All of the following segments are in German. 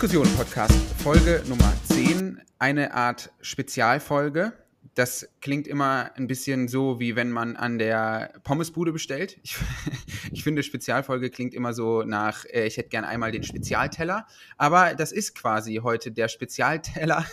Diskussion Podcast, Folge Nummer 10, eine Art Spezialfolge. Das klingt immer ein bisschen so, wie wenn man an der Pommesbude bestellt. Ich, ich finde, Spezialfolge klingt immer so nach, äh, ich hätte gern einmal den Spezialteller. Aber das ist quasi heute der Spezialteller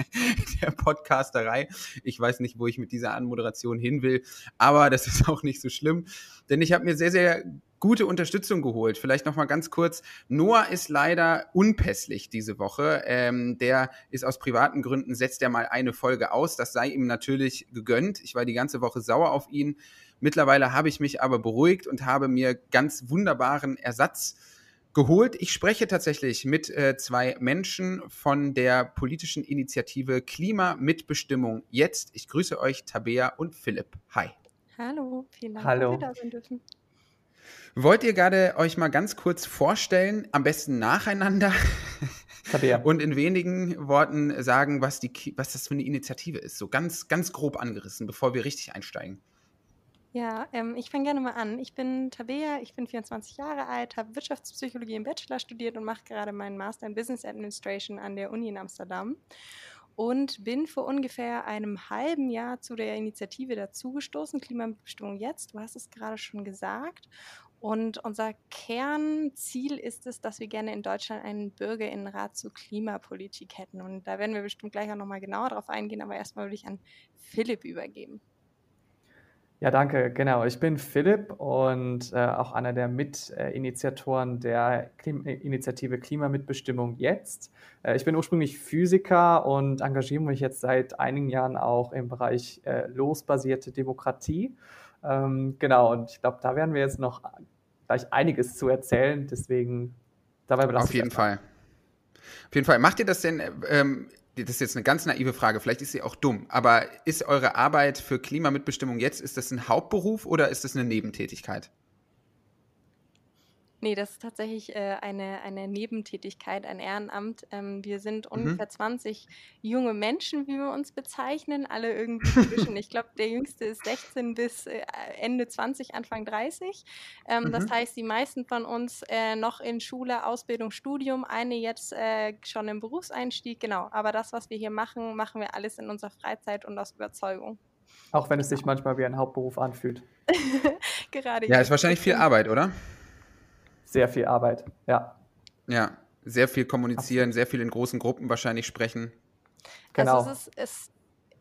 der Podcasterei. Ich weiß nicht, wo ich mit dieser Anmoderation hin will, aber das ist auch nicht so schlimm. Denn ich habe mir sehr, sehr gute Unterstützung geholt. Vielleicht noch mal ganz kurz. Noah ist leider unpässlich diese Woche. Ähm, der ist aus privaten Gründen, setzt er mal eine Folge aus. Das sei ihm natürlich gegönnt. Ich war die ganze Woche sauer auf ihn. Mittlerweile habe ich mich aber beruhigt und habe mir ganz wunderbaren Ersatz geholt. Ich spreche tatsächlich mit äh, zwei Menschen von der politischen Initiative Klimamitbestimmung jetzt. Ich grüße euch, Tabea und Philipp. Hi. Hallo, vielen Dank, Hallo. dass wir da sein dürfen. Wollt ihr gerade euch mal ganz kurz vorstellen, am besten nacheinander Tabea. und in wenigen Worten sagen, was, die, was das für eine Initiative ist? So ganz, ganz grob angerissen, bevor wir richtig einsteigen. Ja, ähm, ich fange gerne mal an. Ich bin Tabea, ich bin 24 Jahre alt, habe Wirtschaftspsychologie im Bachelor studiert und mache gerade meinen Master in Business Administration an der Uni in Amsterdam und bin vor ungefähr einem halben Jahr zu der Initiative dazugestoßen, Klimabestimmung jetzt. Du hast es gerade schon gesagt. Und unser Kernziel ist es, dass wir gerne in Deutschland einen Bürgerinnenrat zur Klimapolitik hätten. Und da werden wir bestimmt gleich auch nochmal genauer drauf eingehen, aber erstmal würde ich an Philipp übergeben. Ja, danke. Genau. Ich bin Philipp und äh, auch einer der Mitinitiatoren der Klim Initiative Klimamitbestimmung jetzt. Äh, ich bin ursprünglich Physiker und engagiere mich jetzt seit einigen Jahren auch im Bereich äh, losbasierte Demokratie. Ähm, genau, und ich glaube, da werden wir jetzt noch gleich einiges zu erzählen. Deswegen dabei belassen Auf jeden Fall. Auf jeden Fall. Macht ihr das denn, ähm, das ist jetzt eine ganz naive Frage, vielleicht ist sie auch dumm, aber ist eure Arbeit für Klimamitbestimmung jetzt, ist das ein Hauptberuf oder ist das eine Nebentätigkeit? Nee, das ist tatsächlich äh, eine, eine Nebentätigkeit, ein Ehrenamt. Ähm, wir sind mhm. ungefähr 20 junge Menschen, wie wir uns bezeichnen, alle irgendwie zwischen, ich glaube, der jüngste ist 16 bis äh, Ende 20, Anfang 30. Ähm, mhm. Das heißt, die meisten von uns äh, noch in Schule, Ausbildung, Studium, eine jetzt äh, schon im Berufseinstieg, genau. Aber das, was wir hier machen, machen wir alles in unserer Freizeit und aus Überzeugung. Auch wenn es sich manchmal wie ein Hauptberuf anfühlt. Gerade. Ja, ist wahrscheinlich viel Arbeit, oder? Sehr viel Arbeit, ja. Ja, sehr viel kommunizieren, Absolut. sehr viel in großen Gruppen wahrscheinlich sprechen. Genau. Also es ist,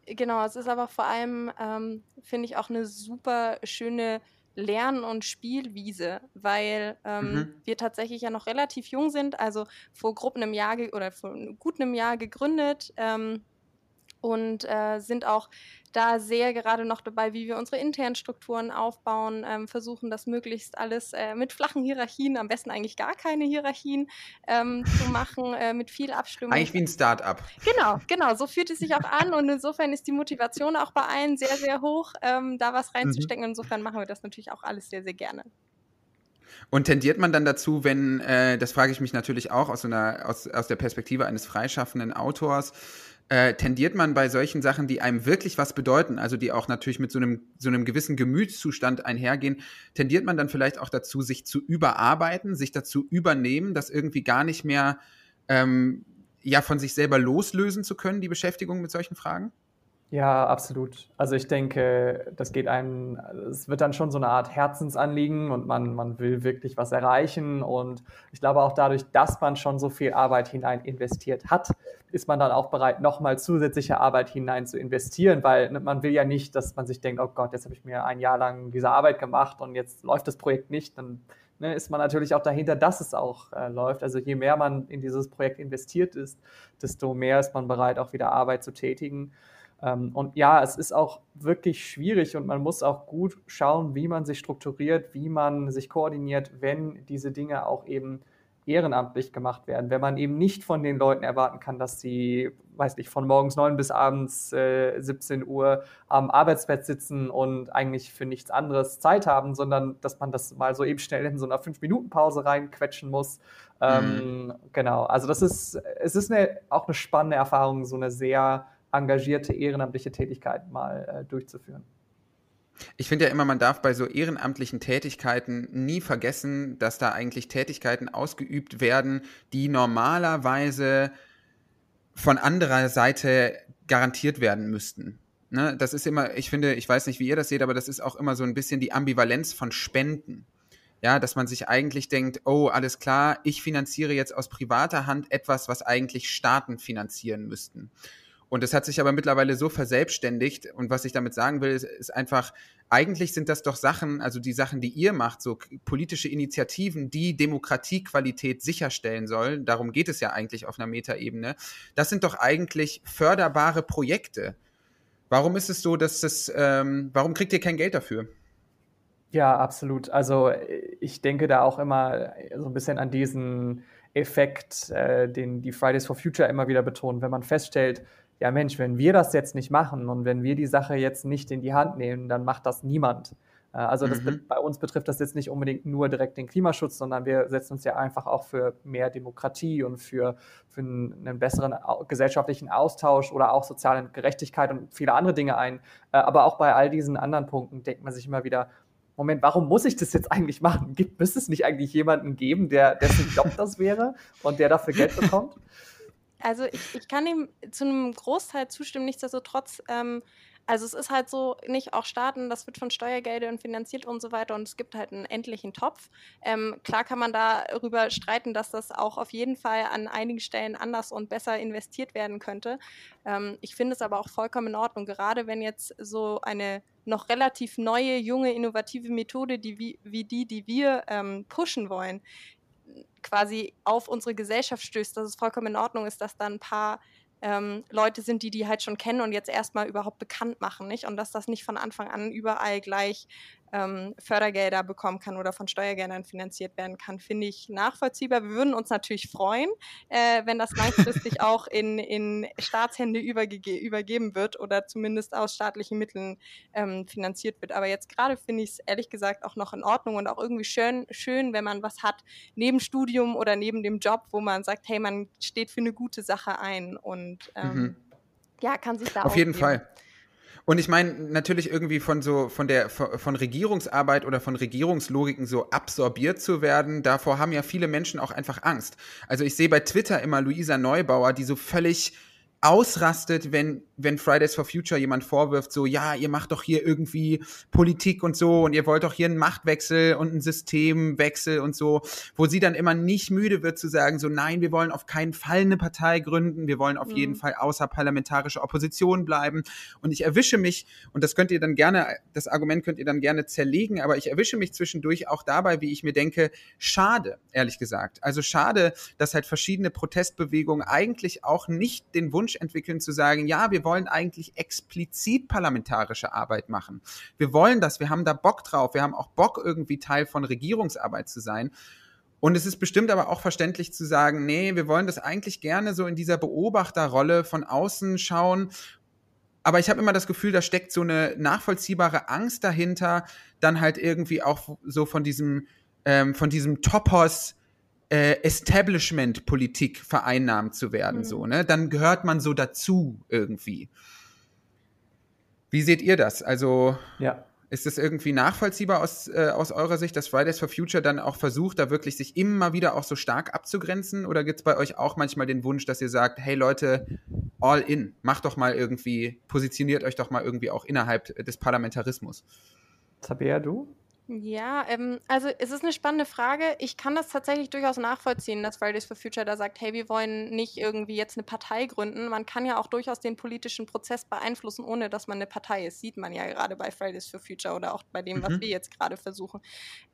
es, genau, es ist aber vor allem, ähm, finde ich, auch eine super schöne Lern- und Spielwiese, weil ähm, mhm. wir tatsächlich ja noch relativ jung sind, also vor grob einem Jahr oder vor gut einem Jahr gegründet. Ähm, und äh, sind auch da sehr gerade noch dabei, wie wir unsere internen Strukturen aufbauen, ähm, versuchen das möglichst alles äh, mit flachen Hierarchien, am besten eigentlich gar keine Hierarchien ähm, zu machen, äh, mit viel Abstimmung. Eigentlich wie ein Start-up. Genau, genau, so fühlt es sich auch an und insofern ist die Motivation auch bei allen sehr, sehr hoch, ähm, da was reinzustecken. Mhm. Insofern machen wir das natürlich auch alles sehr, sehr gerne. Und tendiert man dann dazu, wenn, äh, das frage ich mich natürlich auch aus, einer, aus, aus der Perspektive eines freischaffenden Autors, äh, tendiert man bei solchen Sachen, die einem wirklich was bedeuten, also die auch natürlich mit so einem, so einem gewissen Gemütszustand einhergehen, tendiert man dann vielleicht auch dazu, sich zu überarbeiten, sich dazu übernehmen, das irgendwie gar nicht mehr ähm, ja von sich selber loslösen zu können, die Beschäftigung mit solchen Fragen? Ja, absolut. Also ich denke, das geht einem, es wird dann schon so eine Art Herzensanliegen und man, man will wirklich was erreichen. Und ich glaube auch dadurch, dass man schon so viel Arbeit hinein investiert hat, ist man dann auch bereit, nochmal zusätzliche Arbeit hinein zu investieren, weil man will ja nicht, dass man sich denkt, oh Gott, jetzt habe ich mir ein Jahr lang diese Arbeit gemacht und jetzt läuft das Projekt nicht. Dann ne, ist man natürlich auch dahinter, dass es auch äh, läuft. Also je mehr man in dieses Projekt investiert ist, desto mehr ist man bereit, auch wieder Arbeit zu tätigen. Ähm, und ja, es ist auch wirklich schwierig und man muss auch gut schauen, wie man sich strukturiert, wie man sich koordiniert, wenn diese Dinge auch eben ehrenamtlich gemacht werden. Wenn man eben nicht von den Leuten erwarten kann, dass sie, weiß nicht, von morgens neun bis abends äh, 17 Uhr am Arbeitsplatz sitzen und eigentlich für nichts anderes Zeit haben, sondern dass man das mal so eben schnell in so einer Fünf-Minuten-Pause reinquetschen muss. Ähm, mhm. Genau, also das ist, es ist eine, auch eine spannende Erfahrung, so eine sehr engagierte ehrenamtliche Tätigkeit mal äh, durchzuführen. Ich finde ja immer, man darf bei so ehrenamtlichen Tätigkeiten nie vergessen, dass da eigentlich Tätigkeiten ausgeübt werden, die normalerweise von anderer Seite garantiert werden müssten. Ne? Das ist immer, ich finde, ich weiß nicht, wie ihr das seht, aber das ist auch immer so ein bisschen die Ambivalenz von Spenden. Ja, dass man sich eigentlich denkt, oh, alles klar, ich finanziere jetzt aus privater Hand etwas, was eigentlich Staaten finanzieren müssten. Und das hat sich aber mittlerweile so verselbstständigt. Und was ich damit sagen will, ist, ist, einfach, eigentlich sind das doch Sachen, also die Sachen, die ihr macht, so politische Initiativen, die Demokratiequalität sicherstellen sollen. Darum geht es ja eigentlich auf einer Metaebene. Das sind doch eigentlich förderbare Projekte. Warum ist es so, dass das, ähm, warum kriegt ihr kein Geld dafür? Ja, absolut. Also ich denke da auch immer so ein bisschen an diesen Effekt, äh, den die Fridays for Future immer wieder betonen, wenn man feststellt, ja Mensch, wenn wir das jetzt nicht machen und wenn wir die Sache jetzt nicht in die Hand nehmen, dann macht das niemand. Äh, also mhm. bei uns betrifft das jetzt nicht unbedingt nur direkt den Klimaschutz, sondern wir setzen uns ja einfach auch für mehr Demokratie und für, für einen besseren gesellschaftlichen Austausch oder auch soziale Gerechtigkeit und viele andere Dinge ein. Äh, aber auch bei all diesen anderen Punkten denkt man sich immer wieder, Moment, warum muss ich das jetzt eigentlich machen? Gibt, müsste es nicht eigentlich jemanden geben, der, dessen Job das wäre und der dafür Geld bekommt? Also ich, ich kann ihm zu einem Großteil zustimmen, nichtsdestotrotz, ähm, also es ist halt so, nicht auch Staaten, das wird von Steuergeldern finanziert und so weiter und es gibt halt einen endlichen Topf. Ähm, klar kann man darüber streiten, dass das auch auf jeden Fall an einigen Stellen anders und besser investiert werden könnte. Ähm, ich finde es aber auch vollkommen in Ordnung, gerade wenn jetzt so eine noch relativ neue, junge, innovative Methode, die, wie, wie die, die wir ähm, pushen wollen, quasi auf unsere Gesellschaft stößt, dass es vollkommen in Ordnung ist, dass da ein paar ähm, Leute sind, die die halt schon kennen und jetzt erstmal überhaupt bekannt machen, nicht? Und dass das nicht von Anfang an überall gleich ähm, Fördergelder bekommen kann oder von Steuergeldern finanziert werden kann, finde ich nachvollziehbar. Wir würden uns natürlich freuen, äh, wenn das langfristig auch in, in Staatshände überge übergeben wird oder zumindest aus staatlichen Mitteln ähm, finanziert wird. Aber jetzt gerade finde ich es ehrlich gesagt auch noch in Ordnung und auch irgendwie schön, schön, wenn man was hat neben Studium oder neben dem Job, wo man sagt, hey, man steht für eine gute Sache ein und ähm, mhm. ja, kann sich da Auf jeden Fall. Und ich meine natürlich irgendwie von so von der von Regierungsarbeit oder von Regierungslogiken so absorbiert zu werden, davor haben ja viele Menschen auch einfach Angst. Also ich sehe bei Twitter immer Luisa Neubauer, die so völlig ausrastet, wenn, wenn Fridays for Future jemand vorwirft, so, ja, ihr macht doch hier irgendwie Politik und so und ihr wollt doch hier einen Machtwechsel und einen Systemwechsel und so, wo sie dann immer nicht müde wird zu sagen, so, nein, wir wollen auf keinen Fall eine Partei gründen, wir wollen auf mhm. jeden Fall außerparlamentarische Opposition bleiben. Und ich erwische mich, und das könnt ihr dann gerne, das Argument könnt ihr dann gerne zerlegen, aber ich erwische mich zwischendurch auch dabei, wie ich mir denke, schade, ehrlich gesagt. Also schade, dass halt verschiedene Protestbewegungen eigentlich auch nicht den Wunsch entwickeln, zu sagen, ja, wir wollen eigentlich explizit parlamentarische Arbeit machen. Wir wollen das, wir haben da Bock drauf, wir haben auch Bock, irgendwie Teil von Regierungsarbeit zu sein. Und es ist bestimmt aber auch verständlich zu sagen, nee, wir wollen das eigentlich gerne so in dieser Beobachterrolle von außen schauen. Aber ich habe immer das Gefühl, da steckt so eine nachvollziehbare Angst dahinter, dann halt irgendwie auch so von diesem, ähm, von diesem Topos, äh, Establishment-Politik vereinnahmt zu werden, mhm. so, ne? Dann gehört man so dazu irgendwie. Wie seht ihr das? Also, ja. ist es irgendwie nachvollziehbar aus, äh, aus eurer Sicht, dass Fridays for Future dann auch versucht, da wirklich sich immer wieder auch so stark abzugrenzen? Oder gibt es bei euch auch manchmal den Wunsch, dass ihr sagt, hey Leute, all in, macht doch mal irgendwie, positioniert euch doch mal irgendwie auch innerhalb des Parlamentarismus? Tabea, du? Ja, ähm, also es ist eine spannende Frage. Ich kann das tatsächlich durchaus nachvollziehen, dass Fridays for Future da sagt, hey, wir wollen nicht irgendwie jetzt eine Partei gründen. Man kann ja auch durchaus den politischen Prozess beeinflussen, ohne dass man eine Partei ist. Sieht man ja gerade bei Fridays for Future oder auch bei dem, was mhm. wir jetzt gerade versuchen.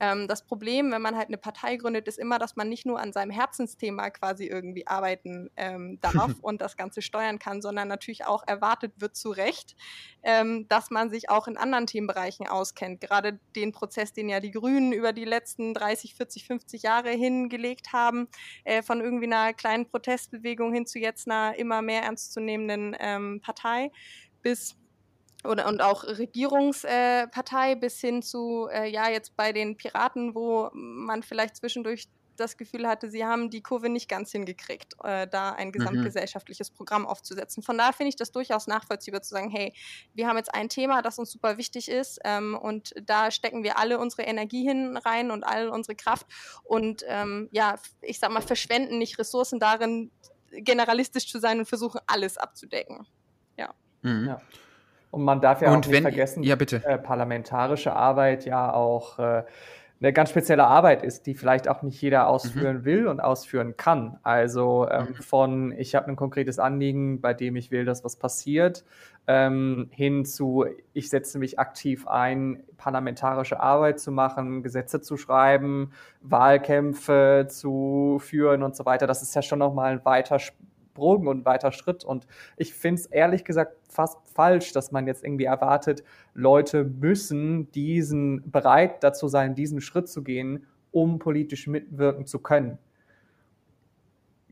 Ähm, das Problem, wenn man halt eine Partei gründet, ist immer, dass man nicht nur an seinem Herzensthema quasi irgendwie arbeiten ähm, darf und das Ganze steuern kann, sondern natürlich auch erwartet wird zu Recht, ähm, dass man sich auch in anderen Themenbereichen auskennt. Gerade den Prozess Prozess, den ja die Grünen über die letzten 30, 40, 50 Jahre hingelegt haben, äh, von irgendwie einer kleinen Protestbewegung hin zu jetzt einer immer mehr ernstzunehmenden ähm, Partei, bis oder und auch Regierungspartei äh, bis hin zu, äh, ja, jetzt bei den Piraten, wo man vielleicht zwischendurch das Gefühl hatte, sie haben die Kurve nicht ganz hingekriegt, äh, da ein mhm. gesamtgesellschaftliches mhm. Programm aufzusetzen. Von daher finde ich das durchaus nachvollziehbar zu sagen, hey, wir haben jetzt ein Thema, das uns super wichtig ist ähm, und da stecken wir alle unsere Energie hin rein und all unsere Kraft und ähm, ja, ich sag mal, verschwenden nicht Ressourcen darin, generalistisch zu sein und versuchen, alles abzudecken. Ja. Mhm. ja. Und man darf ja und auch nicht wenn, vergessen, ja, bitte. Äh, parlamentarische Arbeit ja auch äh, eine ganz spezielle Arbeit ist, die vielleicht auch nicht jeder ausführen mhm. will und ausführen kann. Also ähm, mhm. von ich habe ein konkretes Anliegen, bei dem ich will, dass was passiert, ähm, hin zu ich setze mich aktiv ein, parlamentarische Arbeit zu machen, Gesetze zu schreiben, Wahlkämpfe zu führen und so weiter. Das ist ja schon nochmal ein weiter Sprung und weiter Schritt. Und ich finde es ehrlich gesagt fast falsch, dass man jetzt irgendwie erwartet, Leute müssen diesen bereit dazu sein, diesen Schritt zu gehen, um politisch mitwirken zu können.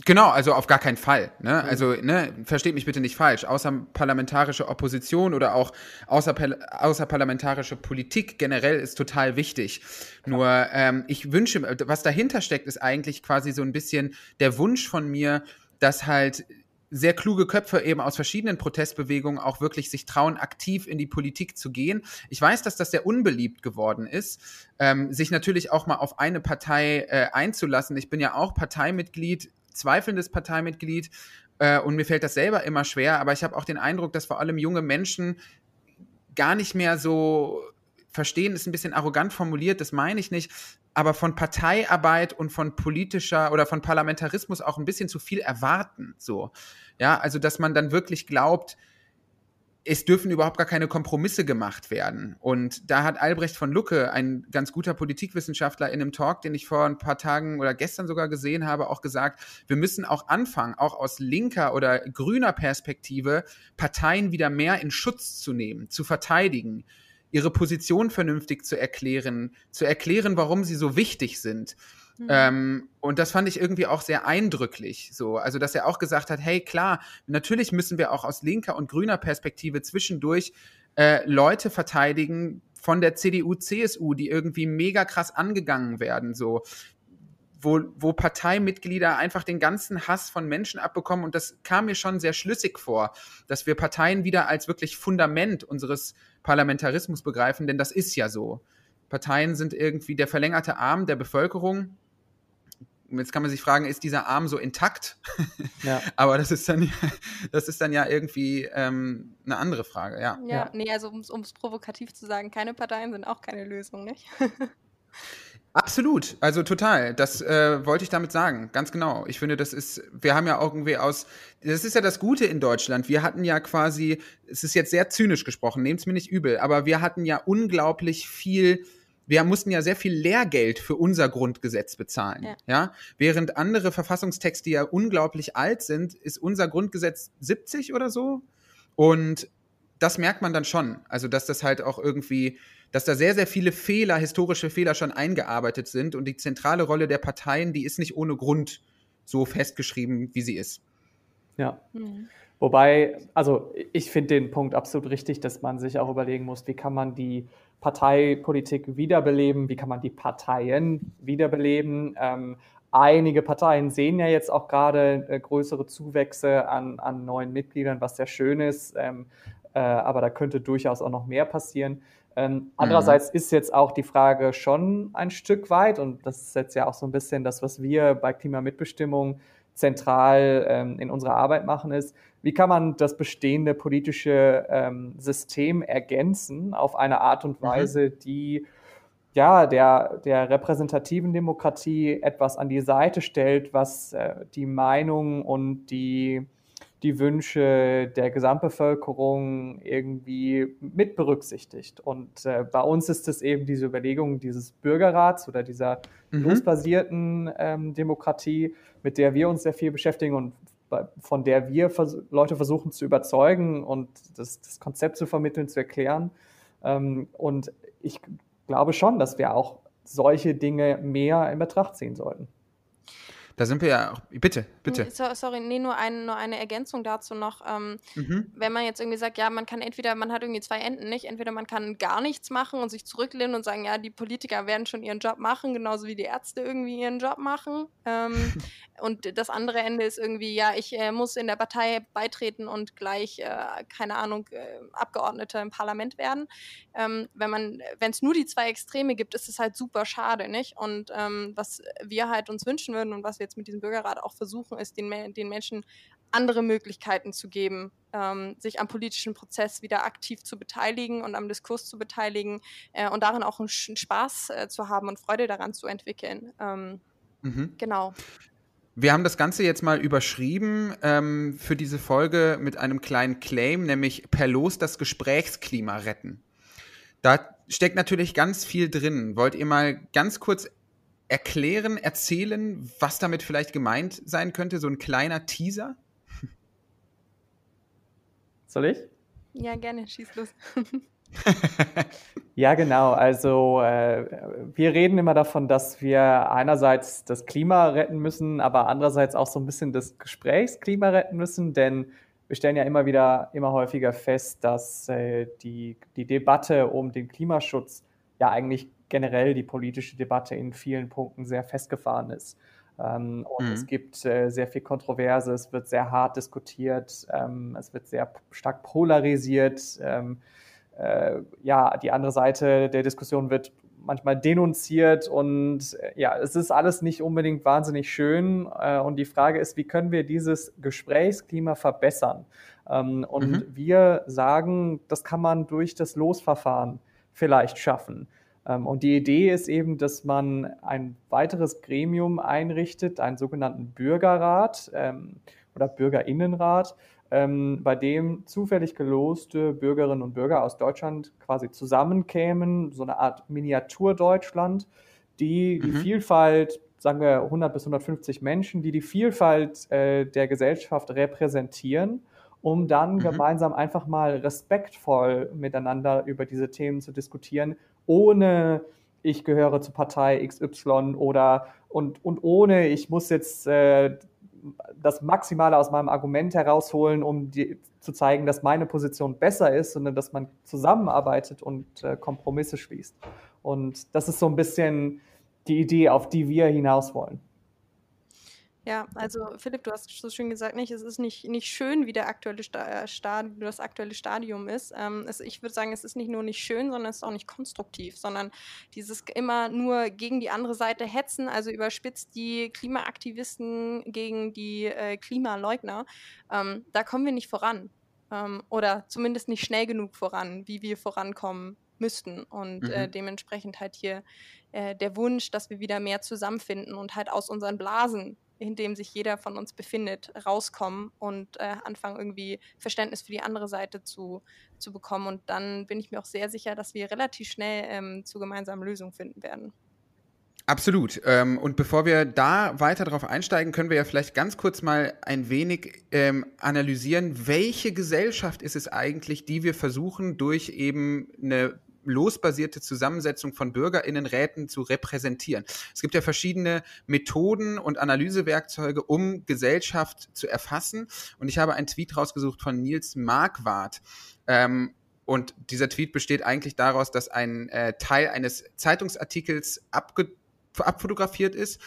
Genau, also auf gar keinen Fall. Ne? Mhm. Also ne, versteht mich bitte nicht falsch. Außerparlamentarische Opposition oder auch außerparlamentarische Politik generell ist total wichtig. Klar. Nur ähm, ich wünsche, was dahinter steckt, ist eigentlich quasi so ein bisschen der Wunsch von mir, dass halt sehr kluge Köpfe eben aus verschiedenen Protestbewegungen auch wirklich sich trauen, aktiv in die Politik zu gehen. Ich weiß, dass das sehr unbeliebt geworden ist, ähm, sich natürlich auch mal auf eine Partei äh, einzulassen. Ich bin ja auch Parteimitglied, zweifelndes Parteimitglied äh, und mir fällt das selber immer schwer, aber ich habe auch den Eindruck, dass vor allem junge Menschen gar nicht mehr so verstehen, ist ein bisschen arrogant formuliert, das meine ich nicht, aber von Parteiarbeit und von politischer oder von Parlamentarismus auch ein bisschen zu viel erwarten. So. Ja, also dass man dann wirklich glaubt, es dürfen überhaupt gar keine Kompromisse gemacht werden. Und da hat Albrecht von Lucke, ein ganz guter Politikwissenschaftler, in einem Talk, den ich vor ein paar Tagen oder gestern sogar gesehen habe, auch gesagt, wir müssen auch anfangen, auch aus linker oder grüner Perspektive Parteien wieder mehr in Schutz zu nehmen, zu verteidigen ihre Position vernünftig zu erklären, zu erklären, warum sie so wichtig sind. Mhm. Ähm, und das fand ich irgendwie auch sehr eindrücklich. So, also dass er auch gesagt hat, hey klar, natürlich müssen wir auch aus linker und grüner Perspektive zwischendurch äh, Leute verteidigen von der CDU, CSU, die irgendwie mega krass angegangen werden. So, wo, wo Parteimitglieder einfach den ganzen Hass von Menschen abbekommen. Und das kam mir schon sehr schlüssig vor, dass wir Parteien wieder als wirklich Fundament unseres Parlamentarismus begreifen, denn das ist ja so. Parteien sind irgendwie der verlängerte Arm der Bevölkerung. Jetzt kann man sich fragen, ist dieser Arm so intakt? Ja. Aber das ist dann, das ist dann ja irgendwie ähm, eine andere Frage, ja. Ja, ja. nee, also um es provokativ zu sagen, keine Parteien sind auch keine Lösung, nicht? Absolut, also total. Das äh, wollte ich damit sagen, ganz genau. Ich finde, das ist, wir haben ja irgendwie aus, das ist ja das Gute in Deutschland. Wir hatten ja quasi, es ist jetzt sehr zynisch gesprochen, nehmt es mir nicht übel, aber wir hatten ja unglaublich viel, wir mussten ja sehr viel Lehrgeld für unser Grundgesetz bezahlen. Ja. ja. Während andere Verfassungstexte ja unglaublich alt sind, ist unser Grundgesetz 70 oder so. Und das merkt man dann schon. Also, dass das halt auch irgendwie dass da sehr, sehr viele Fehler, historische Fehler schon eingearbeitet sind und die zentrale Rolle der Parteien, die ist nicht ohne Grund so festgeschrieben, wie sie ist. Ja. Mhm. Wobei, also ich finde den Punkt absolut richtig, dass man sich auch überlegen muss, wie kann man die Parteipolitik wiederbeleben, wie kann man die Parteien wiederbeleben. Ähm, einige Parteien sehen ja jetzt auch gerade äh, größere Zuwächse an, an neuen Mitgliedern, was sehr schön ist, ähm, äh, aber da könnte durchaus auch noch mehr passieren. Ähm, andererseits mhm. ist jetzt auch die Frage schon ein Stück weit, und das ist jetzt ja auch so ein bisschen das, was wir bei Klimamitbestimmung zentral ähm, in unserer Arbeit machen, ist, wie kann man das bestehende politische ähm, System ergänzen auf eine Art und mhm. Weise, mhm. die ja, der, der repräsentativen Demokratie etwas an die Seite stellt, was äh, die Meinung und die die Wünsche der Gesamtbevölkerung irgendwie mit berücksichtigt. Und äh, bei uns ist es eben diese Überlegung dieses Bürgerrats oder dieser mhm. losbasierten ähm, Demokratie, mit der wir uns sehr viel beschäftigen und von der wir vers Leute versuchen zu überzeugen und das, das Konzept zu vermitteln, zu erklären. Ähm, und ich glaube schon, dass wir auch solche Dinge mehr in Betracht ziehen sollten. Da sind wir ja auch. Bitte, bitte. So, sorry, nee, nur, ein, nur eine Ergänzung dazu noch. Ähm, mhm. Wenn man jetzt irgendwie sagt, ja, man kann entweder, man hat irgendwie zwei Enden, nicht? Entweder man kann gar nichts machen und sich zurücklehnen und sagen, ja, die Politiker werden schon ihren Job machen, genauso wie die Ärzte irgendwie ihren Job machen. Ähm, und das andere Ende ist irgendwie, ja, ich äh, muss in der Partei beitreten und gleich, äh, keine Ahnung, äh, Abgeordnete im Parlament werden. Ähm, wenn man, wenn es nur die zwei Extreme gibt, ist es halt super schade, nicht? Und ähm, was wir halt uns wünschen würden und was wir jetzt mit diesem Bürgerrat auch versuchen, ist, den, den Menschen andere Möglichkeiten zu geben, ähm, sich am politischen Prozess wieder aktiv zu beteiligen und am Diskurs zu beteiligen äh, und darin auch einen Spaß äh, zu haben und Freude daran zu entwickeln. Ähm, mhm. Genau. Wir haben das Ganze jetzt mal überschrieben ähm, für diese Folge mit einem kleinen Claim, nämlich per Los das Gesprächsklima retten. Da steckt natürlich ganz viel drin. Wollt ihr mal ganz kurz erklären, erzählen, was damit vielleicht gemeint sein könnte? So ein kleiner Teaser? Soll ich? Ja, gerne, schieß los. ja, genau. Also äh, wir reden immer davon, dass wir einerseits das Klima retten müssen, aber andererseits auch so ein bisschen das Gesprächsklima retten müssen, denn wir stellen ja immer wieder, immer häufiger fest, dass äh, die, die Debatte um den Klimaschutz ja eigentlich generell die politische Debatte in vielen Punkten sehr festgefahren ist. Ähm, und mhm. es gibt äh, sehr viel Kontroverse, es wird sehr hart diskutiert, ähm, es wird sehr stark polarisiert. Ähm, äh, ja, die andere Seite der Diskussion wird manchmal denunziert und äh, ja, es ist alles nicht unbedingt wahnsinnig schön. Äh, und die Frage ist, wie können wir dieses Gesprächsklima verbessern? Ähm, und mhm. wir sagen, das kann man durch das Losverfahren vielleicht schaffen. Ähm, und die Idee ist eben, dass man ein weiteres Gremium einrichtet, einen sogenannten Bürgerrat ähm, oder Bürgerinnenrat, ähm, bei dem zufällig geloste Bürgerinnen und Bürger aus Deutschland quasi zusammenkämen, so eine Art Miniatur-Deutschland, die die mhm. Vielfalt, sagen wir 100 bis 150 Menschen, die die Vielfalt äh, der Gesellschaft repräsentieren um dann mhm. gemeinsam einfach mal respektvoll miteinander über diese Themen zu diskutieren, ohne ich gehöre zur Partei XY oder und, und ohne ich muss jetzt äh, das Maximale aus meinem Argument herausholen, um die, zu zeigen, dass meine Position besser ist, sondern dass man zusammenarbeitet und äh, Kompromisse schließt. Und das ist so ein bisschen die Idee, auf die wir hinaus wollen. Ja, also Philipp, du hast so schön gesagt, nicht, es ist nicht, nicht schön, wie der aktuelle Sta äh, Stadium, das aktuelle Stadium ist. Ähm, es, ich würde sagen, es ist nicht nur nicht schön, sondern es ist auch nicht konstruktiv, sondern dieses immer nur gegen die andere Seite hetzen, also überspitzt die Klimaaktivisten gegen die äh, Klimaleugner, ähm, da kommen wir nicht voran. Ähm, oder zumindest nicht schnell genug voran, wie wir vorankommen müssten. Und äh, mhm. äh, dementsprechend halt hier äh, der Wunsch, dass wir wieder mehr zusammenfinden und halt aus unseren Blasen in dem sich jeder von uns befindet, rauskommen und äh, anfangen, irgendwie Verständnis für die andere Seite zu, zu bekommen. Und dann bin ich mir auch sehr sicher, dass wir relativ schnell ähm, zu gemeinsamen Lösungen finden werden. Absolut. Ähm, und bevor wir da weiter drauf einsteigen, können wir ja vielleicht ganz kurz mal ein wenig ähm, analysieren, welche Gesellschaft ist es eigentlich, die wir versuchen, durch eben eine losbasierte Zusammensetzung von Bürgerinnenräten zu repräsentieren. Es gibt ja verschiedene Methoden und Analysewerkzeuge, um Gesellschaft zu erfassen. Und ich habe einen Tweet rausgesucht von Nils Marquardt. Ähm, und dieser Tweet besteht eigentlich daraus, dass ein äh, Teil eines Zeitungsartikels abfotografiert ist.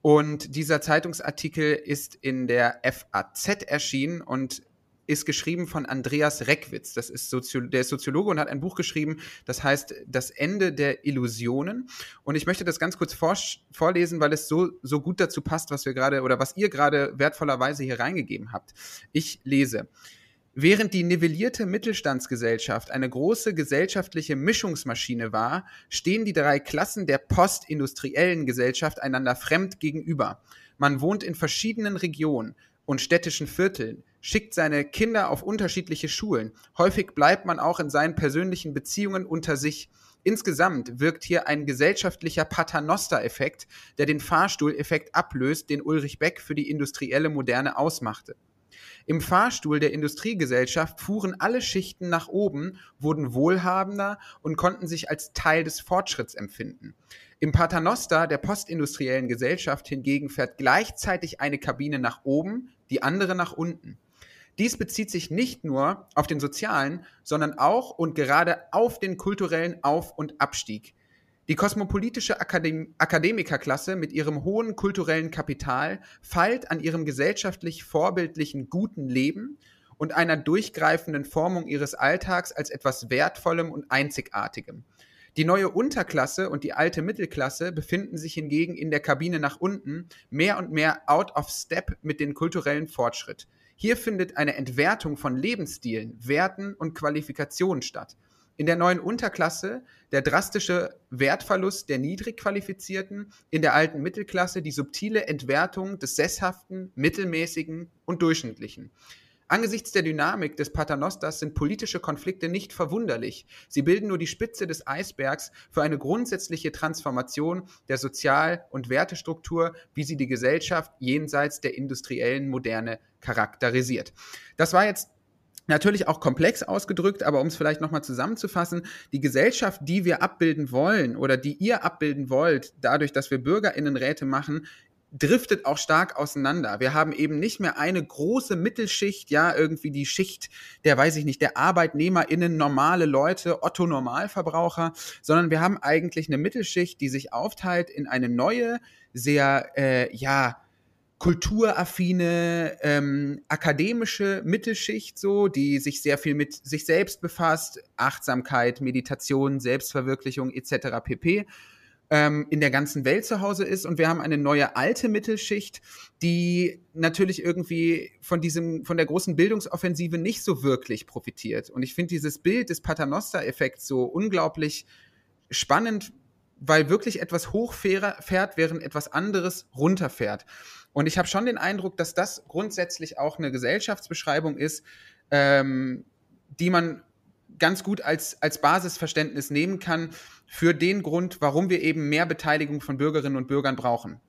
Und dieser Zeitungsartikel ist in der FAZ erschienen und ist geschrieben von Andreas Reckwitz. Das ist Sozio der ist Soziologe und hat ein Buch geschrieben, das heißt Das Ende der Illusionen. Und ich möchte das ganz kurz vor vorlesen, weil es so, so gut dazu passt, was wir gerade oder was ihr gerade wertvollerweise hier reingegeben habt. Ich lese. Während die nivellierte Mittelstandsgesellschaft eine große gesellschaftliche Mischungsmaschine war, stehen die drei Klassen der postindustriellen Gesellschaft einander fremd gegenüber. Man wohnt in verschiedenen Regionen und städtischen Vierteln, schickt seine Kinder auf unterschiedliche Schulen. Häufig bleibt man auch in seinen persönlichen Beziehungen unter sich. Insgesamt wirkt hier ein gesellschaftlicher Paternoster-Effekt, der den Fahrstuhleffekt ablöst, den Ulrich Beck für die industrielle Moderne ausmachte. Im Fahrstuhl der Industriegesellschaft fuhren alle Schichten nach oben, wurden wohlhabender und konnten sich als Teil des Fortschritts empfinden. Im Paternoster der postindustriellen Gesellschaft hingegen fährt gleichzeitig eine Kabine nach oben, die andere nach unten. Dies bezieht sich nicht nur auf den sozialen, sondern auch und gerade auf den kulturellen Auf- und Abstieg. Die kosmopolitische Akadem Akademikerklasse mit ihrem hohen kulturellen Kapital feilt an ihrem gesellschaftlich vorbildlichen guten Leben und einer durchgreifenden Formung ihres Alltags als etwas Wertvollem und Einzigartigem. Die neue Unterklasse und die alte Mittelklasse befinden sich hingegen in der Kabine nach unten mehr und mehr out of step mit dem kulturellen Fortschritt. Hier findet eine Entwertung von Lebensstilen, Werten und Qualifikationen statt. In der neuen Unterklasse der drastische Wertverlust der Niedrigqualifizierten, in der alten Mittelklasse die subtile Entwertung des Sesshaften, Mittelmäßigen und Durchschnittlichen. Angesichts der Dynamik des Paternosters sind politische Konflikte nicht verwunderlich. Sie bilden nur die Spitze des Eisbergs für eine grundsätzliche Transformation der Sozial- und Wertestruktur, wie sie die Gesellschaft jenseits der industriellen Moderne charakterisiert. Das war jetzt Natürlich auch komplex ausgedrückt, aber um es vielleicht nochmal zusammenzufassen, die Gesellschaft, die wir abbilden wollen oder die ihr abbilden wollt, dadurch, dass wir Bürgerinnenräte machen, driftet auch stark auseinander. Wir haben eben nicht mehr eine große Mittelschicht, ja, irgendwie die Schicht der, weiß ich nicht, der ArbeitnehmerInnen, normale Leute, Otto Normalverbraucher, sondern wir haben eigentlich eine Mittelschicht, die sich aufteilt in eine neue, sehr, äh, ja, kulturaffine, ähm, akademische Mittelschicht, so, die sich sehr viel mit sich selbst befasst, Achtsamkeit, Meditation, Selbstverwirklichung etc. pp ähm, in der ganzen Welt zu Hause ist. Und wir haben eine neue alte Mittelschicht, die natürlich irgendwie von diesem, von der großen Bildungsoffensive nicht so wirklich profitiert. Und ich finde dieses Bild des Paternoster-Effekts so unglaublich spannend, weil wirklich etwas hochfährt, während etwas anderes runterfährt. Und ich habe schon den Eindruck, dass das grundsätzlich auch eine Gesellschaftsbeschreibung ist, ähm, die man ganz gut als, als Basisverständnis nehmen kann für den Grund, warum wir eben mehr Beteiligung von Bürgerinnen und Bürgern brauchen.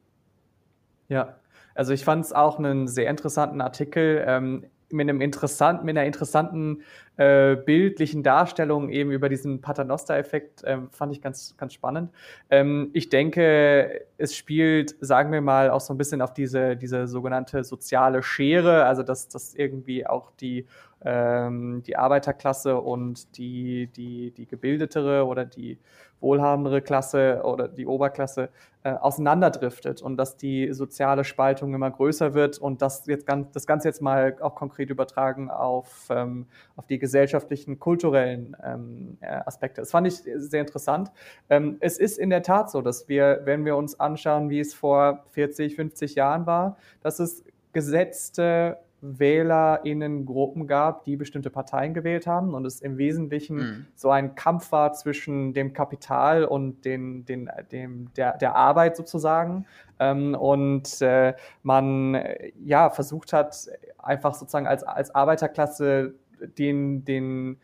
Ja, also ich fand es auch einen sehr interessanten Artikel. Ähm, mit, einem interessant, mit einer interessanten äh, bildlichen Darstellung eben über diesen Paternoster-Effekt ähm, fand ich ganz, ganz spannend. Ähm, ich denke, es spielt, sagen wir mal, auch so ein bisschen auf diese, diese sogenannte soziale Schere, also dass, dass irgendwie auch die ähm, die Arbeiterklasse und die, die, die gebildetere oder die wohlhabendere Klasse oder die Oberklasse äh, auseinanderdriftet und dass die soziale Spaltung immer größer wird und das jetzt ganz, das Ganze jetzt mal auch konkret übertragen auf, ähm, auf die gesellschaftlichen, kulturellen ähm, äh, Aspekte. Das fand ich sehr interessant. Ähm, es ist in der Tat so, dass wir, wenn wir uns anschauen, wie es vor 40, 50 Jahren war, dass es gesetzte WählerInnen-Gruppen gab, die bestimmte Parteien gewählt haben und es im Wesentlichen mhm. so ein Kampf war zwischen dem Kapital und den, den, dem, der, der Arbeit sozusagen. Ähm, und äh, man ja versucht hat, einfach sozusagen als, als Arbeiterklasse den, den,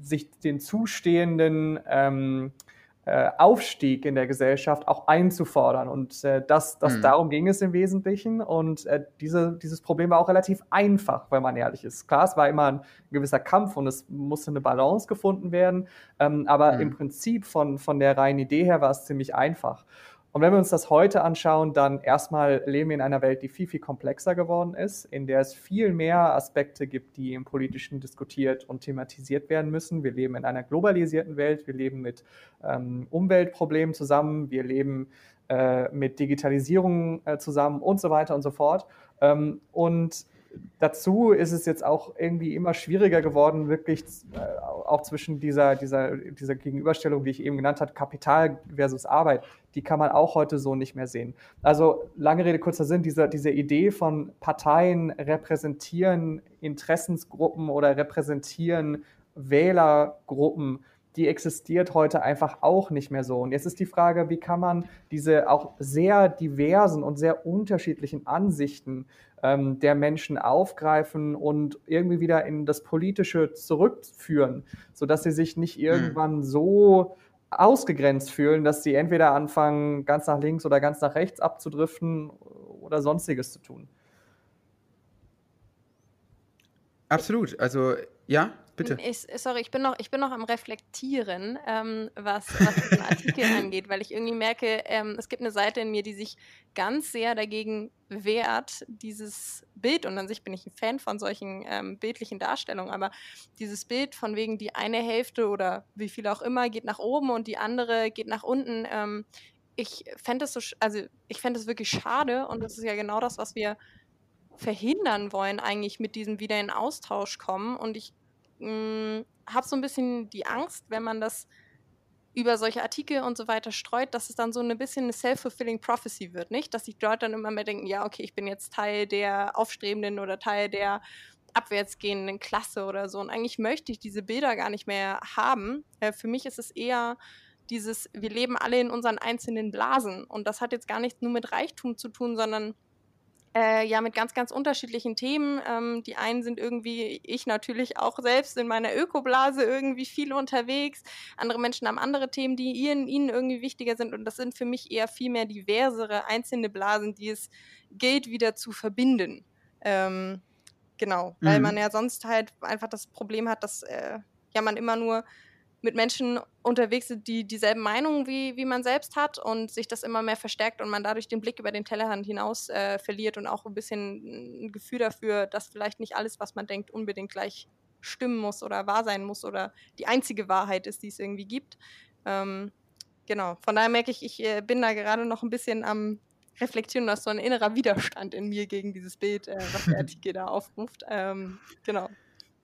sich den zustehenden ähm, äh, Aufstieg in der Gesellschaft auch einzufordern. Und äh, das, das mhm. darum ging es im Wesentlichen. Und äh, diese, dieses Problem war auch relativ einfach, wenn man ehrlich ist. Klar, es war immer ein gewisser Kampf und es musste eine Balance gefunden werden. Ähm, aber mhm. im Prinzip von, von der reinen Idee her war es ziemlich einfach. Und wenn wir uns das heute anschauen, dann erstmal leben wir in einer Welt, die viel, viel komplexer geworden ist, in der es viel mehr Aspekte gibt, die im Politischen diskutiert und thematisiert werden müssen. Wir leben in einer globalisierten Welt, wir leben mit ähm, Umweltproblemen zusammen, wir leben äh, mit Digitalisierung äh, zusammen und so weiter und so fort. Ähm, und dazu ist es jetzt auch irgendwie immer schwieriger geworden, wirklich äh, auch zwischen dieser, dieser, dieser Gegenüberstellung, die ich eben genannt habe, Kapital versus Arbeit, die kann man auch heute so nicht mehr sehen. Also lange Rede, kurzer Sinn, diese, diese Idee von Parteien repräsentieren Interessensgruppen oder repräsentieren Wählergruppen, die existiert heute einfach auch nicht mehr so. Und jetzt ist die Frage, wie kann man diese auch sehr diversen und sehr unterschiedlichen Ansichten ähm, der Menschen aufgreifen und irgendwie wieder in das Politische zurückführen, sodass sie sich nicht hm. irgendwann so ausgegrenzt fühlen, dass sie entweder anfangen, ganz nach links oder ganz nach rechts abzudriften oder sonstiges zu tun. Absolut. Also ja, bitte. Ich, sorry, ich bin noch, ich bin noch am Reflektieren, ähm, was, was diesen Artikel angeht, weil ich irgendwie merke, ähm, es gibt eine Seite in mir, die sich ganz sehr dagegen wehrt, dieses Bild, und an sich bin ich ein Fan von solchen ähm, bildlichen Darstellungen, aber dieses Bild von wegen die eine Hälfte oder wie viel auch immer geht nach oben und die andere geht nach unten. Ähm, ich fände es so, also ich fände es wirklich schade und das ist ja genau das, was wir verhindern wollen, eigentlich mit diesem wieder in Austausch kommen. Und ich habe so ein bisschen die Angst, wenn man das über solche Artikel und so weiter streut, dass es dann so ein bisschen eine self-fulfilling prophecy wird, nicht? Dass die Leute dann immer mehr denken, ja, okay, ich bin jetzt Teil der aufstrebenden oder Teil der abwärtsgehenden Klasse oder so. Und eigentlich möchte ich diese Bilder gar nicht mehr haben. Äh, für mich ist es eher dieses, wir leben alle in unseren einzelnen Blasen. Und das hat jetzt gar nichts nur mit Reichtum zu tun, sondern äh, ja, mit ganz, ganz unterschiedlichen Themen. Ähm, die einen sind irgendwie, ich natürlich auch selbst in meiner Ökoblase irgendwie viel unterwegs. Andere Menschen haben andere Themen, die ihnen, ihnen irgendwie wichtiger sind. Und das sind für mich eher viel mehr diversere einzelne Blasen, die es gilt, wieder zu verbinden. Ähm, genau, mhm. weil man ja sonst halt einfach das Problem hat, dass äh, ja man immer nur mit Menschen unterwegs sind, die dieselben Meinungen wie, wie man selbst hat und sich das immer mehr verstärkt und man dadurch den Blick über den Tellerrand hinaus äh, verliert und auch ein bisschen ein Gefühl dafür, dass vielleicht nicht alles, was man denkt, unbedingt gleich stimmen muss oder wahr sein muss oder die einzige Wahrheit ist, die es irgendwie gibt. Ähm, genau, von daher merke ich, ich äh, bin da gerade noch ein bisschen am Reflektieren, dass so ein innerer Widerstand in mir gegen dieses Bild, äh, was der Artikel da aufruft. Ähm, genau.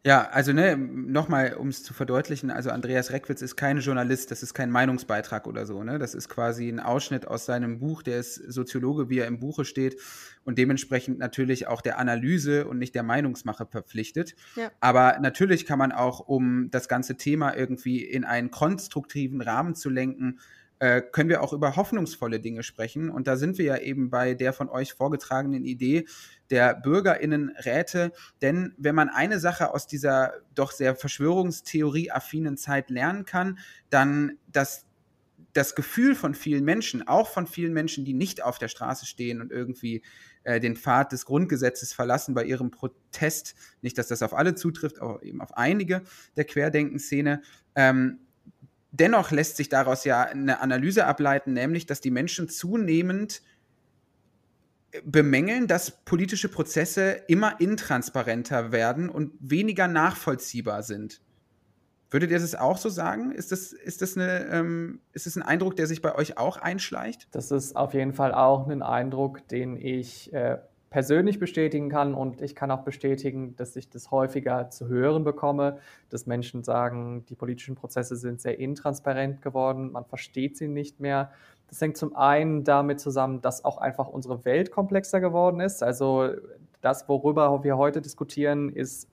Ja, also ne, nochmal, um es zu verdeutlichen, also Andreas Reckwitz ist kein Journalist, das ist kein Meinungsbeitrag oder so, ne? Das ist quasi ein Ausschnitt aus seinem Buch, der ist Soziologe, wie er im Buche steht und dementsprechend natürlich auch der Analyse und nicht der Meinungsmache verpflichtet. Ja. Aber natürlich kann man auch, um das ganze Thema irgendwie in einen konstruktiven Rahmen zu lenken, äh, können wir auch über hoffnungsvolle Dinge sprechen. Und da sind wir ja eben bei der von euch vorgetragenen Idee der Bürgerinnenräte. Denn wenn man eine Sache aus dieser doch sehr Verschwörungstheorie-affinen Zeit lernen kann, dann, dass das Gefühl von vielen Menschen, auch von vielen Menschen, die nicht auf der Straße stehen und irgendwie äh, den Pfad des Grundgesetzes verlassen bei ihrem Protest, nicht, dass das auf alle zutrifft, aber eben auf einige der Querdenkenszene, ähm, dennoch lässt sich daraus ja eine Analyse ableiten, nämlich, dass die Menschen zunehmend bemängeln, dass politische Prozesse immer intransparenter werden und weniger nachvollziehbar sind. Würdet ihr das auch so sagen? Ist das, ist, das eine, ähm, ist das ein Eindruck, der sich bei euch auch einschleicht? Das ist auf jeden Fall auch ein Eindruck, den ich äh, persönlich bestätigen kann und ich kann auch bestätigen, dass ich das häufiger zu hören bekomme, dass Menschen sagen, die politischen Prozesse sind sehr intransparent geworden, man versteht sie nicht mehr. Das hängt zum einen damit zusammen, dass auch einfach unsere Welt komplexer geworden ist. Also das, worüber wir heute diskutieren, ist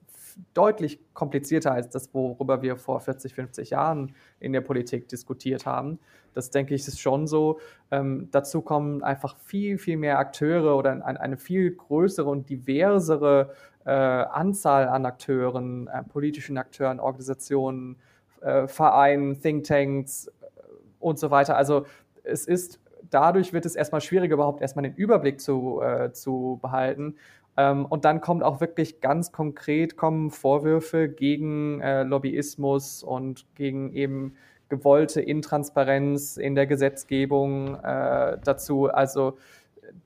deutlich komplizierter als das, worüber wir vor 40, 50 Jahren in der Politik diskutiert haben. Das denke ich ist schon so. Ähm, dazu kommen einfach viel, viel mehr Akteure oder ein, eine viel größere und diversere äh, Anzahl an Akteuren, äh, politischen Akteuren, Organisationen, äh, Vereinen, Thinktanks äh, und so weiter. Also es ist dadurch wird es erstmal schwieriger, überhaupt erstmal den Überblick zu, äh, zu behalten. Ähm, und dann kommt auch wirklich ganz konkret kommen Vorwürfe gegen äh, Lobbyismus und gegen eben gewollte Intransparenz in der Gesetzgebung äh, dazu. Also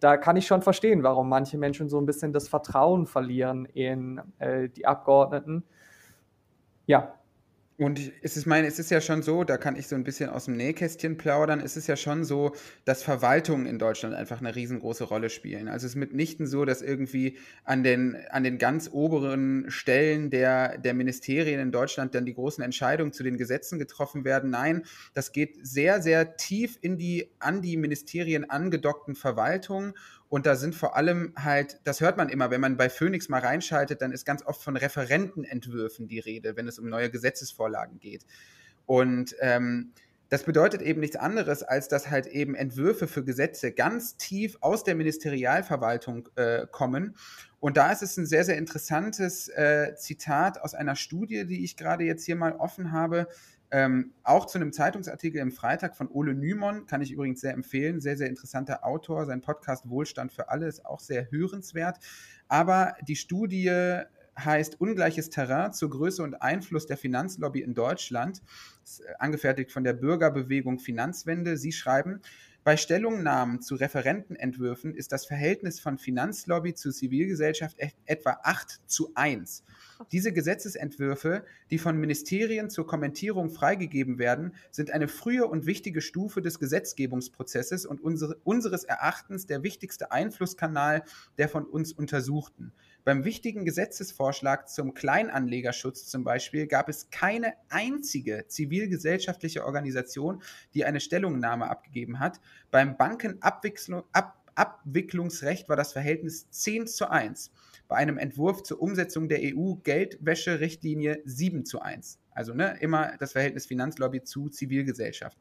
da kann ich schon verstehen, warum manche Menschen so ein bisschen das Vertrauen verlieren in äh, die Abgeordneten. Ja, und es ist, meine, es ist ja schon so, da kann ich so ein bisschen aus dem Nähkästchen plaudern, es ist ja schon so, dass Verwaltungen in Deutschland einfach eine riesengroße Rolle spielen. Also es ist mitnichten so, dass irgendwie an den, an den ganz oberen Stellen der, der Ministerien in Deutschland dann die großen Entscheidungen zu den Gesetzen getroffen werden. Nein, das geht sehr, sehr tief in die an die Ministerien angedockten Verwaltungen und da sind vor allem halt, das hört man immer, wenn man bei Phoenix mal reinschaltet, dann ist ganz oft von Referentenentwürfen die Rede, wenn es um neue Gesetzesvorlagen geht. Und ähm, das bedeutet eben nichts anderes, als dass halt eben Entwürfe für Gesetze ganz tief aus der Ministerialverwaltung äh, kommen. Und da ist es ein sehr, sehr interessantes äh, Zitat aus einer Studie, die ich gerade jetzt hier mal offen habe. Ähm, auch zu einem Zeitungsartikel im Freitag von Ole Nymon, kann ich übrigens sehr empfehlen. Sehr, sehr interessanter Autor. Sein Podcast Wohlstand für alle ist auch sehr hörenswert. Aber die Studie heißt Ungleiches Terrain zur Größe und Einfluss der Finanzlobby in Deutschland, äh, angefertigt von der Bürgerbewegung Finanzwende. Sie schreiben, bei Stellungnahmen zu Referentenentwürfen ist das Verhältnis von Finanzlobby zu Zivilgesellschaft etwa 8 zu 1. Diese Gesetzesentwürfe, die von Ministerien zur Kommentierung freigegeben werden, sind eine frühe und wichtige Stufe des Gesetzgebungsprozesses und unsere, unseres Erachtens der wichtigste Einflusskanal der von uns Untersuchten. Beim wichtigen Gesetzesvorschlag zum Kleinanlegerschutz zum Beispiel gab es keine einzige zivilgesellschaftliche Organisation, die eine Stellungnahme abgegeben hat. Beim Bankenabwicklungsrecht war das Verhältnis 10 zu 1 bei einem Entwurf zur Umsetzung der EU-Geldwäscherichtlinie 7 zu 1. Also ne, immer das Verhältnis Finanzlobby zu Zivilgesellschaft.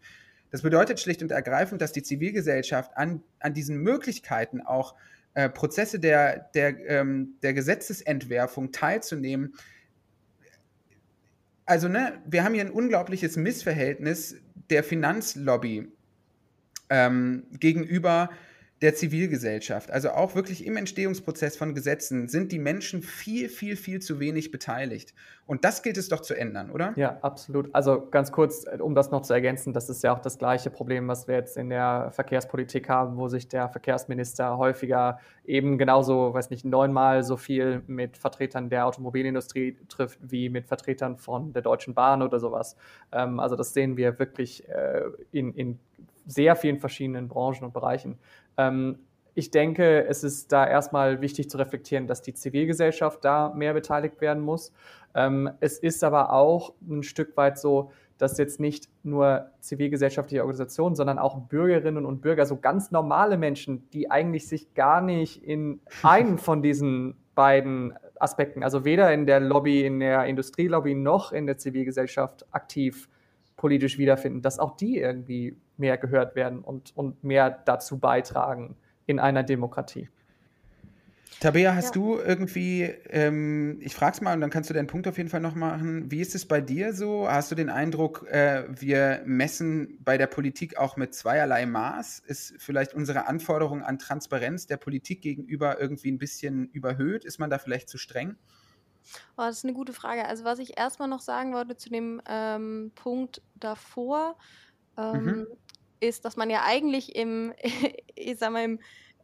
Das bedeutet schlicht und ergreifend, dass die Zivilgesellschaft an, an diesen Möglichkeiten auch äh, Prozesse der, der, ähm, der Gesetzesentwerfung teilzunehmen. Also, ne, wir haben hier ein unglaubliches Missverhältnis der Finanzlobby ähm, gegenüber der Zivilgesellschaft, also auch wirklich im Entstehungsprozess von Gesetzen, sind die Menschen viel, viel, viel zu wenig beteiligt. Und das gilt es doch zu ändern, oder? Ja, absolut. Also ganz kurz, um das noch zu ergänzen, das ist ja auch das gleiche Problem, was wir jetzt in der Verkehrspolitik haben, wo sich der Verkehrsminister häufiger eben genauso, weiß nicht, neunmal so viel mit Vertretern der Automobilindustrie trifft, wie mit Vertretern von der Deutschen Bahn oder sowas. Ähm, also das sehen wir wirklich äh, in, in sehr vielen verschiedenen Branchen und Bereichen. Ähm, ich denke, es ist da erstmal wichtig zu reflektieren, dass die Zivilgesellschaft da mehr beteiligt werden muss. Ähm, es ist aber auch ein Stück weit so, dass jetzt nicht nur zivilgesellschaftliche Organisationen, sondern auch Bürgerinnen und Bürger, so ganz normale Menschen, die eigentlich sich gar nicht in einen von diesen beiden Aspekten, also weder in der Lobby, in der Industrielobby noch in der Zivilgesellschaft aktiv politisch wiederfinden, dass auch die irgendwie mehr gehört werden und, und mehr dazu beitragen in einer Demokratie. Tabea, hast ja. du irgendwie, ähm, ich frage es mal und dann kannst du deinen Punkt auf jeden Fall noch machen. Wie ist es bei dir so? Hast du den Eindruck, äh, wir messen bei der Politik auch mit zweierlei Maß? Ist vielleicht unsere Anforderung an Transparenz der Politik gegenüber irgendwie ein bisschen überhöht? Ist man da vielleicht zu streng? Oh, das ist eine gute Frage. Also was ich erstmal noch sagen wollte zu dem ähm, Punkt davor, ähm, mhm. ist, dass man ja eigentlich im, ich sag mal, im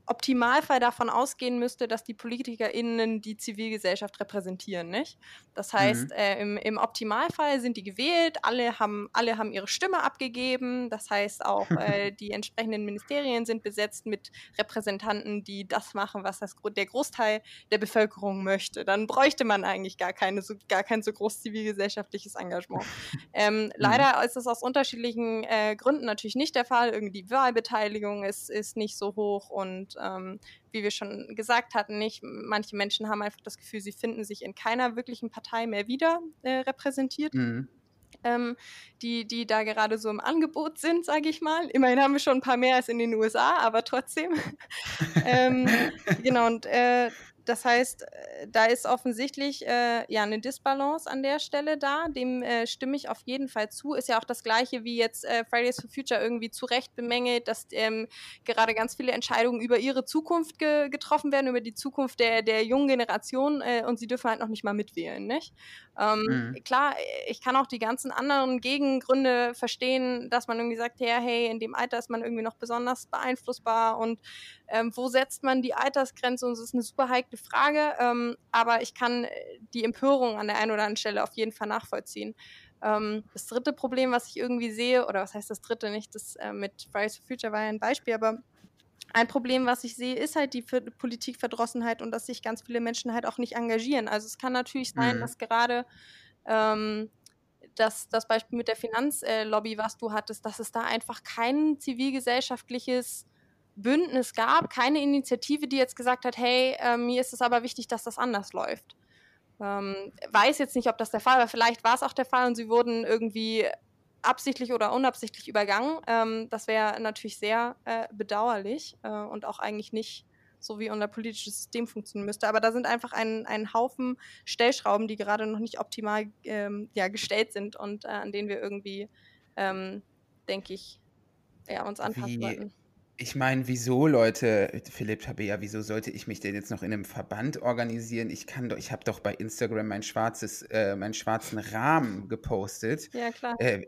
Optimalfall davon ausgehen müsste, dass die PolitikerInnen die Zivilgesellschaft repräsentieren, nicht? Das heißt, mhm. äh, im, im, Optimalfall sind die gewählt, alle haben, alle haben ihre Stimme abgegeben. Das heißt, auch äh, die entsprechenden Ministerien sind besetzt mit Repräsentanten, die das machen, was das, der Großteil der Bevölkerung möchte. Dann bräuchte man eigentlich gar, keine, so, gar kein so groß zivilgesellschaftliches Engagement. Ähm, mhm. Leider ist es aus unterschiedlichen äh, Gründen natürlich nicht der Fall. Irgendwie die Wahlbeteiligung ist, ist nicht so hoch und ähm, wie wir schon gesagt hatten, nicht. Manche Menschen haben einfach das Gefühl, sie finden sich in keiner wirklichen Partei mehr wieder äh, repräsentiert. Mhm. Ähm, die, die da gerade so im Angebot sind, sage ich mal. Immerhin haben wir schon ein paar mehr als in den USA, aber trotzdem. ähm, genau, und äh, das heißt, äh, da ist offensichtlich äh, ja eine Disbalance an der Stelle da. Dem äh, stimme ich auf jeden Fall zu. Ist ja auch das Gleiche, wie jetzt äh, Fridays for Future irgendwie zu Recht bemängelt, dass ähm, gerade ganz viele Entscheidungen über ihre Zukunft ge getroffen werden, über die Zukunft der, der jungen Generation äh, und sie dürfen halt noch nicht mal mitwählen. Nicht? Ähm, mhm. Klar, ich kann auch die ganzen anderen Gegengründe verstehen, dass man irgendwie sagt, ja, hey, in dem Alter ist man irgendwie noch besonders beeinflussbar und ähm, wo setzt man die Altersgrenze? Und das ist eine super heikle Frage, ähm, aber ich kann äh, die Empörung an der einen oder anderen Stelle auf jeden Fall nachvollziehen. Ähm, das dritte Problem, was ich irgendwie sehe, oder was heißt das dritte nicht, das äh, mit Fridays for Future war ja ein Beispiel, aber ein Problem, was ich sehe, ist halt die Politikverdrossenheit und dass sich ganz viele Menschen halt auch nicht engagieren. Also es kann natürlich sein, mhm. dass gerade ähm, das, das Beispiel mit der Finanzlobby, was du hattest, dass es da einfach kein zivilgesellschaftliches Bündnis gab, keine Initiative, die jetzt gesagt hat, hey, äh, mir ist es aber wichtig, dass das anders läuft. Ähm, weiß jetzt nicht, ob das der Fall war. Vielleicht war es auch der Fall und sie wurden irgendwie absichtlich oder unabsichtlich übergangen. Ähm, das wäre natürlich sehr äh, bedauerlich äh, und auch eigentlich nicht so wie unser politisches System funktionieren müsste. Aber da sind einfach ein, ein Haufen Stellschrauben, die gerade noch nicht optimal ähm, ja, gestellt sind und äh, an denen wir irgendwie, ähm, denke ich, ja, uns anpassen wie, sollten Ich meine, wieso, Leute, Philipp Tabea, wieso sollte ich mich denn jetzt noch in einem Verband organisieren? Ich kann doch, ich habe doch bei Instagram mein schwarzes, äh, meinen schwarzen Rahmen gepostet. Ja, klar. Äh,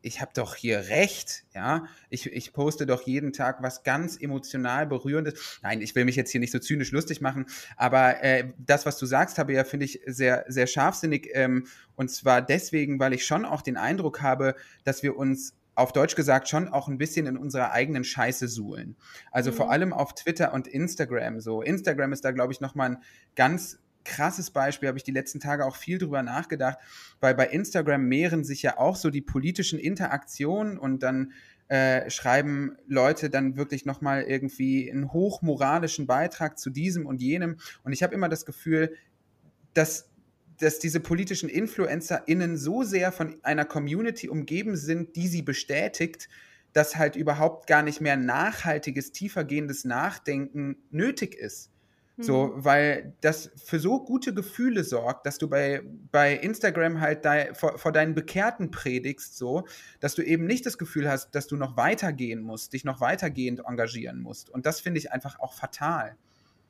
ich habe doch hier recht, ja. Ich, ich poste doch jeden Tag was ganz emotional berührendes. Nein, ich will mich jetzt hier nicht so zynisch lustig machen, aber äh, das, was du sagst, Tabea, finde ich sehr, sehr scharfsinnig. Ähm, und zwar deswegen, weil ich schon auch den Eindruck habe, dass wir uns auf Deutsch gesagt schon auch ein bisschen in unserer eigenen Scheiße suhlen. Also mhm. vor allem auf Twitter und Instagram so. Instagram ist da, glaube ich, nochmal ein ganz krasses Beispiel, habe ich die letzten Tage auch viel drüber nachgedacht, weil bei Instagram mehren sich ja auch so die politischen Interaktionen und dann äh, schreiben Leute dann wirklich nochmal irgendwie einen hochmoralischen Beitrag zu diesem und jenem. Und ich habe immer das Gefühl, dass dass diese politischen InfluencerInnen so sehr von einer Community umgeben sind, die sie bestätigt, dass halt überhaupt gar nicht mehr nachhaltiges, tiefergehendes Nachdenken nötig ist. So, mhm. weil das für so gute Gefühle sorgt, dass du bei, bei Instagram halt de, vor, vor, deinen Bekehrten predigst, so, dass du eben nicht das Gefühl hast, dass du noch weitergehen musst, dich noch weitergehend engagieren musst. Und das finde ich einfach auch fatal.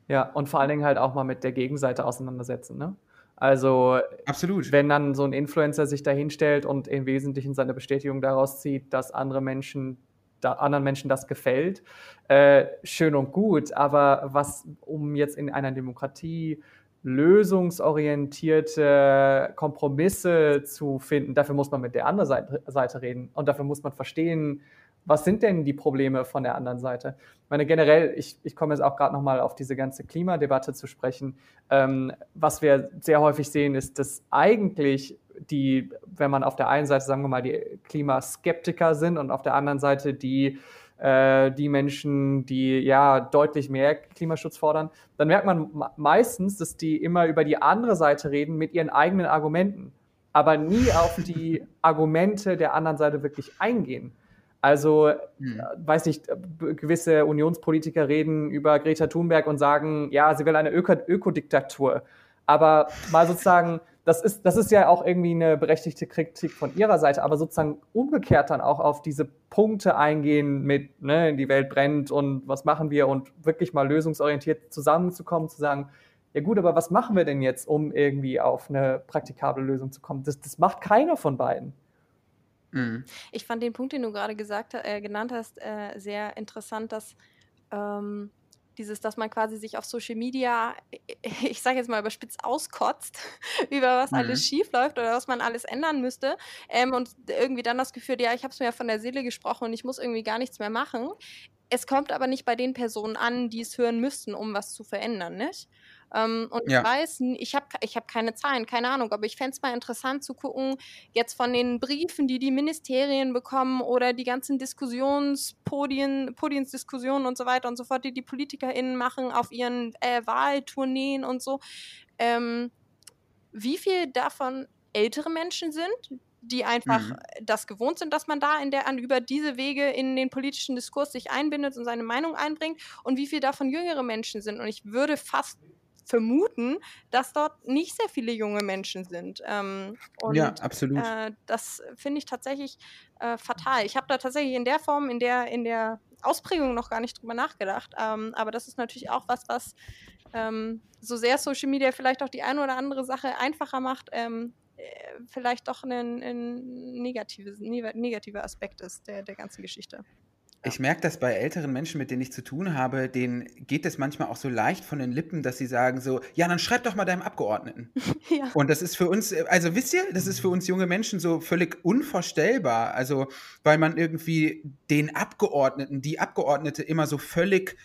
Ja, und vor allen Dingen halt auch mal mit der Gegenseite auseinandersetzen, ne? Also, Absolut. wenn dann so ein Influencer sich da hinstellt und im Wesentlichen seine Bestätigung daraus zieht, dass andere Menschen, da, anderen Menschen das gefällt, äh, schön und gut. Aber was, um jetzt in einer Demokratie lösungsorientierte Kompromisse zu finden, dafür muss man mit der anderen Seite, Seite reden und dafür muss man verstehen, was sind denn die Probleme von der anderen Seite? Ich meine, generell, ich, ich komme jetzt auch gerade nochmal auf diese ganze Klimadebatte zu sprechen. Ähm, was wir sehr häufig sehen, ist, dass eigentlich die, wenn man auf der einen Seite, sagen wir mal, die Klimaskeptiker sind und auf der anderen Seite die, äh, die Menschen, die ja deutlich mehr Klimaschutz fordern, dann merkt man meistens, dass die immer über die andere Seite reden mit ihren eigenen Argumenten, aber nie auf die Argumente der anderen Seite wirklich eingehen. Also, hm. Äh, weiß nicht, äh, gewisse Unionspolitiker reden über Greta Thunberg und sagen, ja, sie will eine Öko Ökodiktatur. Aber mal sozusagen, das ist, das ist ja auch irgendwie eine berechtigte Kritik von ihrer Seite, aber sozusagen umgekehrt dann auch auf diese Punkte eingehen mit, ne, die Welt brennt und was machen wir und wirklich mal lösungsorientiert zusammenzukommen, zu sagen, ja gut, aber was machen wir denn jetzt, um irgendwie auf eine praktikable Lösung zu kommen? Das, das macht keiner von beiden. Mhm. Ich fand den Punkt, den du gerade gesagt, äh, genannt hast, äh, sehr interessant, dass ähm, dieses, dass man quasi sich auf Social Media, ich sage jetzt mal überspitzt, auskotzt über was mhm. alles schief läuft oder was man alles ändern müsste ähm, und irgendwie dann das Gefühl, ja, ich habe es mir ja von der Seele gesprochen und ich muss irgendwie gar nichts mehr machen. Es kommt aber nicht bei den Personen an, die es hören müssten, um was zu verändern, nicht? Ähm, und ja. ich weiß, ich habe ich hab keine Zahlen, keine Ahnung, aber ich fände es mal interessant zu gucken, jetzt von den Briefen, die die Ministerien bekommen oder die ganzen Diskussionspodien, Podiensdiskussionen und so weiter und so fort, die die PolitikerInnen machen auf ihren äh, Wahltourneen und so, ähm, wie viel davon ältere Menschen sind, die einfach mhm. das gewohnt sind, dass man da in der, an, über diese Wege in den politischen Diskurs sich einbindet und seine Meinung einbringt und wie viel davon jüngere Menschen sind. Und ich würde fast vermuten, dass dort nicht sehr viele junge Menschen sind. Ähm, und, ja, absolut. Äh, das finde ich tatsächlich äh, fatal. Ich habe da tatsächlich in der Form, in der, in der Ausprägung noch gar nicht drüber nachgedacht. Ähm, aber das ist natürlich auch was, was ähm, so sehr Social Media vielleicht auch die eine oder andere Sache einfacher macht, ähm, äh, vielleicht doch ein, ein negatives, negativer Aspekt ist der, der ganzen Geschichte. Ich merke das bei älteren Menschen, mit denen ich zu tun habe, denen geht es manchmal auch so leicht von den Lippen, dass sie sagen so, ja, dann schreib doch mal deinem Abgeordneten. ja. Und das ist für uns, also wisst ihr, das ist für uns junge Menschen so völlig unvorstellbar. Also, weil man irgendwie den Abgeordneten, die Abgeordnete immer so völlig,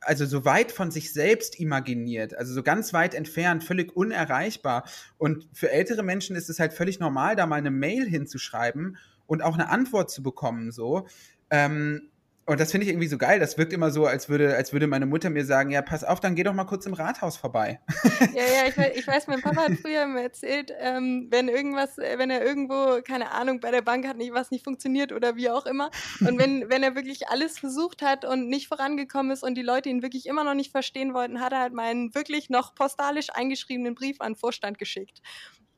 also so weit von sich selbst imaginiert, also so ganz weit entfernt, völlig unerreichbar. Und für ältere Menschen ist es halt völlig normal, da mal eine Mail hinzuschreiben und auch eine Antwort zu bekommen, so. Ähm, und das finde ich irgendwie so geil. Das wirkt immer so, als würde, als würde meine Mutter mir sagen: Ja, pass auf, dann geh doch mal kurz im Rathaus vorbei. Ja, ja, ich, ich weiß, mein Papa hat früher mir erzählt, ähm, wenn irgendwas, äh, wenn er irgendwo, keine Ahnung, bei der Bank hat nicht was nicht funktioniert oder wie auch immer. Und wenn, wenn er wirklich alles versucht hat und nicht vorangekommen ist und die Leute ihn wirklich immer noch nicht verstehen wollten, hat er halt meinen wirklich noch postalisch eingeschriebenen Brief an den Vorstand geschickt.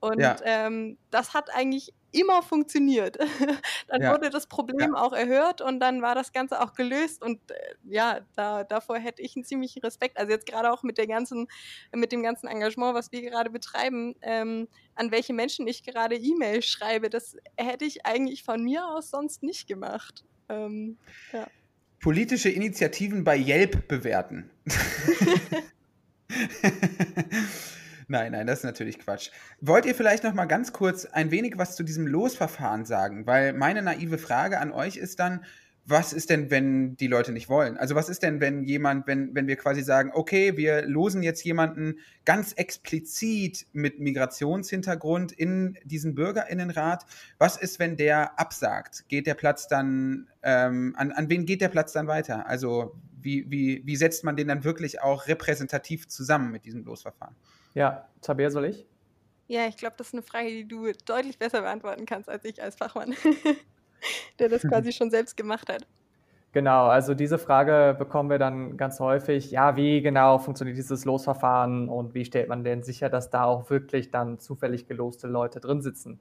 Und ja. ähm, das hat eigentlich immer funktioniert. dann ja. wurde das Problem ja. auch erhört und dann war das Ganze auch gelöst. Und äh, ja, da, davor hätte ich einen ziemlichen Respekt. Also jetzt gerade auch mit der ganzen, mit dem ganzen Engagement, was wir gerade betreiben, ähm, an welche Menschen ich gerade E-Mail schreibe, das hätte ich eigentlich von mir aus sonst nicht gemacht. Ähm, ja. Politische Initiativen bei Yelp bewerten. Nein, nein, das ist natürlich Quatsch. Wollt ihr vielleicht noch mal ganz kurz ein wenig was zu diesem Losverfahren sagen? Weil meine naive Frage an euch ist dann, was ist denn, wenn die Leute nicht wollen? Also was ist denn, wenn jemand, wenn, wenn wir quasi sagen, okay, wir losen jetzt jemanden ganz explizit mit Migrationshintergrund in diesen Bürgerinnenrat? Was ist, wenn der absagt? Geht der Platz dann, ähm, an, an wen geht der Platz dann weiter? Also wie, wie, wie setzt man den dann wirklich auch repräsentativ zusammen mit diesem Losverfahren? Ja, Tabea, soll ich? Ja, ich glaube, das ist eine Frage, die du deutlich besser beantworten kannst als ich als Fachmann, der das quasi schon selbst gemacht hat. Genau, also diese Frage bekommen wir dann ganz häufig. Ja, wie genau funktioniert dieses Losverfahren und wie stellt man denn sicher, dass da auch wirklich dann zufällig geloste Leute drin sitzen?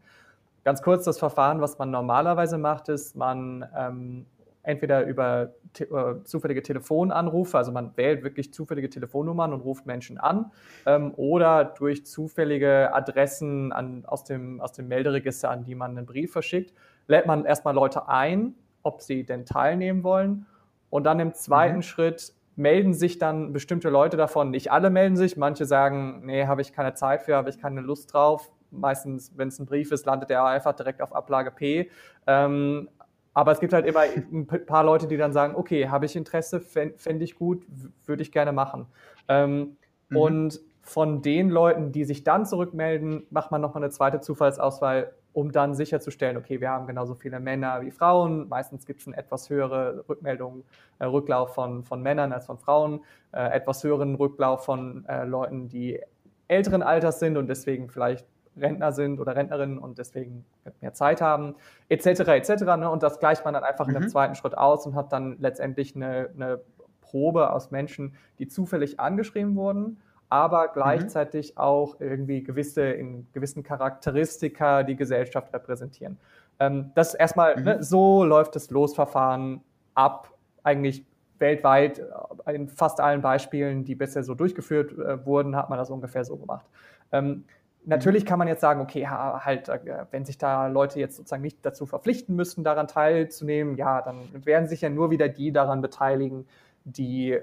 Ganz kurz, das Verfahren, was man normalerweise macht, ist, man ähm, entweder über te äh, zufällige Telefonanrufe, also man wählt wirklich zufällige Telefonnummern und ruft Menschen an, ähm, oder durch zufällige Adressen an, aus, dem, aus dem Melderegister, an die man einen Brief verschickt, lädt man erstmal Leute ein, ob sie denn teilnehmen wollen. Und dann im zweiten mhm. Schritt melden sich dann bestimmte Leute davon. Nicht alle melden sich, manche sagen, nee, habe ich keine Zeit für, habe ich keine Lust drauf. Meistens, wenn es ein Brief ist, landet er einfach direkt auf Ablage P. Ähm, aber es gibt halt immer ein paar Leute, die dann sagen, okay, habe ich Interesse, fände ich gut, würde ich gerne machen. Ähm, mhm. Und von den Leuten, die sich dann zurückmelden, macht man nochmal eine zweite Zufallsauswahl, um dann sicherzustellen, okay, wir haben genauso viele Männer wie Frauen. Meistens gibt es eine etwas höhere Rückmeldung, äh, Rücklauf von, von Männern als von Frauen, äh, etwas höheren Rücklauf von äh, Leuten, die älteren Alters sind und deswegen vielleicht Rentner sind oder Rentnerinnen und deswegen mehr Zeit haben, etc. etc. Ne? Und das gleicht man dann einfach mhm. in einem mhm. zweiten Schritt aus und hat dann letztendlich eine, eine Probe aus Menschen, die zufällig angeschrieben wurden, aber mhm. gleichzeitig mhm. auch irgendwie gewisse, in gewissen Charakteristika die Gesellschaft repräsentieren. Ähm, das erstmal, mhm. ne, so läuft das Losverfahren ab, eigentlich weltweit, äh, in fast allen Beispielen, die bisher so durchgeführt äh, wurden, hat man das ungefähr so gemacht. Ähm, Natürlich mhm. kann man jetzt sagen, okay, halt, äh, wenn sich da Leute jetzt sozusagen nicht dazu verpflichten müssen, daran teilzunehmen, ja, dann werden sich ja nur wieder die daran beteiligen, die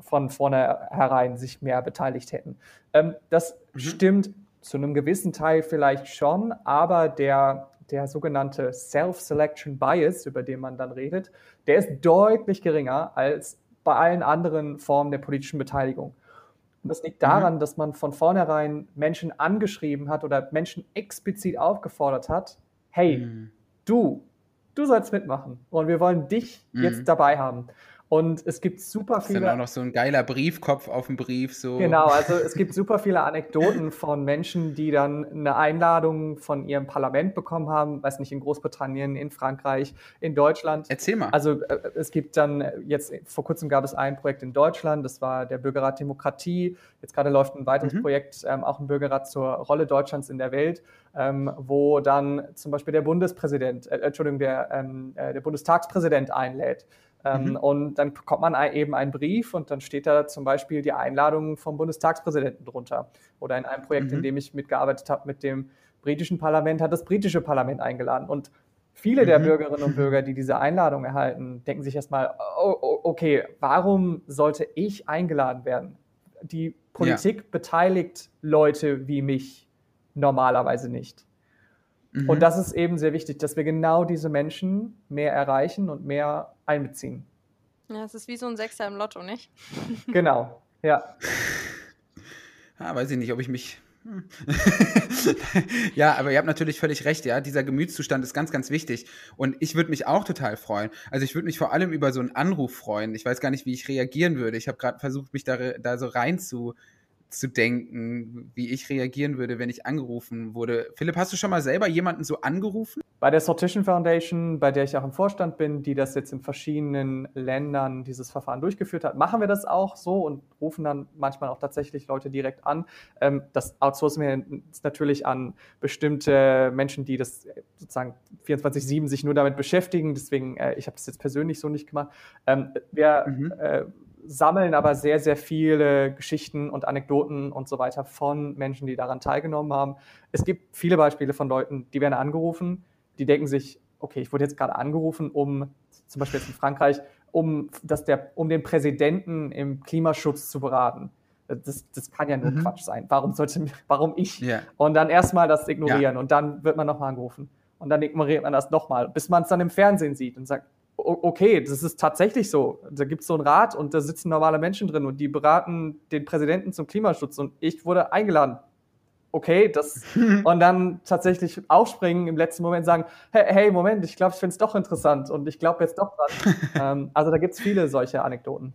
von vornherein sich mehr beteiligt hätten. Ähm, das mhm. stimmt zu einem gewissen Teil vielleicht schon, aber der, der sogenannte Self-Selection Bias, über den man dann redet, der ist deutlich geringer als bei allen anderen Formen der politischen Beteiligung. Und das liegt daran, mhm. dass man von vornherein Menschen angeschrieben hat oder Menschen explizit aufgefordert hat, hey, mhm. du, du sollst mitmachen und wir wollen dich mhm. jetzt dabei haben. Und es gibt super viele. Das ist dann auch noch so ein geiler Briefkopf auf dem Brief. So. Genau, also es gibt super viele Anekdoten von Menschen, die dann eine Einladung von ihrem Parlament bekommen haben, weiß nicht, in Großbritannien, in Frankreich, in Deutschland. Erzähl mal. Also äh, es gibt dann jetzt, vor kurzem gab es ein Projekt in Deutschland, das war der Bürgerrat Demokratie. Jetzt gerade läuft ein weiteres mhm. Projekt, ähm, auch ein Bürgerrat zur Rolle Deutschlands in der Welt, ähm, wo dann zum Beispiel der Bundespräsident, äh, Entschuldigung, der, ähm, äh, der Bundestagspräsident einlädt. Ähm, mhm. Und dann bekommt man eben einen Brief und dann steht da zum Beispiel die Einladung vom Bundestagspräsidenten drunter. Oder in einem Projekt, mhm. in dem ich mitgearbeitet habe mit dem britischen Parlament, hat das britische Parlament eingeladen. Und viele mhm. der Bürgerinnen und Bürger, die diese Einladung erhalten, denken sich erstmal, oh, oh, okay, warum sollte ich eingeladen werden? Die Politik ja. beteiligt Leute wie mich normalerweise nicht. Mhm. Und das ist eben sehr wichtig, dass wir genau diese Menschen mehr erreichen und mehr einbeziehen. Ja, es ist wie so ein Sechser im Lotto, nicht? Genau, ja. Ah, weiß ich nicht, ob ich mich. Hm. ja, aber ihr habt natürlich völlig recht, ja. Dieser Gemütszustand ist ganz, ganz wichtig. Und ich würde mich auch total freuen. Also ich würde mich vor allem über so einen Anruf freuen. Ich weiß gar nicht, wie ich reagieren würde. Ich habe gerade versucht, mich da, da so rein zu, zu denken, wie ich reagieren würde, wenn ich angerufen wurde. Philipp, hast du schon mal selber jemanden so angerufen? Bei der Sortition Foundation, bei der ich auch im Vorstand bin, die das jetzt in verschiedenen Ländern dieses Verfahren durchgeführt hat, machen wir das auch so und rufen dann manchmal auch tatsächlich Leute direkt an. Ähm, das outsourcen wir natürlich an bestimmte Menschen, die das sozusagen 24-7 sich nur damit beschäftigen. Deswegen, äh, ich habe das jetzt persönlich so nicht gemacht. Ähm, wir mhm. Sammeln aber sehr, sehr viele Geschichten und Anekdoten und so weiter von Menschen, die daran teilgenommen haben. Es gibt viele Beispiele von Leuten, die werden angerufen, die denken sich, okay, ich wurde jetzt gerade angerufen, um zum Beispiel jetzt in Frankreich, um, dass der, um den Präsidenten im Klimaschutz zu beraten. Das, das kann ja nur mhm. Quatsch sein. Warum sollte, warum ich? Yeah. Und dann erstmal das ignorieren ja. und dann wird man nochmal angerufen. Und dann ignoriert man das nochmal, bis man es dann im Fernsehen sieht und sagt, okay, das ist tatsächlich so. Da gibt es so einen Rat und da sitzen normale Menschen drin und die beraten den Präsidenten zum Klimaschutz und ich wurde eingeladen okay, das und dann tatsächlich aufspringen im letzten Moment sagen, hey, hey Moment, ich glaube, ich finde es doch interessant und ich glaube jetzt doch dran. ähm, also da gibt es viele solche Anekdoten.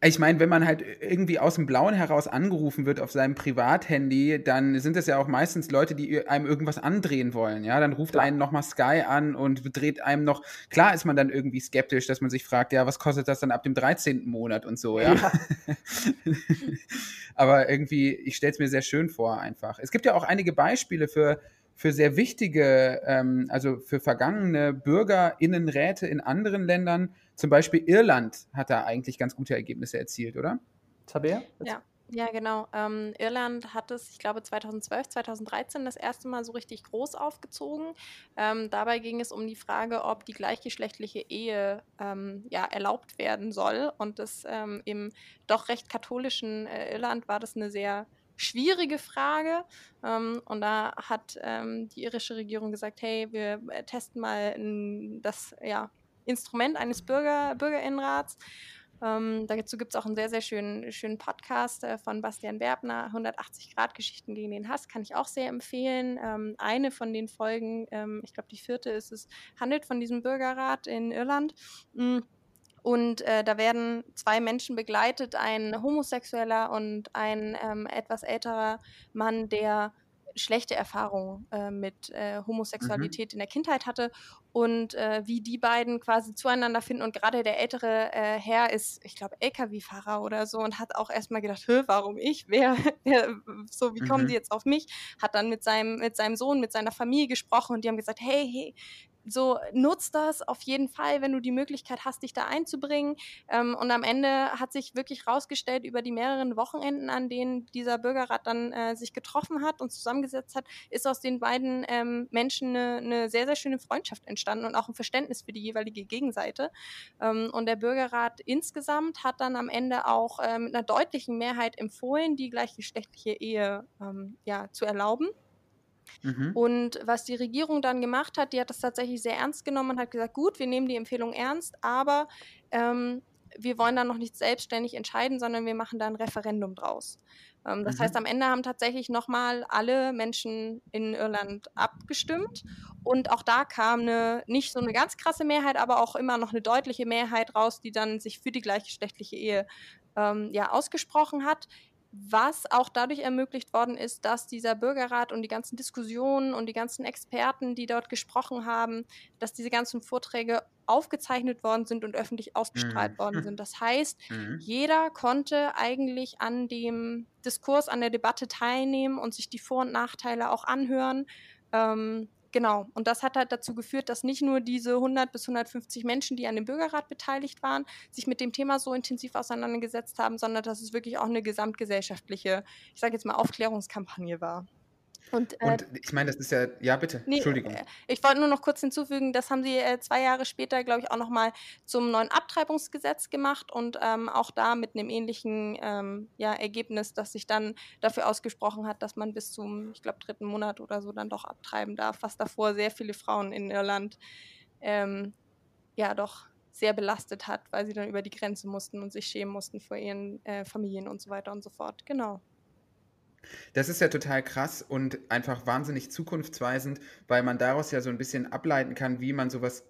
Ich meine, wenn man halt irgendwie aus dem Blauen heraus angerufen wird auf seinem Privathandy, dann sind das ja auch meistens Leute, die einem irgendwas andrehen wollen. Ja, dann ruft Klar. einen nochmal Sky an und dreht einem noch. Klar ist man dann irgendwie skeptisch, dass man sich fragt, ja, was kostet das dann ab dem 13. Monat und so, ja. ja. Aber irgendwie, ich stelle es mir sehr schön vor einfach. Es gibt ja auch einige Beispiele für für sehr wichtige, ähm, also für vergangene BürgerInnenräte in anderen Ländern, zum Beispiel Irland hat da eigentlich ganz gute Ergebnisse erzielt, oder? Tabea? Ja. Ja, genau. Ähm, Irland hat es, ich glaube, 2012, 2013 das erste Mal so richtig groß aufgezogen. Ähm, dabei ging es um die Frage, ob die gleichgeschlechtliche Ehe ähm, ja, erlaubt werden soll. Und das ähm, im doch recht katholischen äh, Irland war das eine sehr schwierige Frage. Ähm, und da hat ähm, die irische Regierung gesagt, hey, wir äh, testen mal das ja, Instrument eines Bürger, Bürgerinnenrats. Ähm, dazu gibt es auch einen sehr, sehr schönen, schönen Podcast äh, von Bastian Werbner, 180 Grad Geschichten gegen den Hass, kann ich auch sehr empfehlen. Ähm, eine von den Folgen, ähm, ich glaube die vierte ist es, handelt von diesem Bürgerrat in Irland. Mhm und äh, da werden zwei Menschen begleitet, ein Homosexueller und ein ähm, etwas älterer Mann, der schlechte Erfahrungen äh, mit äh, Homosexualität mhm. in der Kindheit hatte und äh, wie die beiden quasi zueinander finden. Und gerade der ältere äh, Herr ist, ich glaube, LKW-Fahrer oder so und hat auch erstmal gedacht, warum ich? Wer, wer so, wie kommen mhm. die jetzt auf mich? Hat dann mit seinem, mit seinem Sohn, mit seiner Familie gesprochen und die haben gesagt, hey, hey, so nutzt das auf jeden Fall, wenn du die Möglichkeit hast, dich da einzubringen. Ähm, und am Ende hat sich wirklich rausgestellt, über die mehreren Wochenenden, an denen dieser Bürgerrat dann äh, sich getroffen hat und zusammengesetzt hat, ist aus den beiden ähm, Menschen eine, eine, sehr, sehr schöne Freundschaft entstanden und auch ein Verständnis für die jeweilige Gegenseite. Ähm, und der Bürgerrat insgesamt hat dann am Ende auch äh, mit einer deutlichen Mehrheit empfohlen, die gleichgeschlechtliche Ehe ähm, ja, zu erlauben. Mhm. Und was die Regierung dann gemacht hat, die hat das tatsächlich sehr ernst genommen und hat gesagt, gut, wir nehmen die Empfehlung ernst, aber ähm, wir wollen da noch nicht selbstständig entscheiden, sondern wir machen da ein Referendum draus. Ähm, das mhm. heißt, am Ende haben tatsächlich nochmal alle Menschen in Irland abgestimmt und auch da kam eine, nicht so eine ganz krasse Mehrheit, aber auch immer noch eine deutliche Mehrheit raus, die dann sich für die gleichgeschlechtliche Ehe ähm, ja, ausgesprochen hat was auch dadurch ermöglicht worden ist, dass dieser Bürgerrat und die ganzen Diskussionen und die ganzen Experten, die dort gesprochen haben, dass diese ganzen Vorträge aufgezeichnet worden sind und öffentlich ausgestrahlt mhm. worden sind. Das heißt, mhm. jeder konnte eigentlich an dem Diskurs, an der Debatte teilnehmen und sich die Vor- und Nachteile auch anhören. Ähm, Genau, und das hat halt dazu geführt, dass nicht nur diese 100 bis 150 Menschen, die an dem Bürgerrat beteiligt waren, sich mit dem Thema so intensiv auseinandergesetzt haben, sondern dass es wirklich auch eine gesamtgesellschaftliche, ich sage jetzt mal, Aufklärungskampagne war. Und, äh, und, ich meine, das ist ja, ja bitte, nee, Entschuldigung. Äh, ich wollte nur noch kurz hinzufügen, das haben sie äh, zwei Jahre später, glaube ich, auch nochmal zum neuen Abtreibungsgesetz gemacht und ähm, auch da mit einem ähnlichen ähm, ja, Ergebnis, das sich dann dafür ausgesprochen hat, dass man bis zum, ich glaube, dritten Monat oder so dann doch abtreiben darf, was davor sehr viele Frauen in Irland ähm, ja doch sehr belastet hat, weil sie dann über die Grenze mussten und sich schämen mussten vor ihren äh, Familien und so weiter und so fort. Genau. Das ist ja total krass und einfach wahnsinnig zukunftsweisend, weil man daraus ja so ein bisschen ableiten kann, wie man sowas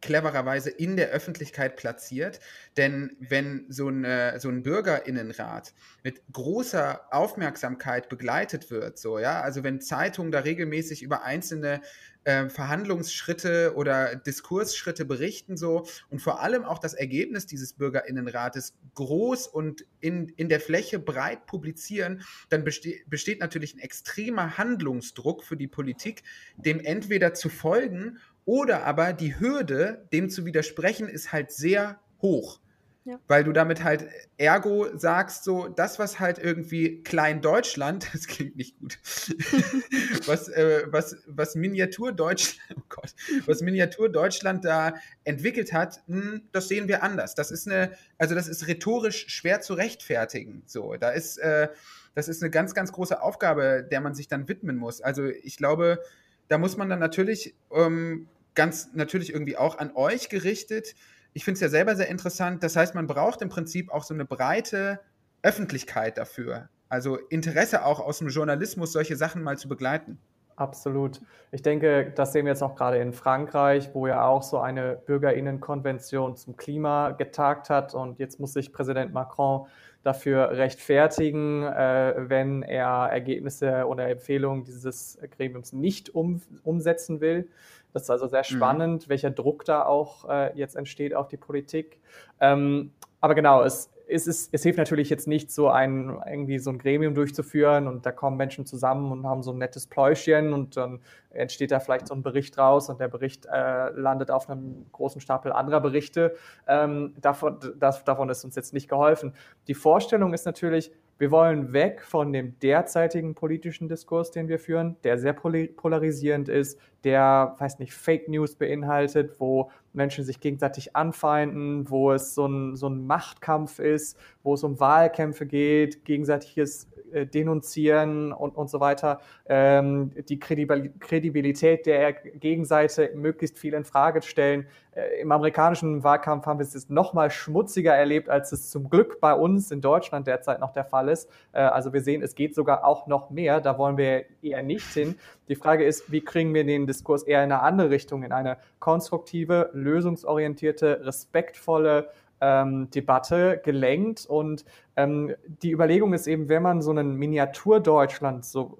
clevererweise in der Öffentlichkeit platziert. Denn wenn so, eine, so ein Bürgerinnenrat mit großer Aufmerksamkeit begleitet wird, so, ja, also wenn Zeitungen da regelmäßig über einzelne äh, Verhandlungsschritte oder Diskursschritte berichten so und vor allem auch das Ergebnis dieses Bürgerinnenrates groß und in, in der Fläche breit publizieren, dann beste besteht natürlich ein extremer Handlungsdruck für die Politik, dem entweder zu folgen oder aber die Hürde, dem zu widersprechen, ist halt sehr hoch. Ja. Weil du damit halt ergo sagst, so, das, was halt irgendwie Klein Deutschland, das klingt nicht gut, was, äh, was, was Miniatur Deutschland, oh Gott, was Miniatur Deutschland da entwickelt hat, mh, hm, das sehen wir anders. Das ist eine, also das ist rhetorisch schwer zu rechtfertigen. So, da ist, äh, das ist eine ganz, ganz große Aufgabe, der man sich dann widmen muss. Also ich glaube, da muss man dann natürlich ähm, ganz natürlich irgendwie auch an euch gerichtet ich finde es ja selber sehr interessant. Das heißt, man braucht im Prinzip auch so eine breite Öffentlichkeit dafür. Also Interesse auch aus dem Journalismus, solche Sachen mal zu begleiten. Absolut. Ich denke, das sehen wir jetzt auch gerade in Frankreich, wo ja auch so eine Bürgerinnenkonvention zum Klima getagt hat. Und jetzt muss sich Präsident Macron dafür rechtfertigen, äh, wenn er Ergebnisse oder Empfehlungen dieses Gremiums nicht um, umsetzen will. Das ist also sehr mhm. spannend, mhm. welcher Druck da auch äh, jetzt entsteht auf die Politik. Ähm, aber genau, es, es, ist, es hilft natürlich jetzt nicht, so ein, irgendwie so ein Gremium durchzuführen und da kommen Menschen zusammen und haben so ein nettes Pläuschen und dann entsteht da vielleicht so ein Bericht raus und der Bericht äh, landet auf einem großen Stapel anderer Berichte. Ähm, davon, das, davon ist uns jetzt nicht geholfen. Die Vorstellung ist natürlich, wir wollen weg von dem derzeitigen politischen Diskurs, den wir führen, der sehr polarisierend ist, der, weiß nicht, Fake News beinhaltet, wo Menschen sich gegenseitig anfeinden, wo es so ein, so ein Machtkampf ist, wo es um Wahlkämpfe geht, gegenseitiges äh, denunzieren und, und so weiter, ähm, die Kredibilität der Gegenseite möglichst viel in Frage stellen. Äh, Im amerikanischen Wahlkampf haben wir es jetzt noch mal schmutziger erlebt, als es zum Glück bei uns in Deutschland derzeit noch der Fall ist. Äh, also wir sehen, es geht sogar auch noch mehr. Da wollen wir eher nicht hin. Die Frage ist, wie kriegen wir den Diskurs eher in eine andere Richtung, in eine konstruktive, lösungsorientierte, respektvolle ähm, Debatte gelenkt. Und ähm, die Überlegung ist eben, wenn man so einen Miniatur-Deutschland, so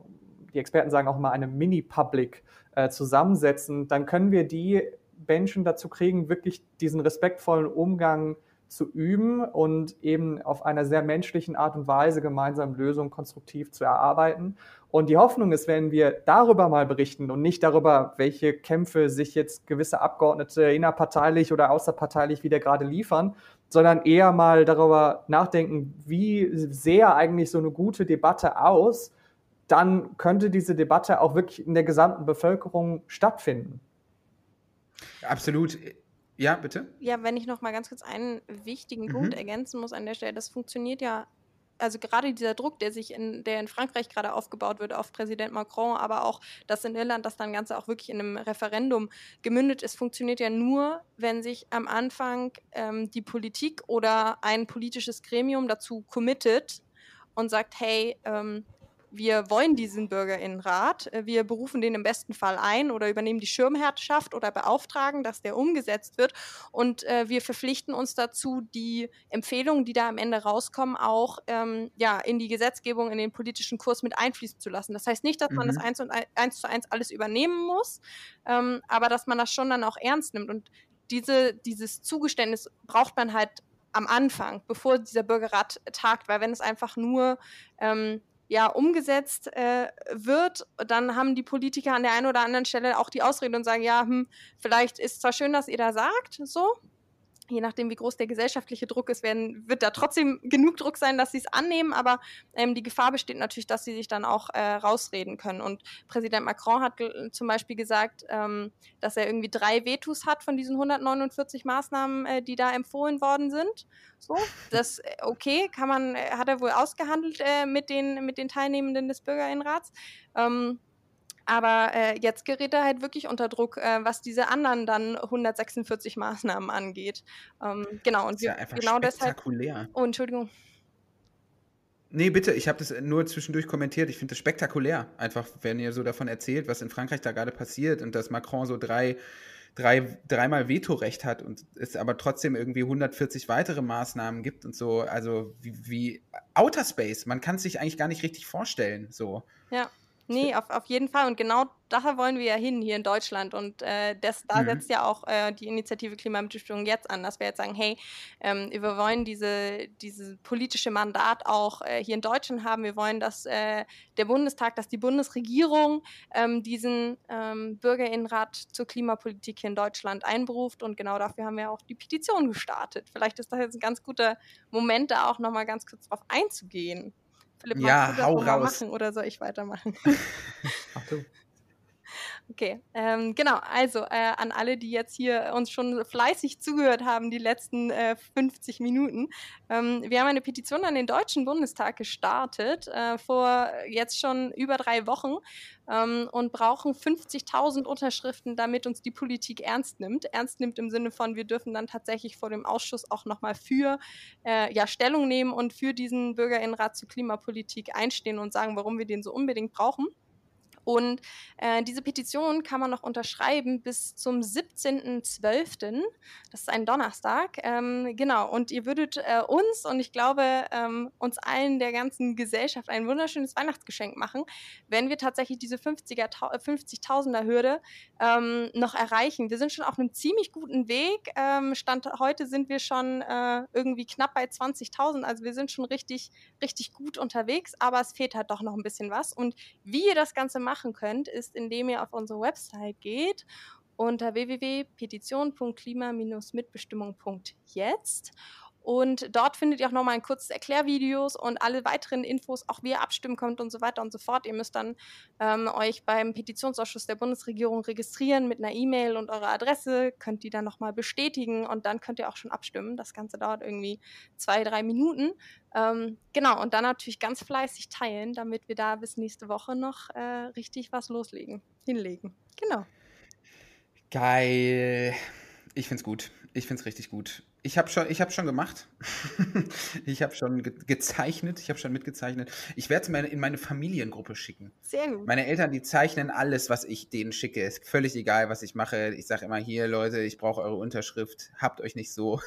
die Experten sagen auch mal eine Mini-Public äh, zusammensetzen, dann können wir die Menschen dazu kriegen, wirklich diesen respektvollen Umgang zu üben und eben auf einer sehr menschlichen Art und Weise gemeinsam Lösungen konstruktiv zu erarbeiten. Und die Hoffnung ist, wenn wir darüber mal berichten und nicht darüber, welche Kämpfe sich jetzt gewisse Abgeordnete innerparteilich oder außerparteilich wieder gerade liefern, sondern eher mal darüber nachdenken, wie sehr eigentlich so eine gute Debatte aus, dann könnte diese Debatte auch wirklich in der gesamten Bevölkerung stattfinden. Absolut. Ja, bitte? Ja, wenn ich noch mal ganz kurz einen wichtigen Punkt mhm. ergänzen muss an der Stelle, das funktioniert ja also gerade dieser Druck, der sich in, der in Frankreich gerade aufgebaut wird auf Präsident Macron, aber auch das in Irland, dass dann Ganze auch wirklich in einem Referendum gemündet ist, funktioniert ja nur, wenn sich am Anfang ähm, die Politik oder ein politisches Gremium dazu committet und sagt, hey, ähm, wir wollen diesen Bürgerinnenrat, äh, wir berufen den im besten Fall ein oder übernehmen die Schirmherrschaft oder beauftragen, dass der umgesetzt wird und äh, wir verpflichten uns dazu, die Empfehlungen, die da am Ende rauskommen, auch ähm, ja, in die Gesetzgebung, in den politischen Kurs mit einfließen zu lassen. Das heißt nicht, dass man das mhm. eins, und eins zu eins alles übernehmen muss, ähm, aber dass man das schon dann auch ernst nimmt und diese, dieses Zugeständnis braucht man halt am Anfang, bevor dieser Bürgerrat tagt, weil wenn es einfach nur ähm, ja, umgesetzt äh, wird, dann haben die Politiker an der einen oder anderen Stelle auch die Ausrede und sagen, ja, hm, vielleicht ist zwar schön, dass ihr da sagt, so, je nachdem, wie groß der gesellschaftliche Druck ist, werden, wird da trotzdem genug Druck sein, dass sie es annehmen. Aber ähm, die Gefahr besteht natürlich, dass sie sich dann auch äh, rausreden können. Und Präsident Macron hat zum Beispiel gesagt, ähm, dass er irgendwie drei Vetos hat von diesen 149 Maßnahmen, äh, die da empfohlen worden sind. So, das äh, okay, kann man, äh, hat er wohl ausgehandelt äh, mit den mit den Teilnehmenden des Bürgerinnenrats. Ähm, aber äh, jetzt gerät er halt wirklich unter Druck, äh, was diese anderen dann 146 Maßnahmen angeht. Ähm, genau, und wir, ja genau deshalb. Oh, Entschuldigung. Nee, bitte, ich habe das nur zwischendurch kommentiert. Ich finde das spektakulär, einfach, wenn ihr so davon erzählt, was in Frankreich da gerade passiert und dass Macron so drei drei, dreimal Vetorecht hat und es aber trotzdem irgendwie 140 weitere Maßnahmen gibt und so, also wie, wie Outer Space, man kann es sich eigentlich gar nicht richtig vorstellen, so. Ja. Nee, auf, auf jeden Fall. Und genau da wollen wir ja hin hier in Deutschland. Und äh, das, da mhm. setzt ja auch äh, die Initiative Klimamitbestimmung jetzt an, dass wir jetzt sagen, hey, ähm, wir wollen diese, diese politische Mandat auch äh, hier in Deutschland haben. Wir wollen, dass äh, der Bundestag, dass die Bundesregierung ähm, diesen ähm, Bürgerinnenrat zur Klimapolitik hier in Deutschland einberuft. Und genau dafür haben wir auch die Petition gestartet. Vielleicht ist das jetzt ein ganz guter Moment, da auch nochmal ganz kurz drauf einzugehen. Philipp, ja, hau raus. machen oder soll ich weitermachen? Ach du. Okay, ähm, genau. Also äh, an alle, die jetzt hier uns schon fleißig zugehört haben, die letzten äh, 50 Minuten. Ähm, wir haben eine Petition an den Deutschen Bundestag gestartet, äh, vor jetzt schon über drei Wochen ähm, und brauchen 50.000 Unterschriften, damit uns die Politik ernst nimmt. Ernst nimmt im Sinne von, wir dürfen dann tatsächlich vor dem Ausschuss auch nochmal für äh, ja, Stellung nehmen und für diesen Bürgerinnenrat zur Klimapolitik einstehen und sagen, warum wir den so unbedingt brauchen. Und äh, diese Petition kann man noch unterschreiben bis zum 17.12. Das ist ein Donnerstag. Ähm, genau. Und ihr würdet äh, uns und ich glaube ähm, uns allen der ganzen Gesellschaft ein wunderschönes Weihnachtsgeschenk machen, wenn wir tatsächlich diese 50er, 50.000er äh, Hürde ähm, noch erreichen. Wir sind schon auf einem ziemlich guten Weg. Ähm, Stand heute sind wir schon äh, irgendwie knapp bei 20.000. Also wir sind schon richtig, richtig gut unterwegs. Aber es fehlt halt doch noch ein bisschen was. Und wie ihr das Ganze macht, machen könnt, ist, indem ihr auf unsere Website geht unter www.petition.klima-mitbestimmung.jetzt und dort findet ihr auch nochmal ein kurzes Erklärvideos und alle weiteren Infos, auch wie ihr abstimmen könnt und so weiter und so fort. Ihr müsst dann ähm, euch beim Petitionsausschuss der Bundesregierung registrieren mit einer E-Mail und eurer Adresse, könnt die dann nochmal bestätigen und dann könnt ihr auch schon abstimmen. Das Ganze dauert irgendwie zwei, drei Minuten. Ähm, genau, und dann natürlich ganz fleißig teilen, damit wir da bis nächste Woche noch äh, richtig was loslegen, hinlegen. Genau. Geil. Ich find's gut. Ich find's richtig gut. Ich habe schon, hab schon gemacht. ich habe schon ge gezeichnet. Ich habe schon mitgezeichnet. Ich werde es in meine Familiengruppe schicken. Sehr gut. Meine Eltern, die zeichnen alles, was ich denen schicke. Ist völlig egal, was ich mache. Ich sage immer hier, Leute, ich brauche eure Unterschrift. Habt euch nicht so.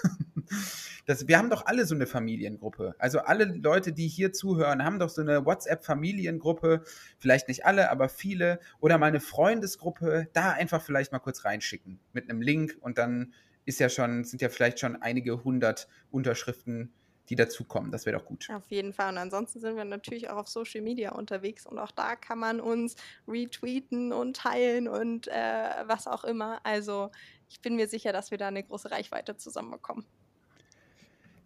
das, wir haben doch alle so eine Familiengruppe. Also alle Leute, die hier zuhören, haben doch so eine WhatsApp-Familiengruppe. Vielleicht nicht alle, aber viele. Oder mal eine Freundesgruppe. Da einfach vielleicht mal kurz reinschicken. Mit einem Link und dann ist ja schon, sind ja vielleicht schon einige hundert Unterschriften, die dazukommen. Das wäre doch gut. Auf jeden Fall. Und ansonsten sind wir natürlich auch auf Social Media unterwegs und auch da kann man uns retweeten und teilen und äh, was auch immer. Also ich bin mir sicher, dass wir da eine große Reichweite zusammenbekommen.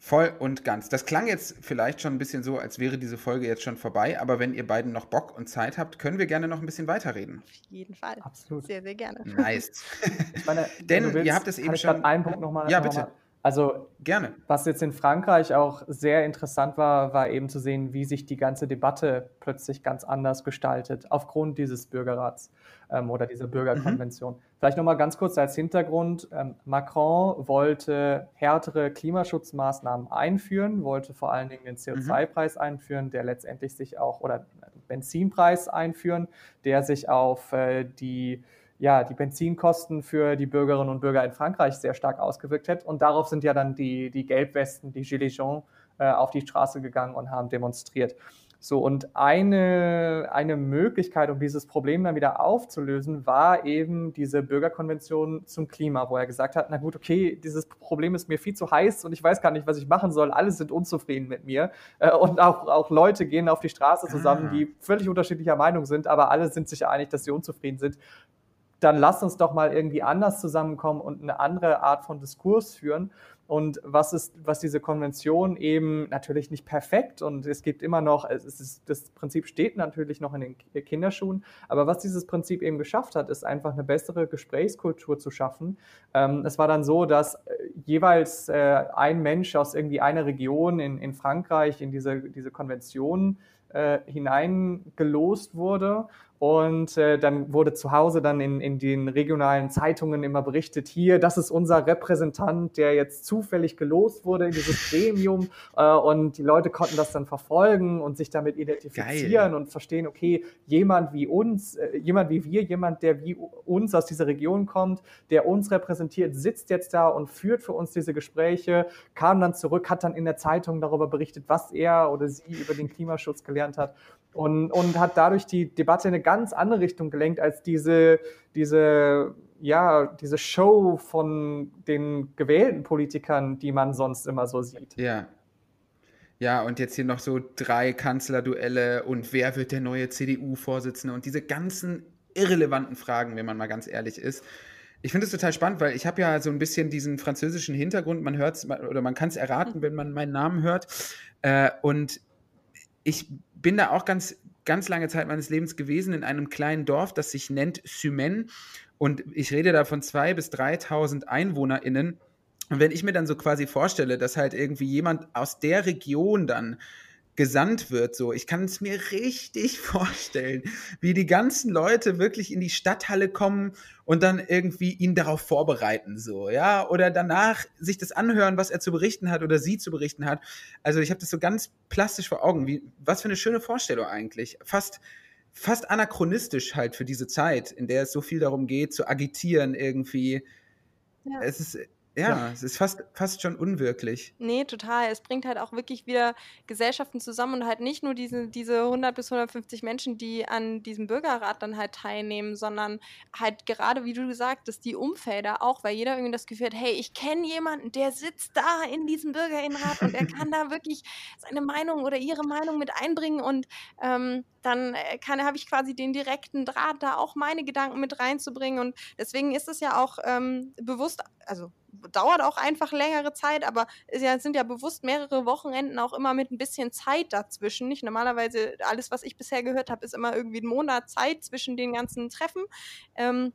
Voll und ganz. Das klang jetzt vielleicht schon ein bisschen so, als wäre diese Folge jetzt schon vorbei, aber wenn ihr beiden noch Bock und Zeit habt, können wir gerne noch ein bisschen weiterreden. Auf jeden Fall. Absolut. Sehr, sehr gerne. Nice. Meine, Denn willst, ihr habt es eben schon. Einen Punkt nochmal. Ja, bitte. Noch mal. Also gerne. Was jetzt in Frankreich auch sehr interessant war, war eben zu sehen, wie sich die ganze Debatte plötzlich ganz anders gestaltet aufgrund dieses Bürgerrats ähm, oder dieser Bürgerkonvention. Mhm. Vielleicht nochmal ganz kurz als Hintergrund. Ähm, Macron wollte härtere Klimaschutzmaßnahmen einführen, wollte vor allen Dingen den CO2-Preis mhm. einführen, der letztendlich sich auch, oder Benzinpreis einführen, der sich auf äh, die ja, die Benzinkosten für die Bürgerinnen und Bürger in Frankreich sehr stark ausgewirkt hat. Und darauf sind ja dann die, die Gelbwesten, die Gilets jaunes, äh, auf die Straße gegangen und haben demonstriert. So, und eine, eine Möglichkeit, um dieses Problem dann wieder aufzulösen, war eben diese Bürgerkonvention zum Klima, wo er gesagt hat, na gut, okay, dieses Problem ist mir viel zu heiß und ich weiß gar nicht, was ich machen soll. Alle sind unzufrieden mit mir. Äh, und auch, auch Leute gehen auf die Straße zusammen, ah. die völlig unterschiedlicher Meinung sind, aber alle sind sich einig, dass sie unzufrieden sind dann lass uns doch mal irgendwie anders zusammenkommen und eine andere Art von Diskurs führen. Und was ist, was diese Konvention eben natürlich nicht perfekt und es gibt immer noch, es ist, das Prinzip steht natürlich noch in den Kinderschuhen, aber was dieses Prinzip eben geschafft hat, ist einfach eine bessere Gesprächskultur zu schaffen. Ähm, es war dann so, dass äh, jeweils äh, ein Mensch aus irgendwie einer Region in, in Frankreich in diese, diese Konvention äh, hineingelost wurde Und äh, dann wurde zu Hause dann in, in den regionalen Zeitungen immer berichtet, hier, das ist unser Repräsentant, der jetzt zufällig gelost wurde in dieses Gremium. Äh, und die Leute konnten das dann verfolgen und sich damit identifizieren Geil. und verstehen, okay, jemand wie uns, äh, jemand wie wir, jemand, der wie uns aus dieser Region kommt, der uns repräsentiert, sitzt jetzt da und führt für uns diese Gespräche, kam dann zurück, hat dann in der Zeitung darüber berichtet, was er oder sie über den Klimaschutz gelernt hat und, und hat dadurch die Debatte in eine ganz andere Richtung gelenkt als diese, diese, ja, diese Show von den gewählten Politikern, die man sonst immer so sieht. Ja. Ja, und jetzt hier noch so drei Kanzlerduelle und wer wird der neue CDU-Vorsitzende und diese ganzen irrelevanten Fragen, wenn man mal ganz ehrlich ist. Ich finde es total spannend, weil ich habe ja so ein bisschen diesen französischen Hintergrund. Man hört es oder man kann es erraten, wenn man meinen Namen hört. Äh, und ich bin da auch ganz, ganz lange Zeit meines Lebens gewesen in einem kleinen Dorf, das sich nennt Symen. Und ich rede da von 2.000 bis 3.000 EinwohnerInnen. Und wenn ich mir dann so quasi vorstelle, dass halt irgendwie jemand aus der Region dann gesandt wird. So, ich kann es mir richtig vorstellen, wie die ganzen Leute wirklich in die Stadthalle kommen und dann irgendwie ihn darauf vorbereiten, so, ja, oder danach sich das anhören, was er zu berichten hat oder sie zu berichten hat. Also ich habe das so ganz plastisch vor Augen. Wie, was für eine schöne Vorstellung eigentlich. Fast fast anachronistisch halt für diese Zeit, in der es so viel darum geht, zu agitieren irgendwie. Ja. Es ist ja, es ist fast, fast schon unwirklich. Nee, total. Es bringt halt auch wirklich wieder Gesellschaften zusammen und halt nicht nur diese, diese 100 bis 150 Menschen, die an diesem Bürgerrat dann halt teilnehmen, sondern halt gerade, wie du gesagt hast, die Umfelder auch, weil jeder irgendwie das Gefühl hat, hey, ich kenne jemanden, der sitzt da in diesem Bürgerinnenrat und er kann da wirklich seine Meinung oder ihre Meinung mit einbringen und ähm, dann äh, habe ich quasi den direkten Draht, da auch meine Gedanken mit reinzubringen und deswegen ist es ja auch ähm, bewusst, also dauert auch einfach längere Zeit, aber es sind ja bewusst mehrere Wochenenden auch immer mit ein bisschen Zeit dazwischen. Nicht normalerweise alles, was ich bisher gehört habe, ist immer irgendwie ein Monat Zeit zwischen den ganzen Treffen. Ähm,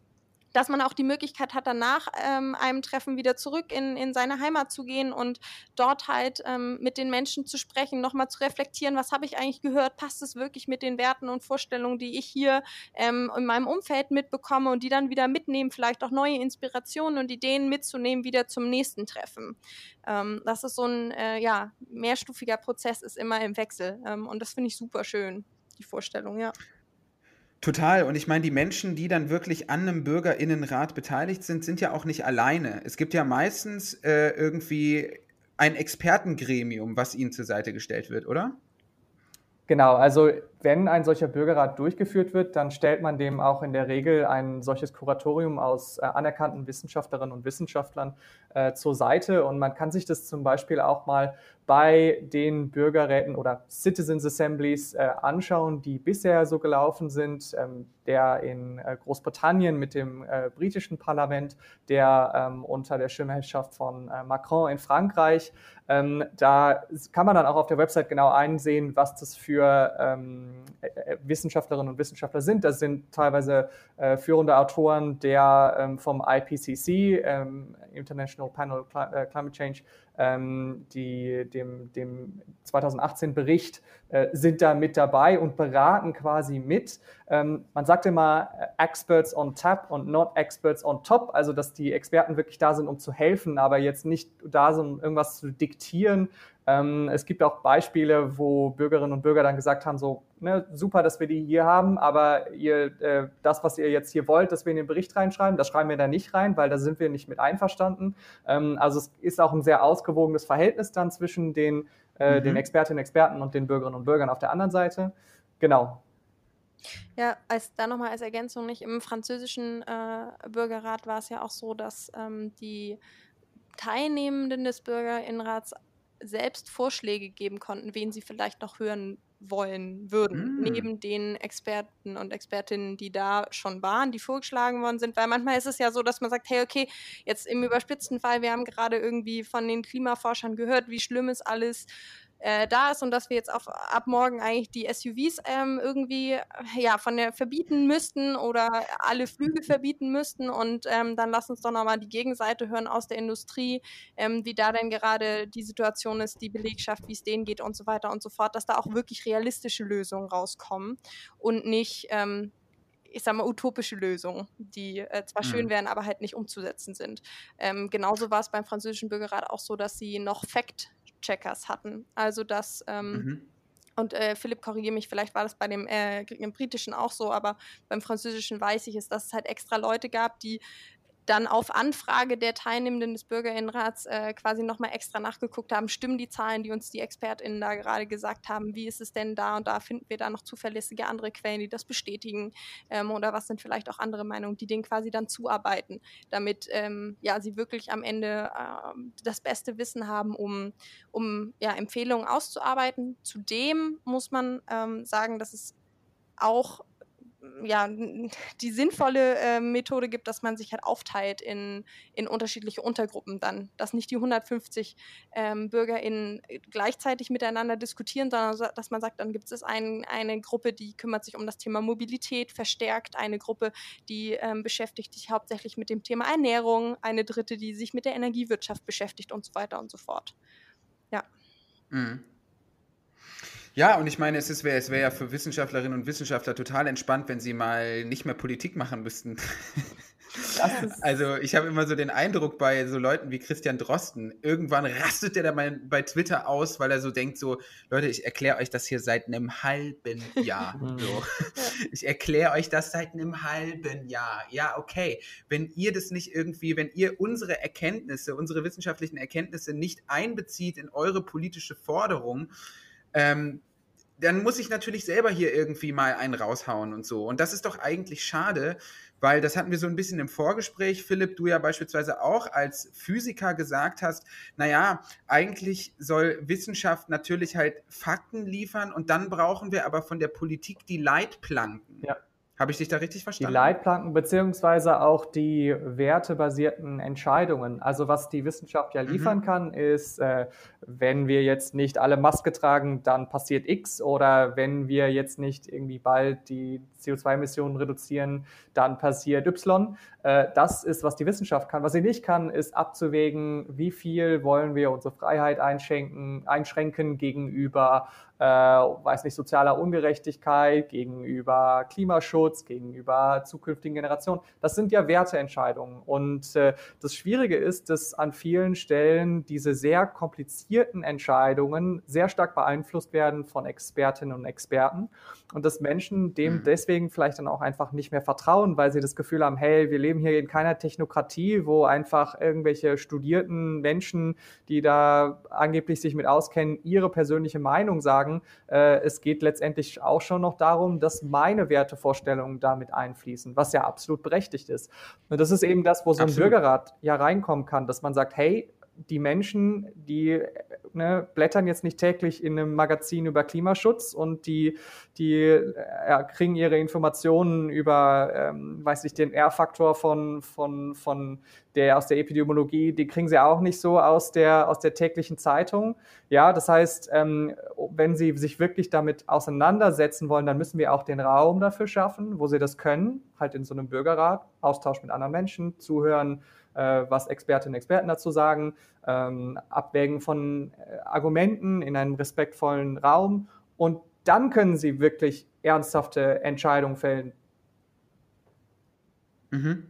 dass man auch die Möglichkeit hat, danach ähm, einem Treffen wieder zurück in, in seine Heimat zu gehen und dort halt ähm, mit den Menschen zu sprechen, nochmal zu reflektieren, was habe ich eigentlich gehört, passt es wirklich mit den Werten und Vorstellungen, die ich hier ähm, in meinem Umfeld mitbekomme und die dann wieder mitnehmen, vielleicht auch neue Inspirationen und Ideen mitzunehmen, wieder zum nächsten Treffen. Ähm, das ist so ein äh, ja, mehrstufiger Prozess, ist immer im Wechsel ähm, und das finde ich super schön, die Vorstellung, ja. Total. Und ich meine, die Menschen, die dann wirklich an einem Bürgerinnenrat beteiligt sind, sind ja auch nicht alleine. Es gibt ja meistens äh, irgendwie ein Expertengremium, was ihnen zur Seite gestellt wird, oder? Genau, also wenn ein solcher Bürgerrat durchgeführt wird, dann stellt man dem auch in der Regel ein solches Kuratorium aus äh, anerkannten Wissenschaftlerinnen und Wissenschaftlern äh, zur Seite. Und man kann sich das zum Beispiel auch mal bei den Bürgerräten oder Citizens Assemblies äh, anschauen, die bisher so gelaufen sind. Ähm, der in äh, Großbritannien mit dem äh, britischen Parlament, der ähm, unter der Schirmherrschaft von äh, Macron in Frankreich. Ähm, da kann man dann auch auf der Website genau einsehen, was das für ähm, äh, Wissenschaftlerinnen und Wissenschaftler sind. Das sind teilweise äh, führende Autoren der ähm, vom IPCC, ähm, International Panel Climate Change, ähm, die, dem, dem 2018 Bericht äh, sind da mit dabei und beraten quasi mit. Ähm, man sagt immer äh, Experts on tap und not Experts on top, also dass die Experten wirklich da sind, um zu helfen, aber jetzt nicht da sind, um irgendwas zu diktieren. Ähm, es gibt auch Beispiele, wo Bürgerinnen und Bürger dann gesagt haben, so ne, super, dass wir die hier haben, aber ihr, äh, das, was ihr jetzt hier wollt, dass wir in den Bericht reinschreiben, das schreiben wir da nicht rein, weil da sind wir nicht mit einverstanden. Ähm, also es ist auch ein sehr ausgewogenes Verhältnis dann zwischen den, äh, mhm. den Expertinnen und Experten und den Bürgerinnen und Bürgern auf der anderen Seite. Genau, ja, als da nochmal als Ergänzung nicht, im französischen äh, Bürgerrat war es ja auch so, dass ähm, die Teilnehmenden des Bürgerinnenrats selbst Vorschläge geben konnten, wen sie vielleicht noch hören wollen würden, mm. neben den Experten und Expertinnen, die da schon waren, die vorgeschlagen worden sind. Weil manchmal ist es ja so, dass man sagt, hey, okay, jetzt im überspitzten Fall, wir haben gerade irgendwie von den Klimaforschern gehört, wie schlimm ist alles äh, da ist und dass wir jetzt auf, ab morgen eigentlich die SUVs ähm, irgendwie ja, von der verbieten müssten oder alle Flüge verbieten müssten. Und ähm, dann lass uns doch nochmal die Gegenseite hören aus der Industrie, ähm, wie da denn gerade die Situation ist, die Belegschaft, wie es denen geht und so weiter und so fort, dass da auch wirklich realistische Lösungen rauskommen und nicht ähm, ich sag mal, utopische Lösungen, die äh, zwar mhm. schön wären, aber halt nicht umzusetzen sind. Ähm, genauso war es beim französischen Bürgerrat auch so, dass sie noch Fact-Checkers hatten. Also, dass. Ähm, mhm. Und äh, Philipp, korrigiere mich, vielleicht war das bei dem, äh, dem, britischen auch so, aber beim französischen weiß ich es, dass es halt extra Leute gab, die dann auf Anfrage der Teilnehmenden des Bürgerinnenrats äh, quasi nochmal extra nachgeguckt haben, stimmen die Zahlen, die uns die ExpertInnen da gerade gesagt haben, wie ist es denn da und da finden wir da noch zuverlässige andere Quellen, die das bestätigen ähm, oder was sind vielleicht auch andere Meinungen, die denen quasi dann zuarbeiten, damit ähm, ja, sie wirklich am Ende äh, das beste Wissen haben, um, um ja, Empfehlungen auszuarbeiten. Zudem muss man ähm, sagen, dass es auch ja, die sinnvolle äh, Methode gibt, dass man sich halt aufteilt in, in unterschiedliche Untergruppen dann. Dass nicht die 150 ähm, BürgerInnen gleichzeitig miteinander diskutieren, sondern dass man sagt, dann gibt es ein, eine Gruppe, die kümmert sich um das Thema Mobilität verstärkt, eine Gruppe, die ähm, beschäftigt sich hauptsächlich mit dem Thema Ernährung, eine dritte, die sich mit der Energiewirtschaft beschäftigt und so weiter und so fort. Ja. Mhm. Ja, und ich meine, es, es wäre wär ja für Wissenschaftlerinnen und Wissenschaftler total entspannt, wenn sie mal nicht mehr Politik machen müssten. also ich habe immer so den Eindruck bei so Leuten wie Christian Drosten, irgendwann rastet der da mal bei Twitter aus, weil er so denkt, so, Leute, ich erkläre euch das hier seit einem halben Jahr. So. Ich erkläre euch das seit einem halben Jahr. Ja, okay. Wenn ihr das nicht irgendwie, wenn ihr unsere Erkenntnisse, unsere wissenschaftlichen Erkenntnisse nicht einbezieht in eure politische Forderung, ähm, dann muss ich natürlich selber hier irgendwie mal einen raushauen und so. Und das ist doch eigentlich schade, weil das hatten wir so ein bisschen im Vorgespräch, Philipp, du ja beispielsweise auch als Physiker gesagt hast, naja, eigentlich soll Wissenschaft natürlich halt Fakten liefern und dann brauchen wir aber von der Politik die Leitplanken. Ja. Habe ich dich da richtig verstanden? Die Leitplanken beziehungsweise auch die wertebasierten Entscheidungen. Also was die Wissenschaft ja mhm. liefern mhm. kann, ist, äh, wenn wir jetzt nicht alle Maske tragen, dann passiert X oder wenn wir jetzt nicht irgendwie bald die CO2-Emissionen reduzieren, dann passiert Y. Äh, das ist, was die Wissenschaft kann. Was sie nicht kann, ist abzuwägen, wie viel wollen wir unsere Freiheit einschränken, einschränken gegenüber äh, weiß nicht, sozialer Ungerechtigkeit, gegenüber Klimaschutz, gegenüber zukünftigen Generationen. Das sind ja Werteentscheidungen. Und äh, das Schwierige ist, dass an vielen Stellen diese sehr komplizierten Entscheidungen sehr stark beeinflusst werden von Expertinnen und Experten und dass Menschen dem mhm. deswegen vielleicht dann auch einfach nicht mehr vertrauen, weil sie das Gefühl haben, hey, wir leben hier in keiner Technokratie, wo einfach irgendwelche studierten Menschen, die da angeblich sich mit auskennen, ihre persönliche Meinung sagen. Äh, es geht letztendlich auch schon noch darum, dass meine Wertevorstellungen damit einfließen, was ja absolut berechtigt ist. Und das ist eben das, wo so ein absolut. Bürgerrat ja reinkommen kann, dass man sagt, hey, die Menschen, die ne, blättern jetzt nicht täglich in einem Magazin über Klimaschutz und die, die äh, kriegen ihre Informationen über, ähm, weiß ich, den R-Faktor von, von, von der aus der Epidemiologie, die kriegen sie auch nicht so aus der, aus der täglichen Zeitung. Ja, das heißt, ähm, wenn sie sich wirklich damit auseinandersetzen wollen, dann müssen wir auch den Raum dafür schaffen, wo sie das können, halt in so einem Bürgerrat, Austausch mit anderen Menschen, zuhören, was Expertinnen und Experten dazu sagen, ähm, Abwägen von äh, Argumenten in einem respektvollen Raum und dann können sie wirklich ernsthafte Entscheidungen fällen. Mhm.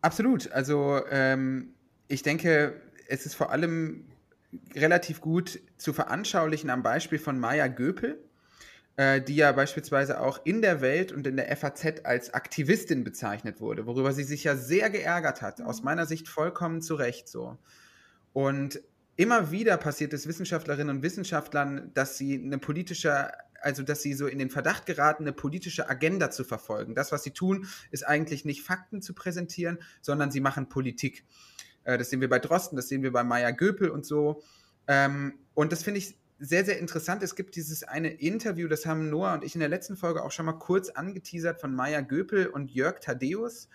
Absolut. Also ähm, ich denke, es ist vor allem relativ gut zu veranschaulichen am Beispiel von Maya Göpel, äh, die ja beispielsweise auch in der Welt und in der FAZ als Aktivistin bezeichnet wurde, worüber sie sich ja sehr geärgert hat, aus mhm. meiner Sicht vollkommen zu Recht so. Und immer wieder passiert es Wissenschaftlerinnen und Wissenschaftlern, dass sie eine politische also dass sie so in den Verdacht geraten, eine politische Agenda zu verfolgen. Das, was sie tun, ist eigentlich nicht Fakten zu präsentieren, sondern sie machen Politik. Äh, das sehen wir bei Drosten, das sehen wir bei Maya Göpel und so. Ähm, und das finde ich sehr, sehr interessant. Es gibt dieses eine Interview, das haben Noah und ich in der letzten Folge auch schon mal kurz angeteasert von Maya Göpel und Jörg Thaddeus.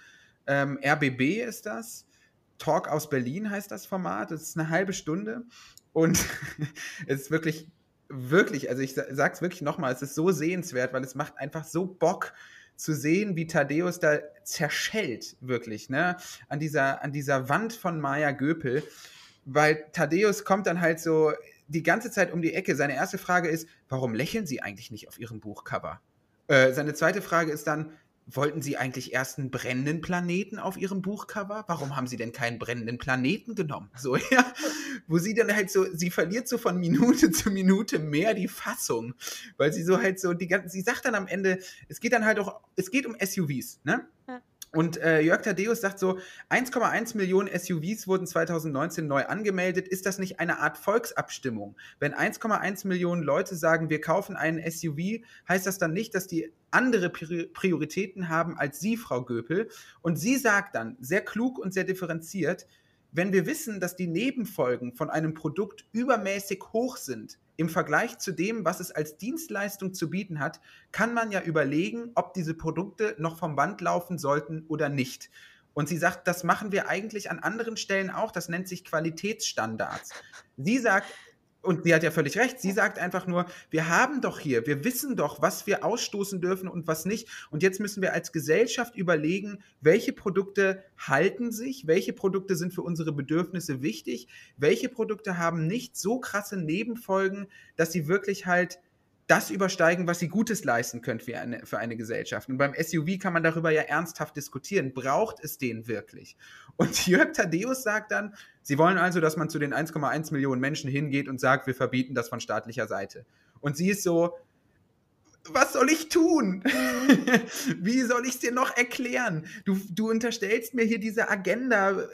Ähm, RBB ist das. Talk aus Berlin heißt das Format. Das ist eine halbe Stunde. Und es ist wirklich, wirklich, also ich sage es wirklich nochmal, es ist so sehenswert, weil es macht einfach so Bock zu sehen, wie Thaddeus da zerschellt, wirklich, ne? An dieser, an dieser Wand von Maya Göpel. Weil Thaddeus kommt dann halt so die ganze Zeit um die Ecke. Seine erste Frage ist, warum lächeln Sie eigentlich nicht auf Ihrem Buchcover? Äh, seine zweite Frage ist dann, wollten Sie eigentlich erst einen brennenden Planeten auf Ihrem Buchcover? Warum haben Sie denn keinen brennenden Planeten genommen? So, ja, wo sie dann halt so, sie verliert so von Minute zu Minute mehr die Fassung, weil sie so halt so die ganzen, sie sagt dann am Ende, es geht dann halt auch, es geht um SUVs, ne? Ja. Und äh, Jörg Thaddeus sagt so, 1,1 Millionen SUVs wurden 2019 neu angemeldet. Ist das nicht eine Art Volksabstimmung? Wenn 1,1 Millionen Leute sagen, wir kaufen einen SUV, heißt das dann nicht, dass die andere Prioritäten haben als Sie, Frau Göpel? Und sie sagt dann, sehr klug und sehr differenziert, wenn wir wissen, dass die Nebenfolgen von einem Produkt übermäßig hoch sind, im Vergleich zu dem, was es als Dienstleistung zu bieten hat, kann man ja überlegen, ob diese Produkte noch vom Band laufen sollten oder nicht. Und sie sagt, das machen wir eigentlich an anderen Stellen auch, das nennt sich Qualitätsstandards. Sie sagt, und sie hat ja völlig recht. Sie sagt einfach nur, wir haben doch hier, wir wissen doch, was wir ausstoßen dürfen und was nicht. Und jetzt müssen wir als Gesellschaft überlegen, welche Produkte halten sich, welche Produkte sind für unsere Bedürfnisse wichtig, welche Produkte haben nicht so krasse Nebenfolgen, dass sie wirklich halt das übersteigen, was sie Gutes leisten können für eine, für eine Gesellschaft. Und beim SUV kann man darüber ja ernsthaft diskutieren. Braucht es den wirklich? Und Jörg Thaddeus sagt dann, sie wollen also, dass man zu den 1,1 Millionen Menschen hingeht und sagt, wir verbieten das von staatlicher Seite. Und sie ist so, was soll ich tun? Wie soll ich es dir noch erklären? Du, du unterstellst mir hier diese Agenda.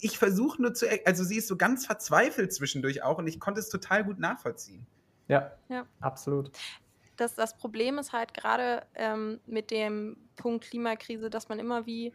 Ich versuche nur zu, also sie ist so ganz verzweifelt zwischendurch auch und ich konnte es total gut nachvollziehen. Ja, ja. absolut. Das, das Problem ist halt gerade ähm, mit dem Punkt Klimakrise, dass man immer wie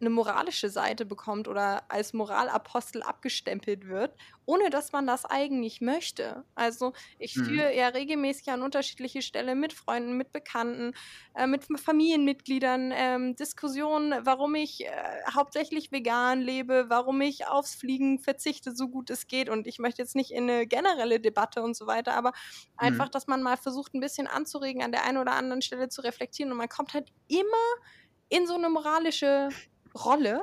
eine moralische Seite bekommt oder als Moralapostel abgestempelt wird, ohne dass man das eigentlich möchte. Also ich mhm. führe ja regelmäßig an unterschiedliche Stellen mit Freunden, mit Bekannten, äh, mit Familienmitgliedern ähm, Diskussionen, warum ich äh, hauptsächlich vegan lebe, warum ich aufs Fliegen verzichte, so gut es geht. Und ich möchte jetzt nicht in eine generelle Debatte und so weiter, aber mhm. einfach, dass man mal versucht, ein bisschen anzuregen, an der einen oder anderen Stelle zu reflektieren. Und man kommt halt immer in so eine moralische Rolle,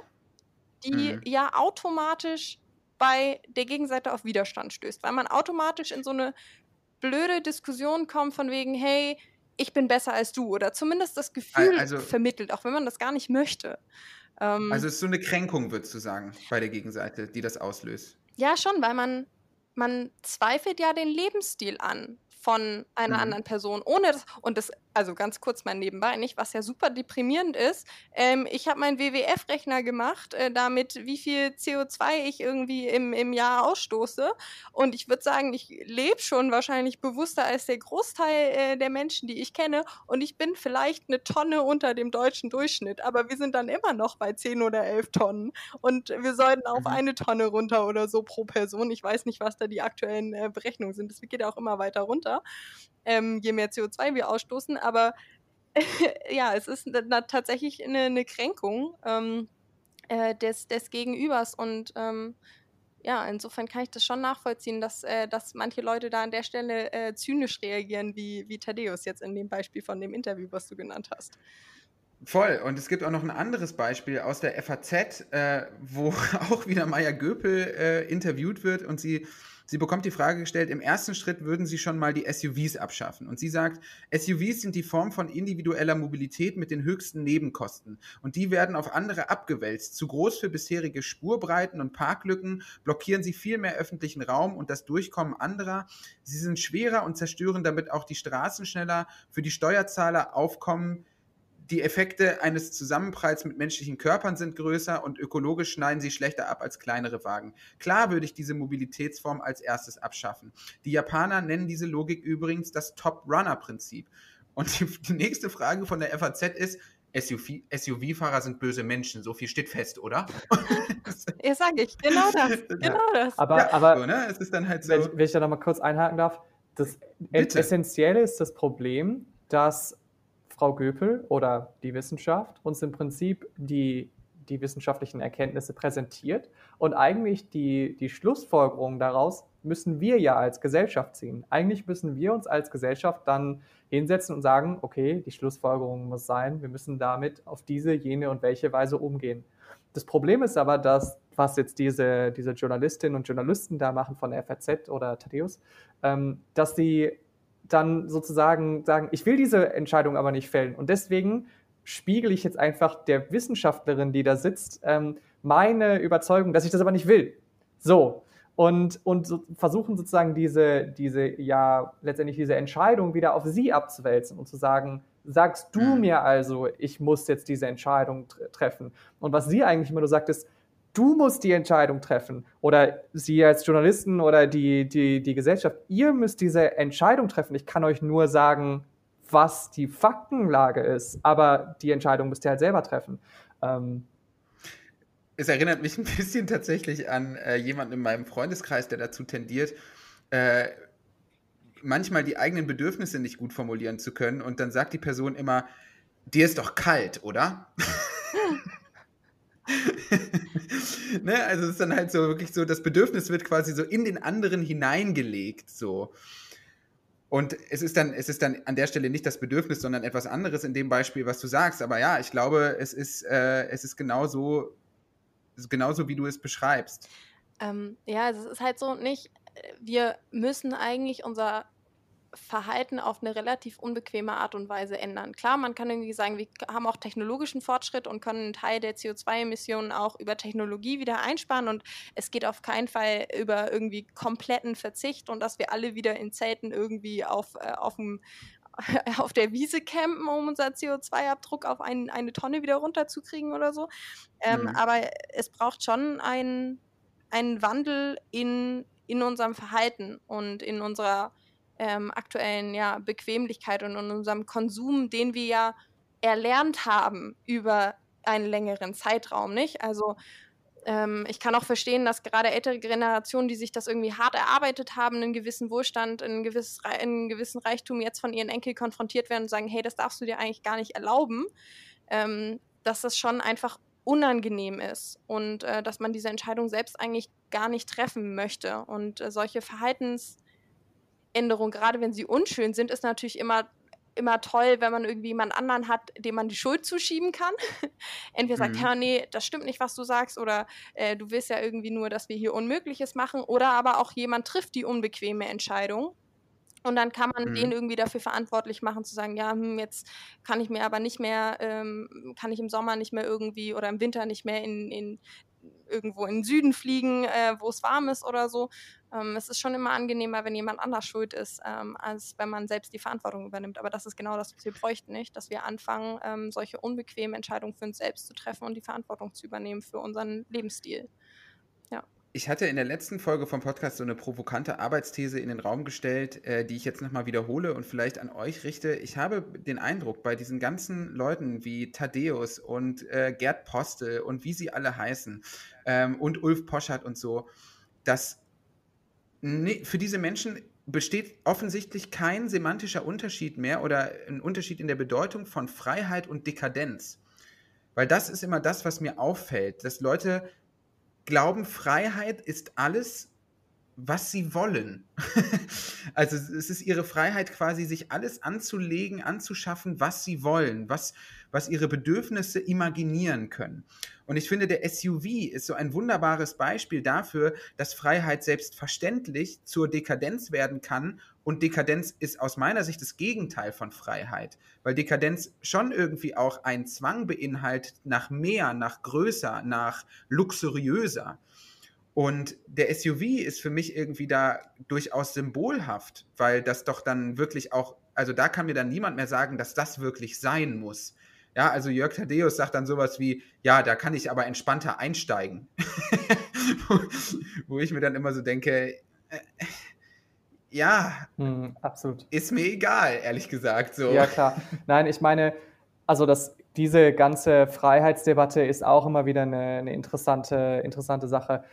die mhm. ja automatisch bei der Gegenseite auf Widerstand stößt, weil man automatisch in so eine blöde Diskussion kommt von wegen, hey, ich bin besser als du oder zumindest das Gefühl also, vermittelt, auch wenn man das gar nicht möchte. Ähm, also es ist so eine Kränkung, würdest du sagen, bei der Gegenseite, die das auslöst. Ja, schon, weil man, man zweifelt ja den Lebensstil an von einer mhm. anderen Person, ohne das, und das, also ganz kurz mal nebenbei, nicht, was ja super deprimierend ist. Ähm, ich habe meinen WWF-Rechner gemacht, äh, damit, wie viel CO2 ich irgendwie im, im Jahr ausstoße. Und ich würde sagen, ich lebe schon wahrscheinlich bewusster als der Großteil äh, der Menschen, die ich kenne. Und ich bin vielleicht eine Tonne unter dem deutschen Durchschnitt, aber wir sind dann immer noch bei 10 oder 11 Tonnen. Und wir sollten auf mhm. eine Tonne runter oder so pro Person. Ich weiß nicht, was da die aktuellen äh, Berechnungen sind. Das geht auch immer weiter runter ähm, je mehr CO2 wir ausstoßen. Aber ja, es ist na, tatsächlich eine, eine Kränkung ähm, äh, des, des Gegenübers und ähm, ja, insofern kann ich das schon nachvollziehen, dass, äh, dass manche Leute da an der Stelle äh, zynisch reagieren, wie, wie Thaddeus jetzt in dem Beispiel von dem Interview, was du genannt hast. Voll. Und es gibt auch noch ein anderes Beispiel aus der FAZ, äh, wo auch wieder Maya Göpel äh, interviewt wird und sie Sie bekommt die Frage gestellt, im ersten Schritt würden Sie schon mal die SUVs abschaffen. Und sie sagt, SUVs sind die Form von individueller Mobilität mit den höchsten Nebenkosten. Und die werden auf andere abgewälzt. Zu groß für bisherige Spurbreiten und Parklücken blockieren sie viel mehr öffentlichen Raum und das Durchkommen anderer. Sie sind schwerer und zerstören damit auch die Straßen schneller. Für die Steuerzahler aufkommen die Effekte eines Zusammenpralls mit menschlichen Körpern sind größer und ökologisch schneiden sie schlechter ab als kleinere Wagen. Klar würde ich diese Mobilitätsform als erstes abschaffen. Die Japaner nennen diese Logik übrigens das Top-Runner-Prinzip. Und die, die, nächste Frage von der FAZ ist, SUV-Fahrer sind böse Menschen, so viel steht fest, oder? ja, sage ich, genau das, genau das. Aber, ja, aber so, ne? es ist dann halt so. Wenn, wenn ich da nochmal kurz einhaken darf, das Bitte. Essentielle ist das Problem, dass Frau Göpel oder die Wissenschaft uns im Prinzip die, die wissenschaftlichen Erkenntnisse präsentiert und eigentlich die, die Schlussfolgerungen daraus müssen wir ja als Gesellschaft ziehen. Eigentlich müssen wir uns als Gesellschaft dann hinsetzen und sagen, okay, die Schlussfolgerung muss sein, wir müssen damit auf diese, jene und welche Weise umgehen. Das Problem ist aber, dass, was jetzt diese, diese Journalistinnen und Journalisten da machen von der FAZ oder Thaddeus, ähm, dass sie dann sozusagen sagen, ich will diese Entscheidung aber nicht fällen. Und deswegen spiegel ich jetzt einfach der Wissenschaftlerin, die da sitzt, ähm, meine Überzeugung, dass ich das aber nicht will. So. Und, und so versuchen sozusagen diese, diese, ja, letztendlich diese Entscheidung wieder auf sie abzuwälzen und zu sagen, sagst du mhm. mir also, ich muss jetzt diese Entscheidung treffen. Und was sie eigentlich immer nur sagt, ist, du musst die Entscheidung treffen. Oder Sie als Journalisten oder die, die, die Gesellschaft, ihr müsst diese Entscheidung treffen. Ich kann euch nur sagen, was die Faktenlage ist, aber die Entscheidung müsst ihr halt selber treffen. Ähm, es erinnert mich ein bisschen tatsächlich an äh, jemanden in meinem Freundeskreis, der dazu tendiert, äh, manchmal die eigenen Bedürfnisse nicht gut formulieren zu können. Und dann sagt die Person immer, dir ist doch kalt, oder? ne? Also es ist dann halt so wirklich so, das Bedürfnis wird quasi so in den anderen hineingelegt. So. Und es ist dann, es ist dann an der Stelle nicht das Bedürfnis, sondern etwas anderes in dem Beispiel, was du sagst. Aber ja, ich glaube, es ist, äh, es ist genauso, genauso, wie du es beschreibst. Ähm, ja, es ist halt so nicht, äh, wir müssen eigentlich unser Verhalten auf eine relativ unbequeme Art und Weise ändern. Klar, man kann irgendwie sagen, wir haben auch technologischen Fortschritt und können einen Teil der CO2-Emissionen auch über Technologie wieder einsparen und es geht auf keinen Fall über irgendwie kompletten Verzicht und dass wir alle wieder in Zelten irgendwie auf, äh, auf dem auf der Wiese campen, um unser CO2-Abdruck auf ein, eine Tonne wieder runterzukriegen oder so. Ähm, mhm. Aber es braucht schon einen, einen Wandel in, in unserem Verhalten und in unserer ähm, aktuellen ja, Bequemlichkeit und in unserem Konsum, den wir ja erlernt haben über einen längeren Zeitraum, nicht? Also ähm, ich kann auch verstehen, dass gerade ältere Generationen, die sich das irgendwie hart erarbeitet haben, einen gewissen Wohlstand, einen, gewiss, einen gewissen Reichtum jetzt von ihren Enkeln konfrontiert werden und sagen, hey, das darfst du dir eigentlich gar nicht erlauben, ähm, dass das schon einfach unangenehm ist und äh, dass man diese Entscheidung selbst eigentlich gar nicht treffen möchte. Und äh, solche Verhaltens- Änderungen, gerade wenn sie unschön sind, ist natürlich immer immer toll, wenn man irgendwie jemand anderen hat, dem man die Schuld zuschieben kann. Entweder sagt, mhm. ja, nee, das stimmt nicht, was du sagst, oder äh, du willst ja irgendwie nur, dass wir hier Unmögliches machen, oder aber auch jemand trifft die unbequeme Entscheidung. Und dann kann man mhm. den irgendwie dafür verantwortlich machen, zu sagen, ja, hm, jetzt kann ich mir aber nicht mehr, ähm, kann ich im Sommer nicht mehr irgendwie oder im Winter nicht mehr in, in irgendwo in den Süden fliegen, äh, wo es warm ist oder so. Ähm, es ist schon immer angenehmer, wenn jemand anders schuld ist, ähm, als wenn man selbst die Verantwortung übernimmt. Aber das ist genau das, was wir bräuchten, nicht? Dass wir anfangen, ähm, solche unbequemen Entscheidungen für uns selbst zu treffen und die Verantwortung zu übernehmen für unseren Lebensstil. Ja. Ich hatte in der letzten Folge vom Podcast so eine provokante Arbeitsthese in den Raum gestellt, äh, die ich jetzt nochmal wiederhole und vielleicht an euch richte. Ich habe den Eindruck, bei diesen ganzen Leuten wie Thaddeus und äh, Gerd Postel und wie sie alle heißen ähm, und Ulf Poschert und so, dass nee, für diese Menschen besteht offensichtlich kein semantischer Unterschied mehr oder ein Unterschied in der Bedeutung von Freiheit und Dekadenz. Weil das ist immer das, was mir auffällt, dass Leute glauben, Freiheit ist alles, was sie wollen. also es ist ihre Freiheit quasi, sich alles anzulegen, anzuschaffen, was sie wollen, was, was ihre Bedürfnisse imaginieren können. Und ich finde, der SUV ist so ein wunderbares Beispiel dafür, dass Freiheit selbstverständlich zur Dekadenz werden kann. Und Dekadenz ist aus meiner Sicht das Gegenteil von Freiheit, weil Dekadenz schon irgendwie auch einen Zwang beinhaltet nach mehr, nach größer, nach luxuriöser. Und der SUV ist für mich irgendwie da durchaus symbolhaft, weil das doch dann wirklich auch, also da kann mir dann niemand mehr sagen, dass das wirklich sein muss. Ja, also Jörg Thaddeus sagt dann sowas wie, ja, da kann ich aber entspannter einsteigen. wo, ich mir dann immer so denke, äh, ja, hm, absolut. Ist mir egal, ehrlich gesagt. So. Ja, klar. Nein, ich meine, also das, diese ganze Freiheitsdebatte ist auch immer wieder eine, eine interessante, interessante Sache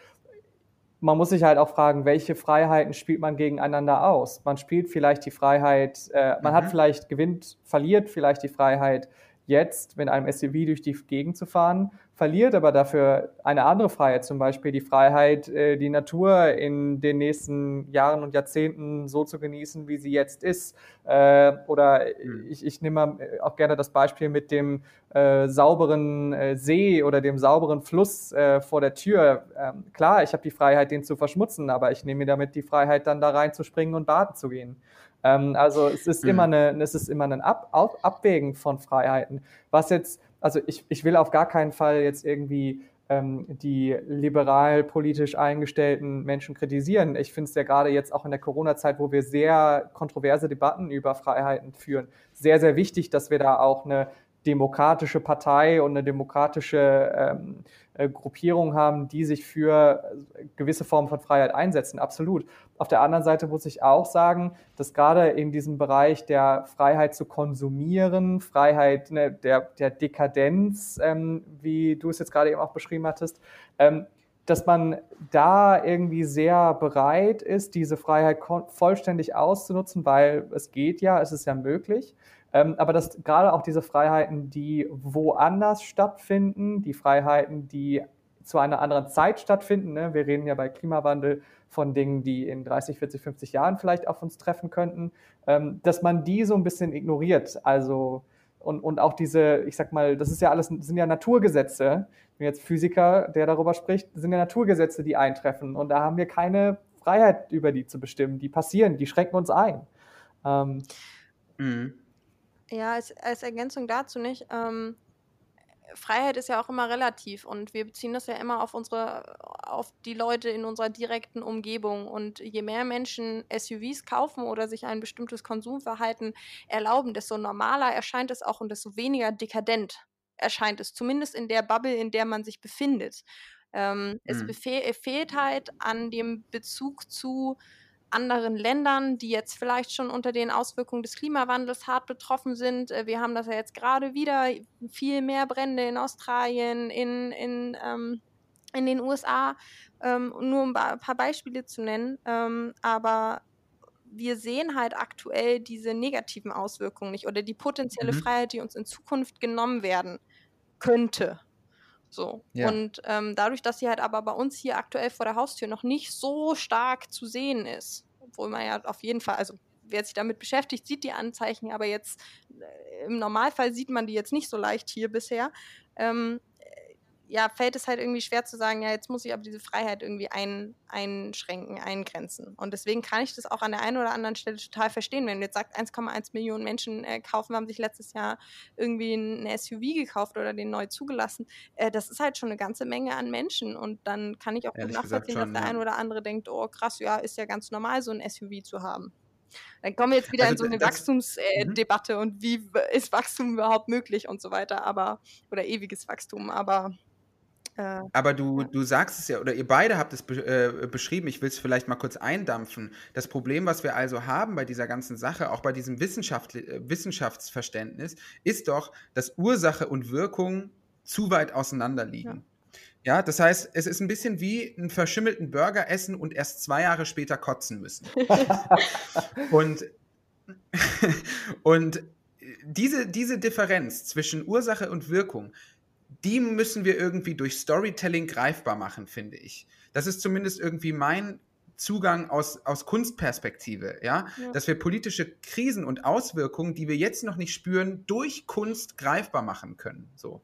man muss sich halt auch fragen, welche Freiheiten spielt man gegeneinander aus? Man spielt vielleicht die Freiheit, äh, man mhm. hat vielleicht gewinnt, verliert vielleicht die Freiheit, jetzt mit einem SUV durch die Gegend zu fahren, verliert aber dafür eine andere Freiheit, zum Beispiel die Freiheit, äh, die Natur in den nächsten Jahren und Jahrzehnten so zu genießen, wie sie jetzt ist. Äh, oder mhm. ich, ich nehme auch gerne das Beispiel mit dem äh, sauberen äh, See oder dem sauberen Fluss äh, vor der Tür. Ähm, klar, ich habe die Freiheit, den zu verschmutzen, aber ich nehme mir damit die Freiheit, dann da reinzuspringen und baden zu gehen. Ähm, also es ist mhm. immer eine, es ist immer ein Ab, Ab, Abwägen von Freiheiten. Was jetzt, also ich, ich will auf gar keinen Fall jetzt irgendwie ähm, die liberal politisch eingestellten Menschen kritisieren. Ich finde es ja gerade jetzt auch in der Corona-Zeit, wo wir sehr kontroverse Debatten über Freiheiten führen, sehr, sehr wichtig, dass wir da auch eine demokratische Partei und eine demokratische ähm, äh, Gruppierung haben, die sich für gewisse Formen von Freiheit einsetzen. Absolut. Auf der anderen Seite muss ich auch sagen, dass gerade in diesem Bereich der Freiheit zu konsumieren, Freiheit ne, der, der Dekadenz, ähm, wie du es jetzt gerade eben auch beschrieben hattest, ähm, dass man da irgendwie sehr bereit ist, diese Freiheit vollständig auszunutzen, weil es geht ja, es ist ja möglich. Ähm, aber dass gerade auch diese Freiheiten, die woanders stattfinden, die Freiheiten, die zu einer anderen Zeit stattfinden, ne? wir reden ja bei Klimawandel von Dingen, die in 30, 40, 50 Jahren vielleicht auf uns treffen könnten, ähm, dass man die so ein bisschen ignoriert. Also und, und auch diese, ich sag mal, das ist ja alles, sind ja Naturgesetze. Wenn jetzt Physiker, der darüber spricht, sind ja Naturgesetze, die eintreffen. Und da haben wir keine Freiheit, über die zu bestimmen. Die passieren, die schränken uns ein. Ähm, mhm. Ja, als, als Ergänzung dazu nicht. Ähm, Freiheit ist ja auch immer relativ und wir beziehen das ja immer auf unsere, auf die Leute in unserer direkten Umgebung. Und je mehr Menschen SUVs kaufen oder sich ein bestimmtes Konsumverhalten erlauben, desto normaler erscheint es auch und desto weniger dekadent erscheint es, zumindest in der Bubble, in der man sich befindet. Ähm, mhm. Es fehlt halt an dem Bezug zu anderen Ländern, die jetzt vielleicht schon unter den Auswirkungen des Klimawandels hart betroffen sind. Äh, wir haben das ja jetzt gerade wieder, viel mehr Brände in Australien, in, in, ähm, in den USA, ähm, nur um ein paar Beispiele zu nennen. Ähm, aber wir sehen halt aktuell diese negativen Auswirkungen nicht oder die potenzielle mhm. Freiheit, die uns in Zukunft genommen werden könnte. So. Ja. Und ähm, dadurch, dass sie halt aber bei uns hier aktuell vor der Haustür noch nicht so stark zu sehen ist, obwohl man ja auf jeden Fall, also wer sich damit beschäftigt, sieht die Anzeichen, aber jetzt äh, im Normalfall sieht man die jetzt nicht so leicht hier bisher. Ähm, ja, fällt es halt irgendwie schwer zu sagen, ja, jetzt muss ich aber diese Freiheit irgendwie ein, einschränken, eingrenzen. Und deswegen kann ich das auch an der einen oder anderen Stelle total verstehen. Wenn du jetzt sagst, 1,1 Millionen Menschen äh, kaufen, haben sich letztes Jahr irgendwie ein SUV gekauft oder den neu zugelassen, äh, das ist halt schon eine ganze Menge an Menschen. Und dann kann ich auch gut nachvollziehen, schon, dass der ja. ein oder andere denkt, oh krass, ja, ist ja ganz normal, so ein SUV zu haben. Dann kommen wir jetzt wieder also in so eine Wachstumsdebatte äh, mhm. und wie ist Wachstum überhaupt möglich und so weiter, aber oder ewiges Wachstum, aber äh, Aber du, du sagst es ja, oder ihr beide habt es be äh, beschrieben, ich will es vielleicht mal kurz eindampfen. Das Problem, was wir also haben bei dieser ganzen Sache, auch bei diesem Wissenschaft äh, Wissenschaftsverständnis, ist doch, dass Ursache und Wirkung zu weit auseinander liegen. Ja. ja. das heißt, es ist ein bisschen wie einen verschimmelten Burger essen und erst zwei Jahre später kotzen müssen. und, und diese, diese Differenz zwischen Ursache und Wirkung, die müssen wir irgendwie durch Storytelling greifbar machen, finde ich. Das ist zumindest irgendwie mein Zugang aus, aus Kunstperspektive, ja? ja? dass wir politische Krisen und Auswirkungen, die wir jetzt noch nicht spüren, durch Kunst greifbar machen können. So.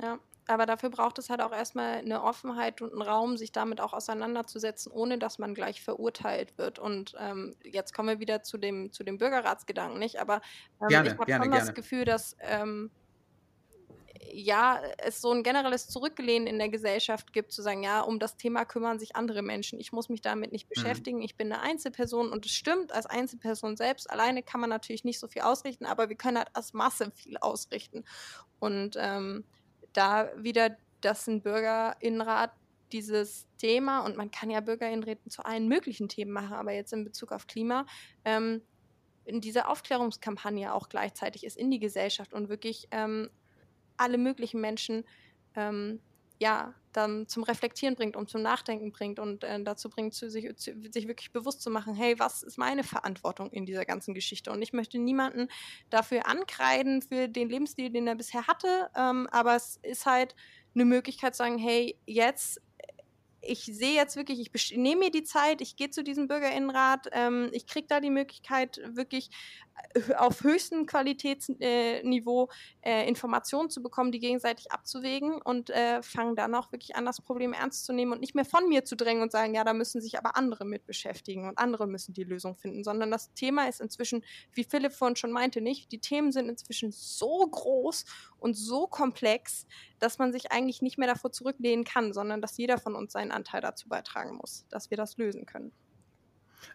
Ja, aber dafür braucht es halt auch erstmal eine Offenheit und einen Raum, sich damit auch auseinanderzusetzen, ohne dass man gleich verurteilt wird. Und ähm, jetzt kommen wir wieder zu dem, zu dem Bürgerratsgedanken, nicht? Aber ähm, gerne, ich habe schon das Gefühl, dass ähm, ja, es so ein generelles Zurücklehnen in der Gesellschaft gibt, zu sagen, ja, um das Thema kümmern sich andere Menschen. Ich muss mich damit nicht mhm. beschäftigen. Mhm. Ich bin eine Einzelperson und es stimmt, als Einzelperson selbst alleine kann man natürlich nicht so viel ausrichten, aber wir können halt als Masse viel ausrichten. Und ähm, da wieder, dass ein Bürgerinnenrat dieses Thema, und man kann ja Bürgerinnenräten zu allen möglichen Themen machen, aber jetzt in Bezug auf Klima, ähm, in dieser Aufklärungskampagne auch gleichzeitig ist in die Gesellschaft und wirklich ähm, alle möglichen Menschen ähm, ja, dann zum Reflektieren bringt und zum Nachdenken bringt und äh, dazu bringt, zu sich, zu, sich wirklich bewusst zu machen, hey, was ist meine Verantwortung in dieser ganzen Geschichte? Und ich möchte niemanden dafür ankreiden, für den Lebensstil, den er bisher hatte, ähm, aber es ist halt eine Möglichkeit zu sagen, hey, jetzt ich sehe jetzt wirklich, ich nehme mir die Zeit, ich gehe zu diesem Bürgerinnenrat, ähm, ich kriege da die Möglichkeit, wirklich äh, auf höchstem Qualitätsniveau äh, Informationen zu bekommen, die gegenseitig abzuwägen und äh, fange dann auch wirklich an, das Problem ernst zu nehmen und nicht mehr von mir zu drängen und sagen, ja, da müssen sich aber andere mit beschäftigen und andere müssen die Lösung finden, sondern das Thema ist inzwischen, wie Philipp vorhin schon meinte, nicht, die Themen sind inzwischen so groß und so komplex, dass man sich eigentlich nicht mehr davor zurücklehnen kann, sondern dass jeder von uns seinen Anteil dazu beitragen muss, dass wir das lösen können.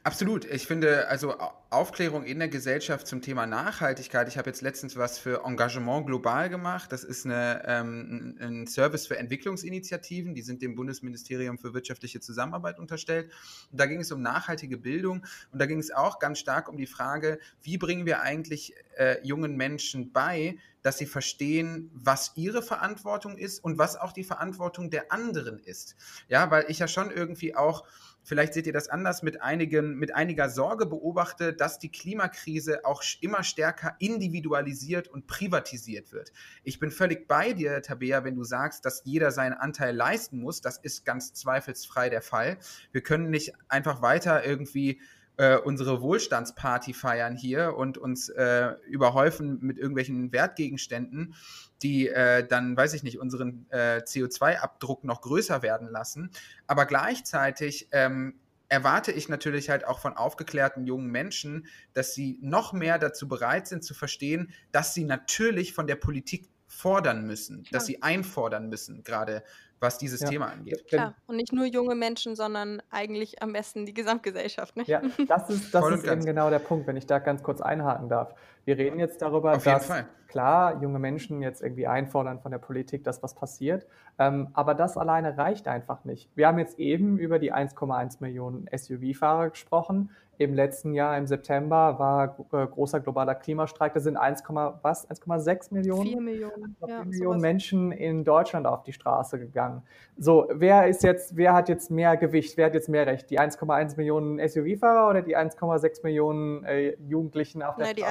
Absolut. Ich finde, also Aufklärung in der Gesellschaft zum Thema Nachhaltigkeit. Ich habe jetzt letztens was für Engagement global gemacht. Das ist eine, ähm, ein Service für Entwicklungsinitiativen. Die sind dem Bundesministerium für wirtschaftliche Zusammenarbeit unterstellt. Und da ging es um nachhaltige Bildung. Und da ging es auch ganz stark um die Frage, wie bringen wir eigentlich äh, jungen Menschen bei, dass sie verstehen, was ihre Verantwortung ist und was auch die Verantwortung der anderen ist. Ja, weil ich ja schon irgendwie auch vielleicht seht ihr das anders, mit, einigen, mit einiger Sorge beobachte, dass die Klimakrise auch immer stärker individualisiert und privatisiert wird. Ich bin völlig bei dir, Tabea, wenn du sagst, dass jeder seinen Anteil leisten muss. Das ist ganz zweifelsfrei der Fall. Wir können nicht einfach weiter irgendwie äh, unsere Wohlstandsparty feiern hier und uns äh, überhäufen mit irgendwelchen Wertgegenständen, die äh, dann, weiß ich nicht, unseren äh, CO2-Abdruck noch größer werden lassen. Aber gleichzeitig ähm, erwarte ich natürlich halt auch von aufgeklärten jungen Menschen, dass sie noch mehr dazu bereit sind zu verstehen, dass sie natürlich von der Politik fordern müssen, Klar. dass sie einfordern müssen, gerade was dieses ja. Thema angeht. Klar, und nicht nur junge Menschen, sondern eigentlich am besten die Gesamtgesellschaft. Nicht? Ja, das ist, das ist eben genau der Punkt, wenn ich da ganz kurz einhaken darf. Wir reden jetzt darüber, Auf dass klar junge Menschen jetzt irgendwie einfordern von der Politik, dass was passiert, ähm, aber das alleine reicht einfach nicht. Wir haben jetzt eben über die 1,1 Millionen SUV-Fahrer gesprochen im letzten Jahr im September war äh, großer globaler Klimastreik. Da sind 1, was? 1,6 Millionen, 4 Millionen, ja, Millionen Menschen in Deutschland auf die Straße gegangen. So, wer ist jetzt, wer hat jetzt mehr Gewicht? Wer hat jetzt mehr Recht? Die 1,1 Millionen SUV-Fahrer oder die 1,6 Millionen äh, Jugendlichen auf der Na, Straße?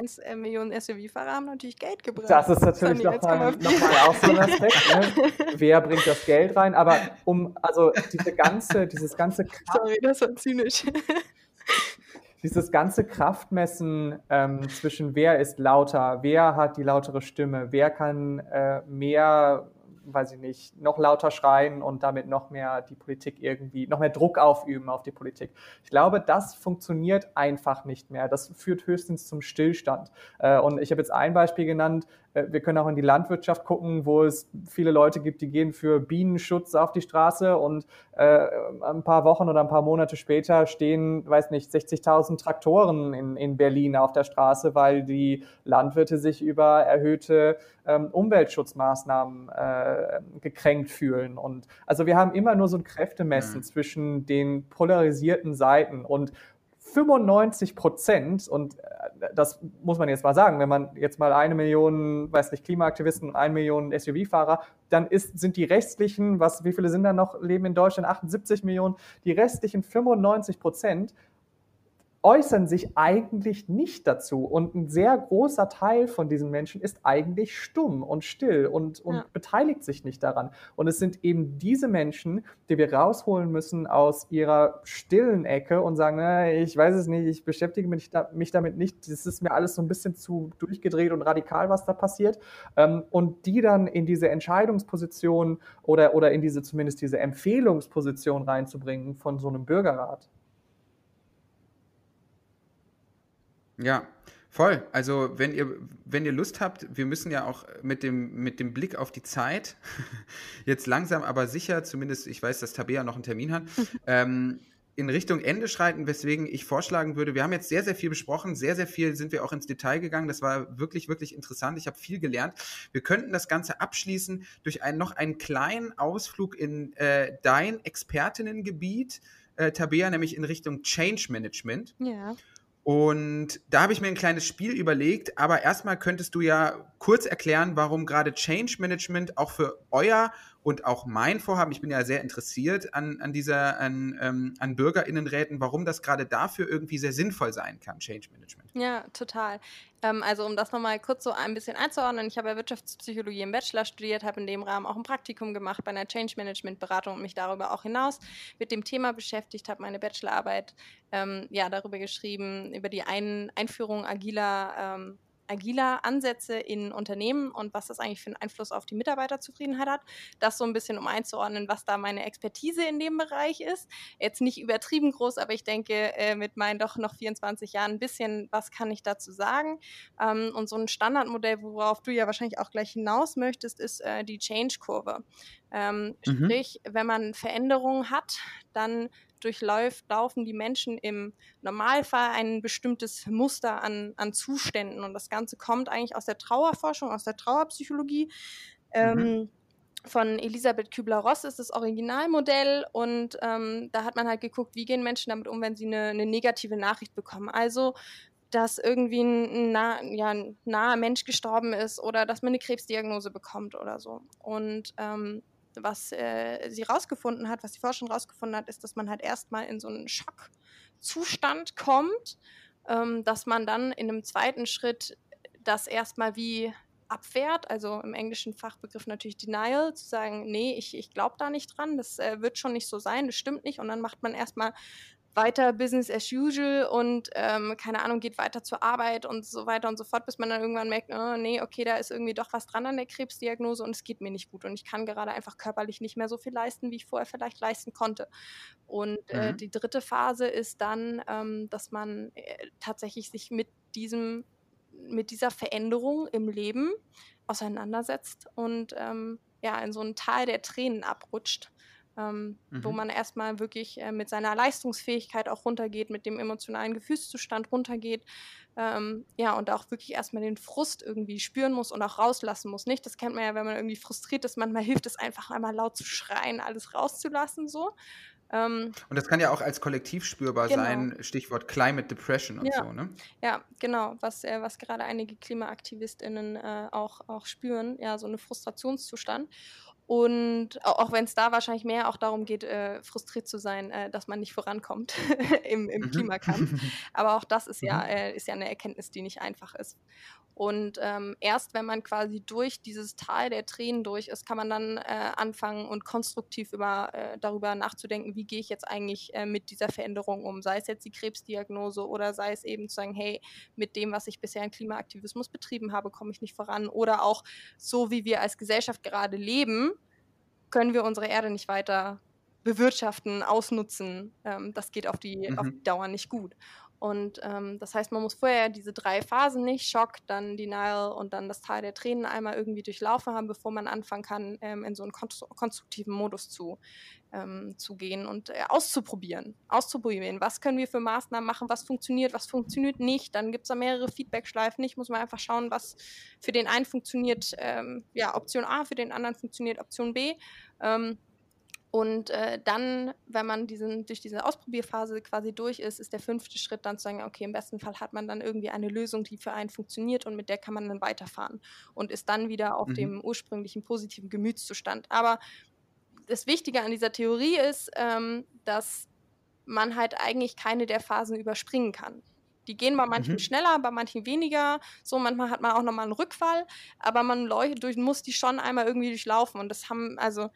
Die 1,1 äh, Millionen SUV-Fahrer haben natürlich Geld gebracht. Das ist natürlich nochmal noch auch so ein Aspekt. Ne? wer bringt das Geld rein? Aber um, also diese ganze, dieses ganze. Sorry, das war zynisch dieses ganze Kraftmessen ähm, zwischen wer ist lauter, wer hat die lautere Stimme, wer kann äh, mehr weiß ich nicht, noch lauter schreien und damit noch mehr die Politik irgendwie, noch mehr Druck aufüben auf die Politik. Ich glaube, das funktioniert einfach nicht mehr. Das führt höchstens zum Stillstand. Äh, und ich habe jetzt ein Beispiel genannt. Äh, wir können auch in die Landwirtschaft gucken, wo es viele Leute gibt, die gehen für Bienenschutz auf die Straße und äh, ein paar Wochen oder ein paar Monate später stehen, weiß nicht, 60.000 Traktoren in, in Berlin auf der Straße, weil die Landwirte sich über erhöhte ähm, Umweltschutzmaßnahmen äh, gekränkt fühlen. Und also wir haben immer nur so ein Kräftemessen mhm. zwischen den polarisierten Seiten und 95 Prozent, und äh, das muss man jetzt mal sagen, wenn man jetzt mal eine Million, weiß nicht, Klimaaktivisten und eine Million SUV-Fahrer, dann ist, sind die restlichen, was, wie viele sind da noch, leben in Deutschland? 78 Millionen. Die restlichen 95 Prozent äußern sich eigentlich nicht dazu. Und ein sehr großer Teil von diesen Menschen ist eigentlich stumm und still und, und ja. beteiligt sich nicht daran. Und es sind eben diese Menschen, die wir rausholen müssen aus ihrer stillen Ecke und sagen, na, ich weiß es nicht, ich beschäftige mich, da, mich damit nicht, das ist mir alles so ein bisschen zu durchgedreht und radikal, was da passiert. Ähm, und die dann in diese Entscheidungsposition oder, oder in diese zumindest diese Empfehlungsposition reinzubringen von so einem Bürgerrat. Ja, voll. Also wenn ihr, wenn ihr Lust habt, wir müssen ja auch mit dem, mit dem Blick auf die Zeit jetzt langsam aber sicher, zumindest ich weiß, dass Tabea noch einen Termin hat, ähm, in Richtung Ende schreiten, weswegen ich vorschlagen würde, wir haben jetzt sehr, sehr viel besprochen, sehr, sehr viel sind wir auch ins Detail gegangen. Das war wirklich, wirklich interessant. Ich habe viel gelernt. Wir könnten das Ganze abschließen durch einen, noch einen kleinen Ausflug in äh, dein Expertinnengebiet, äh, Tabea, nämlich in Richtung Change Management. Ja. Und da habe ich mir ein kleines Spiel überlegt, aber erstmal könntest du ja kurz erklären, warum gerade Change Management auch für euer Und auch mein Vorhaben, ich bin ja sehr interessiert an, an dieser, an, ähm, an BürgerInnenräten, warum das gerade dafür irgendwie sehr sinnvoll sein kann, Change Management. Ja, total. Ähm, also um das nochmal kurz so ein bisschen einzuordnen, ich habe ja Wirtschaftspsychologie im Bachelor studiert, habe in dem Rahmen auch ein Praktikum gemacht bei einer Change Management Beratung und mich darüber auch hinaus mit dem Thema beschäftigt, habe meine Bachelorarbeit ähm, ja darüber geschrieben, über die ein Einführung agiler ähm, agiler Ansätze in Unternehmen und was das eigentlich für einen Einfluss auf die Mitarbeiterzufriedenheit hat. Das so ein bisschen, um einzuordnen, was da meine Expertise in dem Bereich ist. Jetzt nicht übertrieben groß, aber ich denke, äh, mit meinen doch noch 24 Jahren ein bisschen, was kann ich dazu sagen? Ähm, und so ein Standardmodell, worauf du ja wahrscheinlich auch gleich hinaus möchtest, ist äh, die Change-Kurve. Ähm, mhm. Sprich, wenn man Veränderungen hat, dann durchläuft, laufen die Menschen im Normalfall ein bestimmtes Muster an, an Zuständen. Und das Ganze kommt eigentlich aus der Trauerforschung, aus der Trauerpsychologie. Mhm. Ähm, von Elisabeth Kübler-Ross ist das Originalmodell und ähm, da hat man halt geguckt, wie gehen Menschen damit um, wenn sie eine, eine negative Nachricht bekommen. Also dass irgendwie ein, nah, ja, ein naher Mensch gestorben ist oder dass man eine Krebsdiagnose bekommt oder so. Und ähm, was äh, sie rausgefunden hat, was die Forschung rausgefunden hat, ist, dass man halt erstmal in so einen Schockzustand kommt, ähm, dass man dann in einem zweiten Schritt das erstmal wie abwehrt, also im englischen Fachbegriff natürlich Denial, zu sagen, nee, ich, ich glaube da nicht dran, das äh, wird schon nicht so sein, das stimmt nicht. Und dann macht man erstmal weiter Business as usual und ähm, keine Ahnung, geht weiter zur Arbeit und so weiter und so fort, bis man dann irgendwann merkt, oh, nee, okay, da ist irgendwie doch was dran an der Krebsdiagnose und es geht mir nicht gut und ich kann gerade einfach körperlich nicht mehr so viel leisten, wie ich vorher vielleicht leisten konnte. Und äh, mhm. die dritte Phase ist dann, ähm, dass man äh, tatsächlich sich mit diesem, mit dieser Veränderung im Leben auseinandersetzt und ähm, ja, in so ein Tal der Tränen abrutscht ähm, mhm. wo man erstmal wirklich äh, mit seiner Leistungsfähigkeit auch runtergeht, mit dem emotionalen Gefühlszustand runtergeht. Ähm, ja, und auch wirklich erstmal den Frust irgendwie spüren muss und auch rauslassen muss. Nicht? Das kennt man ja, wenn man irgendwie frustriert ist. Manchmal hilft es einfach einmal laut zu schreien, alles rauszulassen. So. Ähm, und das kann ja auch als Kollektiv spürbar genau. sein, Stichwort Climate Depression und ja. so, ne? Ja, genau, was, äh, was gerade einige KlimaaktivistInnen äh, auch, auch spüren, ja, so eine Frustrationszustand. Und auch wenn es da wahrscheinlich mehr auch darum geht, äh, frustriert zu sein, äh, dass man nicht vorankommt im, im mhm. Klimakampf. Aber auch das ist ja, mhm. äh, ist ja eine Erkenntnis, die nicht einfach ist. Und ähm, erst wenn man quasi durch dieses Tal der Tränen durch ist, kann man dann äh, anfangen und konstruktiv über, äh, darüber nachzudenken, wie gehe ich jetzt eigentlich äh, mit dieser Veränderung um. Sei es jetzt die Krebsdiagnose oder sei es eben zu sagen, hey, mit dem, was ich bisher in Klimaaktivismus betrieben habe, komme ich nicht voran. Oder auch so, wie wir als Gesellschaft gerade leben, können wir unsere Erde nicht weiter bewirtschaften, ausnutzen. Ähm, das geht auf die, mhm. auf die Dauer nicht gut. Und ähm, das heißt, man muss vorher diese drei Phasen nicht, Schock, dann Denial und dann das Tal der Tränen einmal irgendwie durchlaufen haben, bevor man anfangen kann, ähm, in so einen konstruktiven Modus zu, ähm, zu gehen und äh, auszuprobieren. Auszuprobieren. Was können wir für Maßnahmen machen, was funktioniert, was funktioniert nicht. Dann gibt es da mehrere Feedback-Schleifen. Ich muss mal einfach schauen, was für den einen funktioniert, ähm, ja, Option A, für den anderen funktioniert Option B. Ähm, und äh, dann, wenn man diesen, durch diese Ausprobierphase quasi durch ist, ist der fünfte Schritt dann zu sagen, okay, im besten Fall hat man dann irgendwie eine Lösung, die für einen funktioniert und mit der kann man dann weiterfahren und ist dann wieder auf mhm. dem ursprünglichen positiven Gemütszustand. Aber das Wichtige an dieser Theorie ist, ähm, dass man halt eigentlich keine der Phasen überspringen kann. Die gehen bei manchen mhm. schneller, bei manchen weniger. So, manchmal hat man auch nochmal einen Rückfall, aber man durch, muss die schon einmal irgendwie durchlaufen. Und das haben, also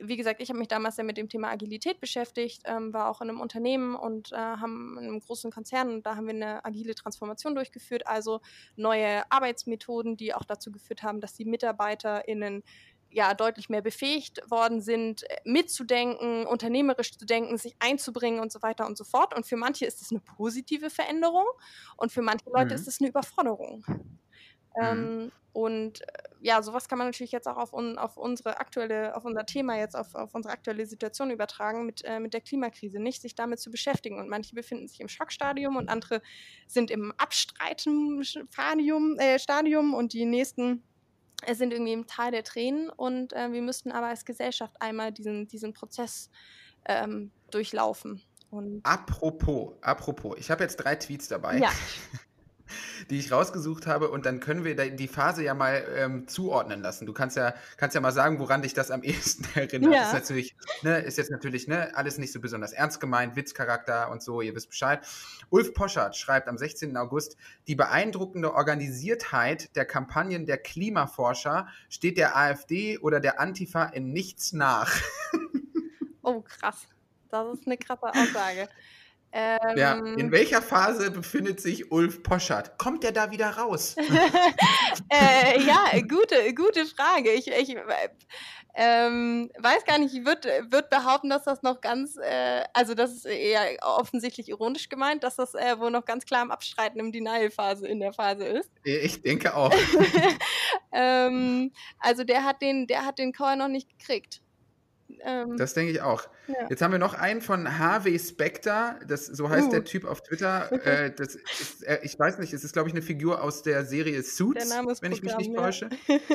wie gesagt, ich habe mich damals ja mit dem Thema Agilität beschäftigt, ähm, war auch in einem Unternehmen und äh, haben in einem großen Konzern und da haben wir eine agile Transformation durchgeführt, also neue Arbeitsmethoden, die auch dazu geführt haben, dass die MitarbeiterInnen ja deutlich mehr befähigt worden sind, mitzudenken, unternehmerisch zu denken, sich einzubringen und so weiter und so fort. Und für manche ist es eine positive Veränderung und für manche Leute mhm. ist es eine Überforderung. Mhm. Ähm, und äh, ja, sowas kann man natürlich jetzt auch auf, un, auf unsere aktuelle, auf unser Thema jetzt, auf, auf unsere aktuelle Situation übertragen mit, äh, mit der Klimakrise, nicht sich damit zu beschäftigen. Und manche befinden sich im Schockstadium und andere sind im Abstreiten-Stadium äh, Stadium und die nächsten äh, sind irgendwie im Tal der Tränen. Und äh, wir müssten aber als Gesellschaft einmal diesen, diesen Prozess ähm, durchlaufen. Und apropos, apropos, ich habe jetzt drei Tweets dabei. Ja. die ich rausgesucht habe und dann können wir die Phase ja mal ähm, zuordnen lassen. Du kannst ja, kannst ja mal sagen, woran dich das am ehesten erinnert. Ja. Ist natürlich, ne, ist jetzt natürlich ne, alles nicht so besonders ernst gemeint, Witzcharakter und so, ihr wisst Bescheid. Ulf Poschardt schreibt am 16. August, die beeindruckende Organisiertheit der Kampagnen der Klimaforscher steht der AfD oder der Antifa in nichts nach. oh, krass. Das ist eine krasse Aussage. Ähm, ja, in welcher Phase befindet sich Ulf Poschert? Kommt der da wieder raus? äh, ja, gute, gute Frage. Ich, ich ähm, weiß gar nicht, ich würde würd behaupten, dass das noch ganz, äh, also das ist eher offensichtlich ironisch gemeint, dass das äh, wohl noch ganz klar im Abstreiten im Denial-Phase in der Phase ist. Ich denke auch. ähm, also der hat den, der hat den Call noch nicht gekriegt. Ähm, das denke ich auch. Ja. Jetzt haben wir noch einen von Harvey Specter, das, so heißt uh. der Typ auf Twitter. äh, das ist, äh, ich weiß nicht, es ist, glaube ich, eine Figur aus der Serie Suits, wenn Programm, ich mich nicht ja. täusche.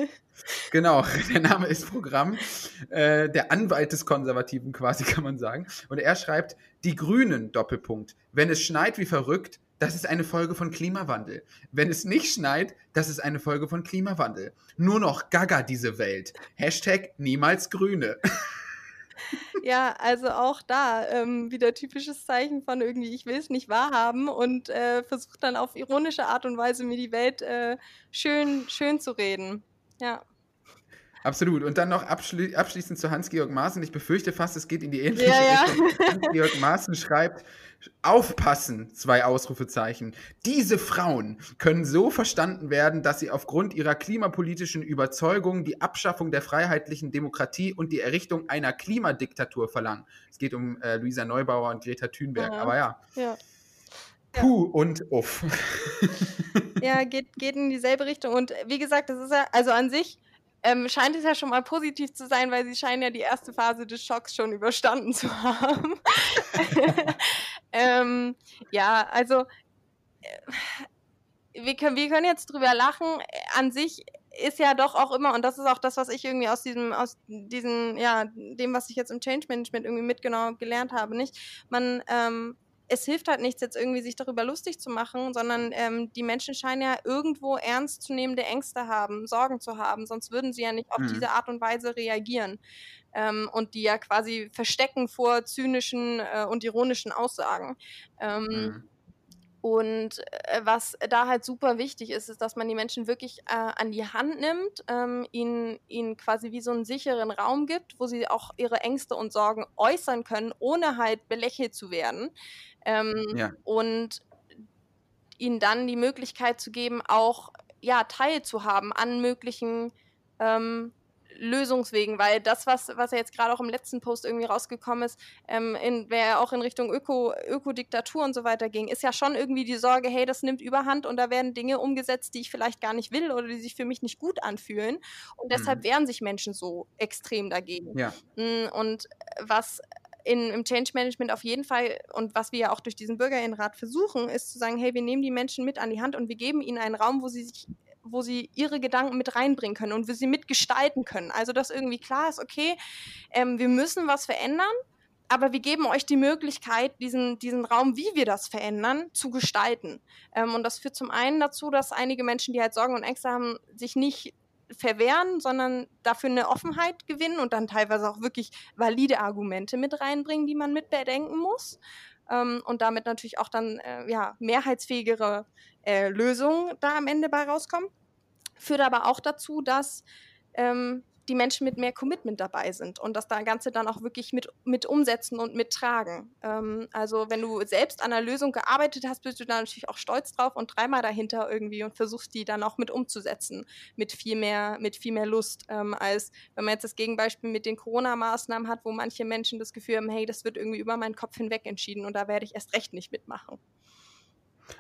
genau, der Name ist Programm. Äh, der Anwalt des Konservativen quasi, kann man sagen. Und er schreibt, die Grünen, Doppelpunkt. Wenn es schneit wie verrückt, das ist eine Folge von Klimawandel. Wenn es nicht schneit, das ist eine Folge von Klimawandel. Nur noch Gaga diese Welt. Hashtag niemals Grüne. Ja, also auch da ähm, wieder typisches Zeichen von irgendwie, ich will es nicht wahrhaben und äh, versuche dann auf ironische Art und Weise mir die Welt äh, schön, schön zu reden. Ja. Absolut. Und dann noch abschli abschließend zu Hans-Georg Maaßen. Ich befürchte fast, es geht in die ähnliche ja, Richtung. Ja. Hans-Georg Maaßen schreibt, Aufpassen, zwei Ausrufezeichen. Diese Frauen können so verstanden werden, dass sie aufgrund ihrer klimapolitischen Überzeugung die Abschaffung der freiheitlichen Demokratie und die Errichtung einer Klimadiktatur verlangen. Es geht um äh, Luisa Neubauer und Greta Thunberg. Aha. Aber ja. ja. Puh und uff. Ja, geht, geht in dieselbe Richtung. Und wie gesagt, das ist ja, also an sich ähm, scheint es ja schon mal positiv zu sein, weil sie scheinen ja die erste Phase des Schocks schon überstanden zu haben. ähm, ja, also äh, wir, können, wir können jetzt drüber lachen. An sich ist ja doch auch immer, und das ist auch das, was ich irgendwie aus diesem, aus diesen, ja, dem, was ich jetzt im Change Management irgendwie mitgenommen gelernt habe, nicht? Man ähm, es hilft halt nichts, jetzt irgendwie sich darüber lustig zu machen, sondern ähm, die Menschen scheinen ja irgendwo ernstzunehmende Ängste haben, Sorgen zu haben, sonst würden sie ja nicht auf mhm. diese Art und Weise reagieren. Ähm, und die ja quasi verstecken vor zynischen äh, und ironischen Aussagen. Ähm, mhm. Und äh, was da halt super wichtig ist, ist, dass man die Menschen wirklich äh, an die Hand nimmt, ähm, ihnen, ihnen quasi wie so einen sicheren Raum gibt, wo sie auch ihre Ängste und Sorgen äußern können, ohne halt belächelt zu werden. Ähm, ja. Und ihnen dann die Möglichkeit zu geben, auch ja, teilzuhaben an möglichen ähm, Lösungswegen, weil das, was, was ja jetzt gerade auch im letzten Post irgendwie rausgekommen ist, ähm, in, wer auch in Richtung Öko, Ökodiktatur und so weiter ging, ist ja schon irgendwie die Sorge, hey, das nimmt Überhand und da werden Dinge umgesetzt, die ich vielleicht gar nicht will oder die sich für mich nicht gut anfühlen. Und deshalb mhm. wehren sich Menschen so extrem dagegen. Ja. Mm, und was in, im Change Management auf jeden Fall und was wir ja auch durch diesen Bürgerinnenrat versuchen, ist zu sagen, hey, wir nehmen die Menschen mit an die Hand und wir geben ihnen einen Raum, wo sie sich wo sie ihre Gedanken mit reinbringen können und wo sie mitgestalten können. Also, dass irgendwie klar ist, okay, ähm, wir müssen was verändern, aber wir geben euch die Möglichkeit, diesen, diesen Raum, wie wir das verändern, zu gestalten. Ähm, und das führt zum einen dazu, dass einige Menschen, die halt Sorgen und Ängste haben, sich nicht verwehren, sondern dafür eine Offenheit gewinnen und dann teilweise auch wirklich valide Argumente mit reinbringen, die man mit bedenken muss. Ähm, und damit natürlich auch dann äh, ja, mehrheitsfähigere äh, Lösungen da am Ende bei rauskommen. Führt aber auch dazu, dass ähm, die Menschen mit mehr Commitment dabei sind und das Ganze dann auch wirklich mit, mit umsetzen und mittragen. Ähm, also wenn du selbst an einer Lösung gearbeitet hast, bist du da natürlich auch stolz drauf und dreimal dahinter irgendwie und versuchst die dann auch mit umzusetzen, mit viel mehr, mit viel mehr Lust, ähm, als wenn man jetzt das Gegenbeispiel mit den Corona-Maßnahmen hat, wo manche Menschen das Gefühl haben, hey, das wird irgendwie über meinen Kopf hinweg entschieden und da werde ich erst recht nicht mitmachen.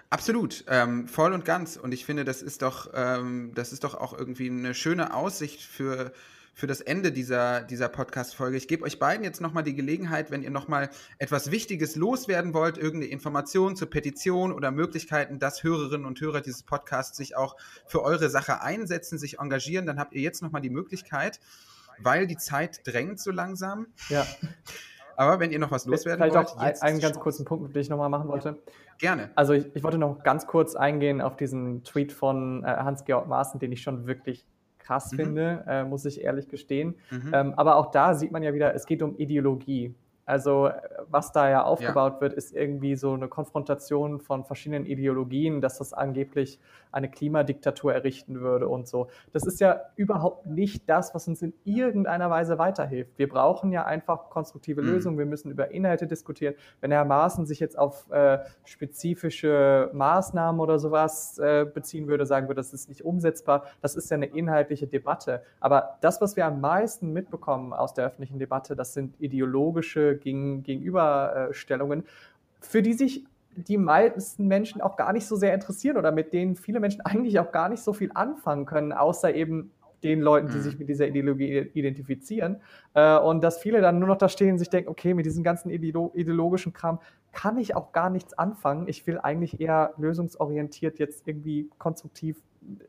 Absolut, ähm, voll und ganz. Und ich finde, das ist doch, ähm, das ist doch auch irgendwie eine schöne Aussicht für, für das Ende dieser, dieser Podcast-Folge. Ich gebe euch beiden jetzt nochmal die Gelegenheit, wenn ihr nochmal etwas Wichtiges loswerden wollt, irgendeine Information zur Petition oder Möglichkeiten, dass Hörerinnen und Hörer dieses Podcasts sich auch für eure Sache einsetzen, sich engagieren, dann habt ihr jetzt nochmal die Möglichkeit, weil die Zeit drängt so langsam. Ja. Aber wenn ihr noch was loswerden Vielleicht wollt, auch ein, einen ganz kurzen Punkt, den ich nochmal machen wollte. Gerne. Also ich, ich wollte noch ganz kurz eingehen auf diesen Tweet von äh, Hans-Georg Maaßen, den ich schon wirklich krass mhm. finde, äh, muss ich ehrlich gestehen. Mhm. Ähm, aber auch da sieht man ja wieder, es geht um Ideologie. Also was da ja aufgebaut ja. wird, ist irgendwie so eine Konfrontation von verschiedenen Ideologien, dass das angeblich eine Klimadiktatur errichten würde und so. Das ist ja überhaupt nicht das, was uns in irgendeiner Weise weiterhilft. Wir brauchen ja einfach konstruktive mhm. Lösungen. Wir müssen über Inhalte diskutieren. Wenn Herr Maaßen sich jetzt auf äh, spezifische Maßnahmen oder sowas äh, beziehen würde, sagen würde, das ist nicht umsetzbar, das ist ja eine inhaltliche Debatte. Aber das, was wir am meisten mitbekommen aus der öffentlichen Debatte, das sind ideologische gegen, Gegenüberstellungen, für die sich die meisten Menschen auch gar nicht so sehr interessieren oder mit denen viele Menschen eigentlich auch gar nicht so viel anfangen können, außer eben den Leuten, die mhm. sich mit dieser Ideologie identifizieren. Äh, und dass viele dann nur noch da stehen und sich denken, okay, mit diesem ganzen ideologischen Kram kann ich auch gar nichts anfangen. Ich will eigentlich eher lösungsorientiert jetzt irgendwie konstruktiv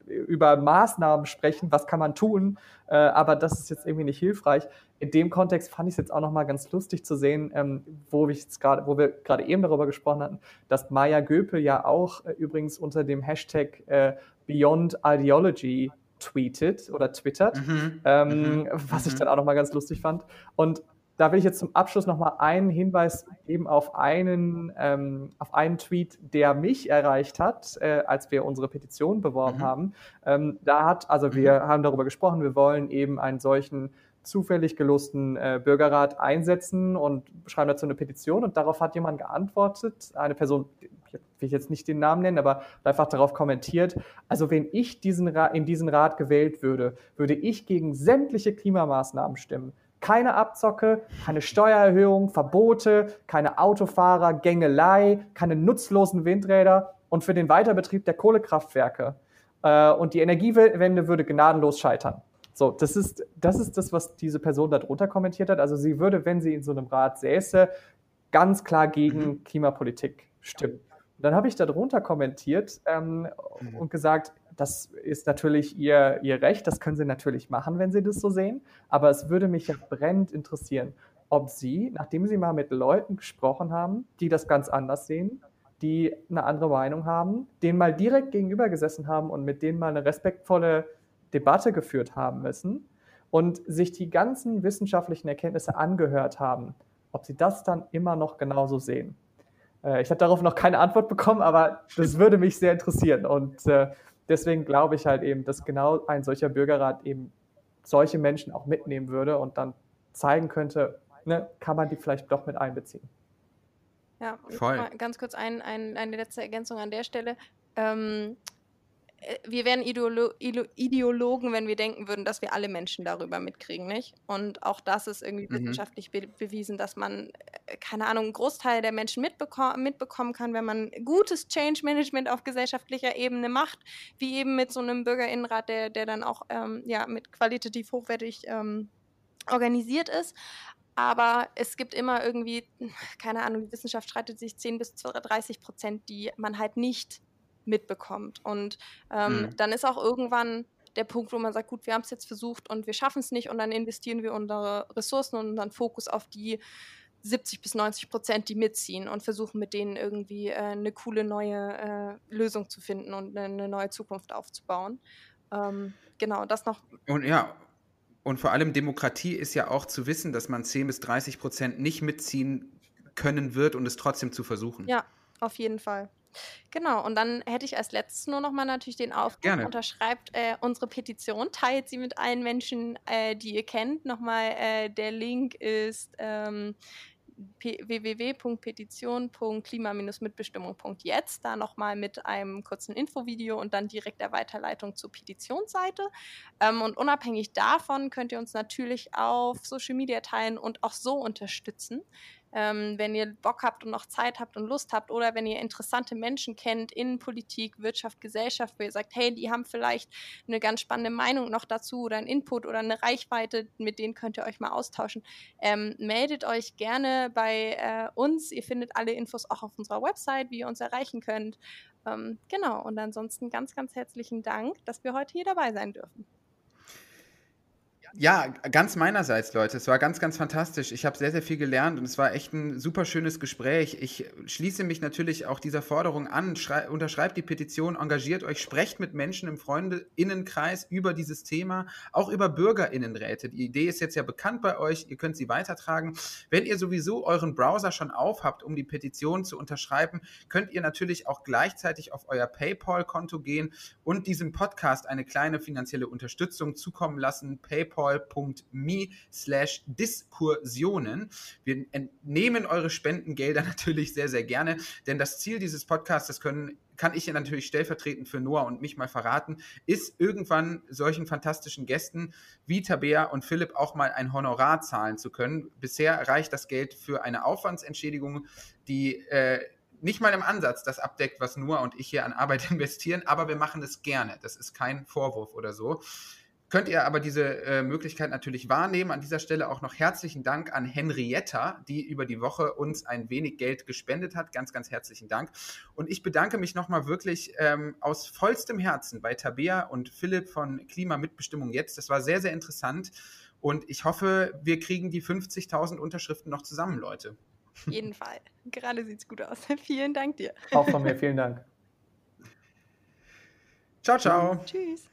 über Maßnahmen sprechen, was kann man tun, äh, aber das ist jetzt irgendwie nicht hilfreich. In dem Kontext fand ich es jetzt auch nochmal ganz lustig zu sehen, ähm, wo, ich jetzt grad, wo wir gerade eben darüber gesprochen hatten, dass Maya Göpel ja auch äh, übrigens unter dem Hashtag äh, Beyond Ideology tweetet oder twittert, mhm. Ähm, mhm. was ich mhm. dann auch nochmal ganz lustig fand. Und da will ich jetzt zum Abschluss nochmal einen Hinweis geben auf einen, ähm, auf einen Tweet, der mich erreicht hat, äh, als wir unsere Petition beworben mhm. haben. Ähm, da hat, also wir mhm. haben darüber gesprochen, wir wollen eben einen solchen zufällig gelosten äh, Bürgerrat einsetzen und schreiben dazu eine Petition und darauf hat jemand geantwortet, eine Person, will ich jetzt nicht den Namen nennen, aber einfach darauf kommentiert, also wenn ich diesen in diesen Rat gewählt würde, würde ich gegen sämtliche Klimamaßnahmen stimmen keine Abzocke, keine Steuererhöhung, Verbote, keine Autofahrer, Gängelei, keine nutzlosen Windräder und für den Weiterbetrieb der Kohlekraftwerke. Äh, und die Energiewende würde gnadenlos scheitern. So, das ist, das ist das, was diese Person darunter kommentiert hat. Also sie würde, wenn sie in so einem Rat säße, ganz klar gegen mhm. Klimapolitik stimmen. Dann habe ich darunter kommentiert ähm, mhm. und gesagt, das ist natürlich ihr, ihr Recht, das können sie natürlich machen, wenn sie das so sehen. Aber es würde mich ja brennend interessieren, ob sie, nachdem sie mal mit Leuten gesprochen haben, die das ganz anders sehen, die eine andere Meinung haben, denen mal direkt gegenüber gesessen haben und mit denen mal eine respektvolle Debatte geführt haben müssen und sich die ganzen wissenschaftlichen Erkenntnisse angehört haben, ob sie das dann immer noch genauso sehen. Äh, ich habe darauf noch keine Antwort bekommen, aber das würde mich sehr interessieren. Und äh, deswegen glaube ich halt eben, dass genau ein solcher Bürgerrat eben solche Menschen auch mitnehmen würde und dann zeigen könnte, ne, kann man die vielleicht doch mit einbeziehen. Ja, Voll. ganz kurz ein, ein, eine letzte Ergänzung an der Stelle. Ähm, äh, wir wären Ideolo Ideologen, wenn wir denken würden, dass wir alle Menschen darüber mitkriegen, nicht? Und auch das ist irgendwie mhm. wissenschaftlich be bewiesen, dass man, äh, keine Ahnung, einen Großteil der Menschen mitbeko mitbekommen kann, wenn man gutes Change Management auf gesellschaftlicher Ebene macht, wie eben mit so einem Bürgerinnenrat, der, der dann auch ähm, ja, mit qualitativ hochwertig ähm, organisiert ist. Aber es gibt immer irgendwie, keine Ahnung, die Wissenschaft streitet sich 10 bis 30 Prozent, die man halt nicht mitbekommt. Und ähm, mhm. dann ist auch irgendwann der Punkt, wo man sagt, gut, wir haben es jetzt versucht und wir schaffen es nicht und dann investieren wir unsere Ressourcen und unseren Fokus auf die 70 bis 90 Prozent, die mitziehen und versuchen mit denen irgendwie äh, eine coole neue äh, Lösung zu finden und eine neue Zukunft aufzubauen. Ähm, genau, das noch. Und ja, und vor allem Demokratie ist ja auch zu wissen, dass man 10 bis 30 Prozent nicht mitziehen können wird und es trotzdem zu versuchen. Ja, auf jeden Fall. Genau, und dann hätte ich als letztes nur noch mal natürlich den Aufruf, Gerne. unterschreibt äh, unsere Petition, teilt sie mit allen Menschen, äh, die ihr kennt. Nochmal, äh, der Link ist ähm, www.petition.klima-mitbestimmung.jetzt, da nochmal mit einem kurzen Infovideo und dann direkt der Weiterleitung zur Petitionsseite. Ähm, und unabhängig davon könnt ihr uns natürlich auf Social Media teilen und auch so unterstützen ähm, wenn ihr Bock habt und noch Zeit habt und Lust habt oder wenn ihr interessante Menschen kennt in Politik, Wirtschaft, Gesellschaft, wo ihr sagt, hey, die haben vielleicht eine ganz spannende Meinung noch dazu oder einen Input oder eine Reichweite, mit denen könnt ihr euch mal austauschen. Ähm, meldet euch gerne bei äh, uns. Ihr findet alle Infos auch auf unserer Website, wie ihr uns erreichen könnt. Ähm, genau, und ansonsten ganz, ganz herzlichen Dank, dass wir heute hier dabei sein dürfen. Ja, ganz meinerseits, Leute. Es war ganz, ganz fantastisch. Ich habe sehr, sehr viel gelernt und es war echt ein super schönes Gespräch. Ich schließe mich natürlich auch dieser Forderung an. unterschreibt die Petition, engagiert euch, sprecht mit Menschen im Freundinnenkreis über dieses Thema, auch über Bürgerinnenräte. Die Idee ist jetzt ja bekannt bei euch. Ihr könnt sie weitertragen. Wenn ihr sowieso euren Browser schon aufhabt, um die Petition zu unterschreiben, könnt ihr natürlich auch gleichzeitig auf euer PayPal-Konto gehen und diesem Podcast eine kleine finanzielle Unterstützung zukommen lassen. paypal.me slash Diskursionen. Wir entnehmen eure Spendengelder natürlich sehr, sehr gerne, denn das Ziel dieses Podcasts, das können kann ich ja natürlich stellvertretend für Noah und mich mal verraten, ist irgendwann solchen fantastischen Gästen wie Tabea und Philipp auch mal ein Honorar zahlen zu können. Bisher reicht das Geld für eine Aufwandsentschädigung, die äh, nicht mal im Ansatz das abdeckt, was Noah und ich hier an Arbeit investieren, aber wir machen es gerne. Das ist kein Vorwurf oder so. Könnt ihr aber diese äh, Möglichkeit natürlich wahrnehmen. An dieser Stelle auch noch herzlichen Dank an Henrietta, die über die Woche uns ein wenig Geld gespendet hat. Ganz, ganz herzlichen Dank. Und ich bedanke mich nochmal wirklich ähm, aus vollstem Herzen bei Tabea und Philipp von Klimamitbestimmung jetzt. Das war sehr, sehr interessant. Und ich hoffe, wir kriegen die 50.000 Unterschriften noch zusammen, Leute. Auf jeden Fall. Gerade sieht es gut aus. vielen Dank dir. Auch von mir, vielen Dank. Ciao, ciao. Tschüss.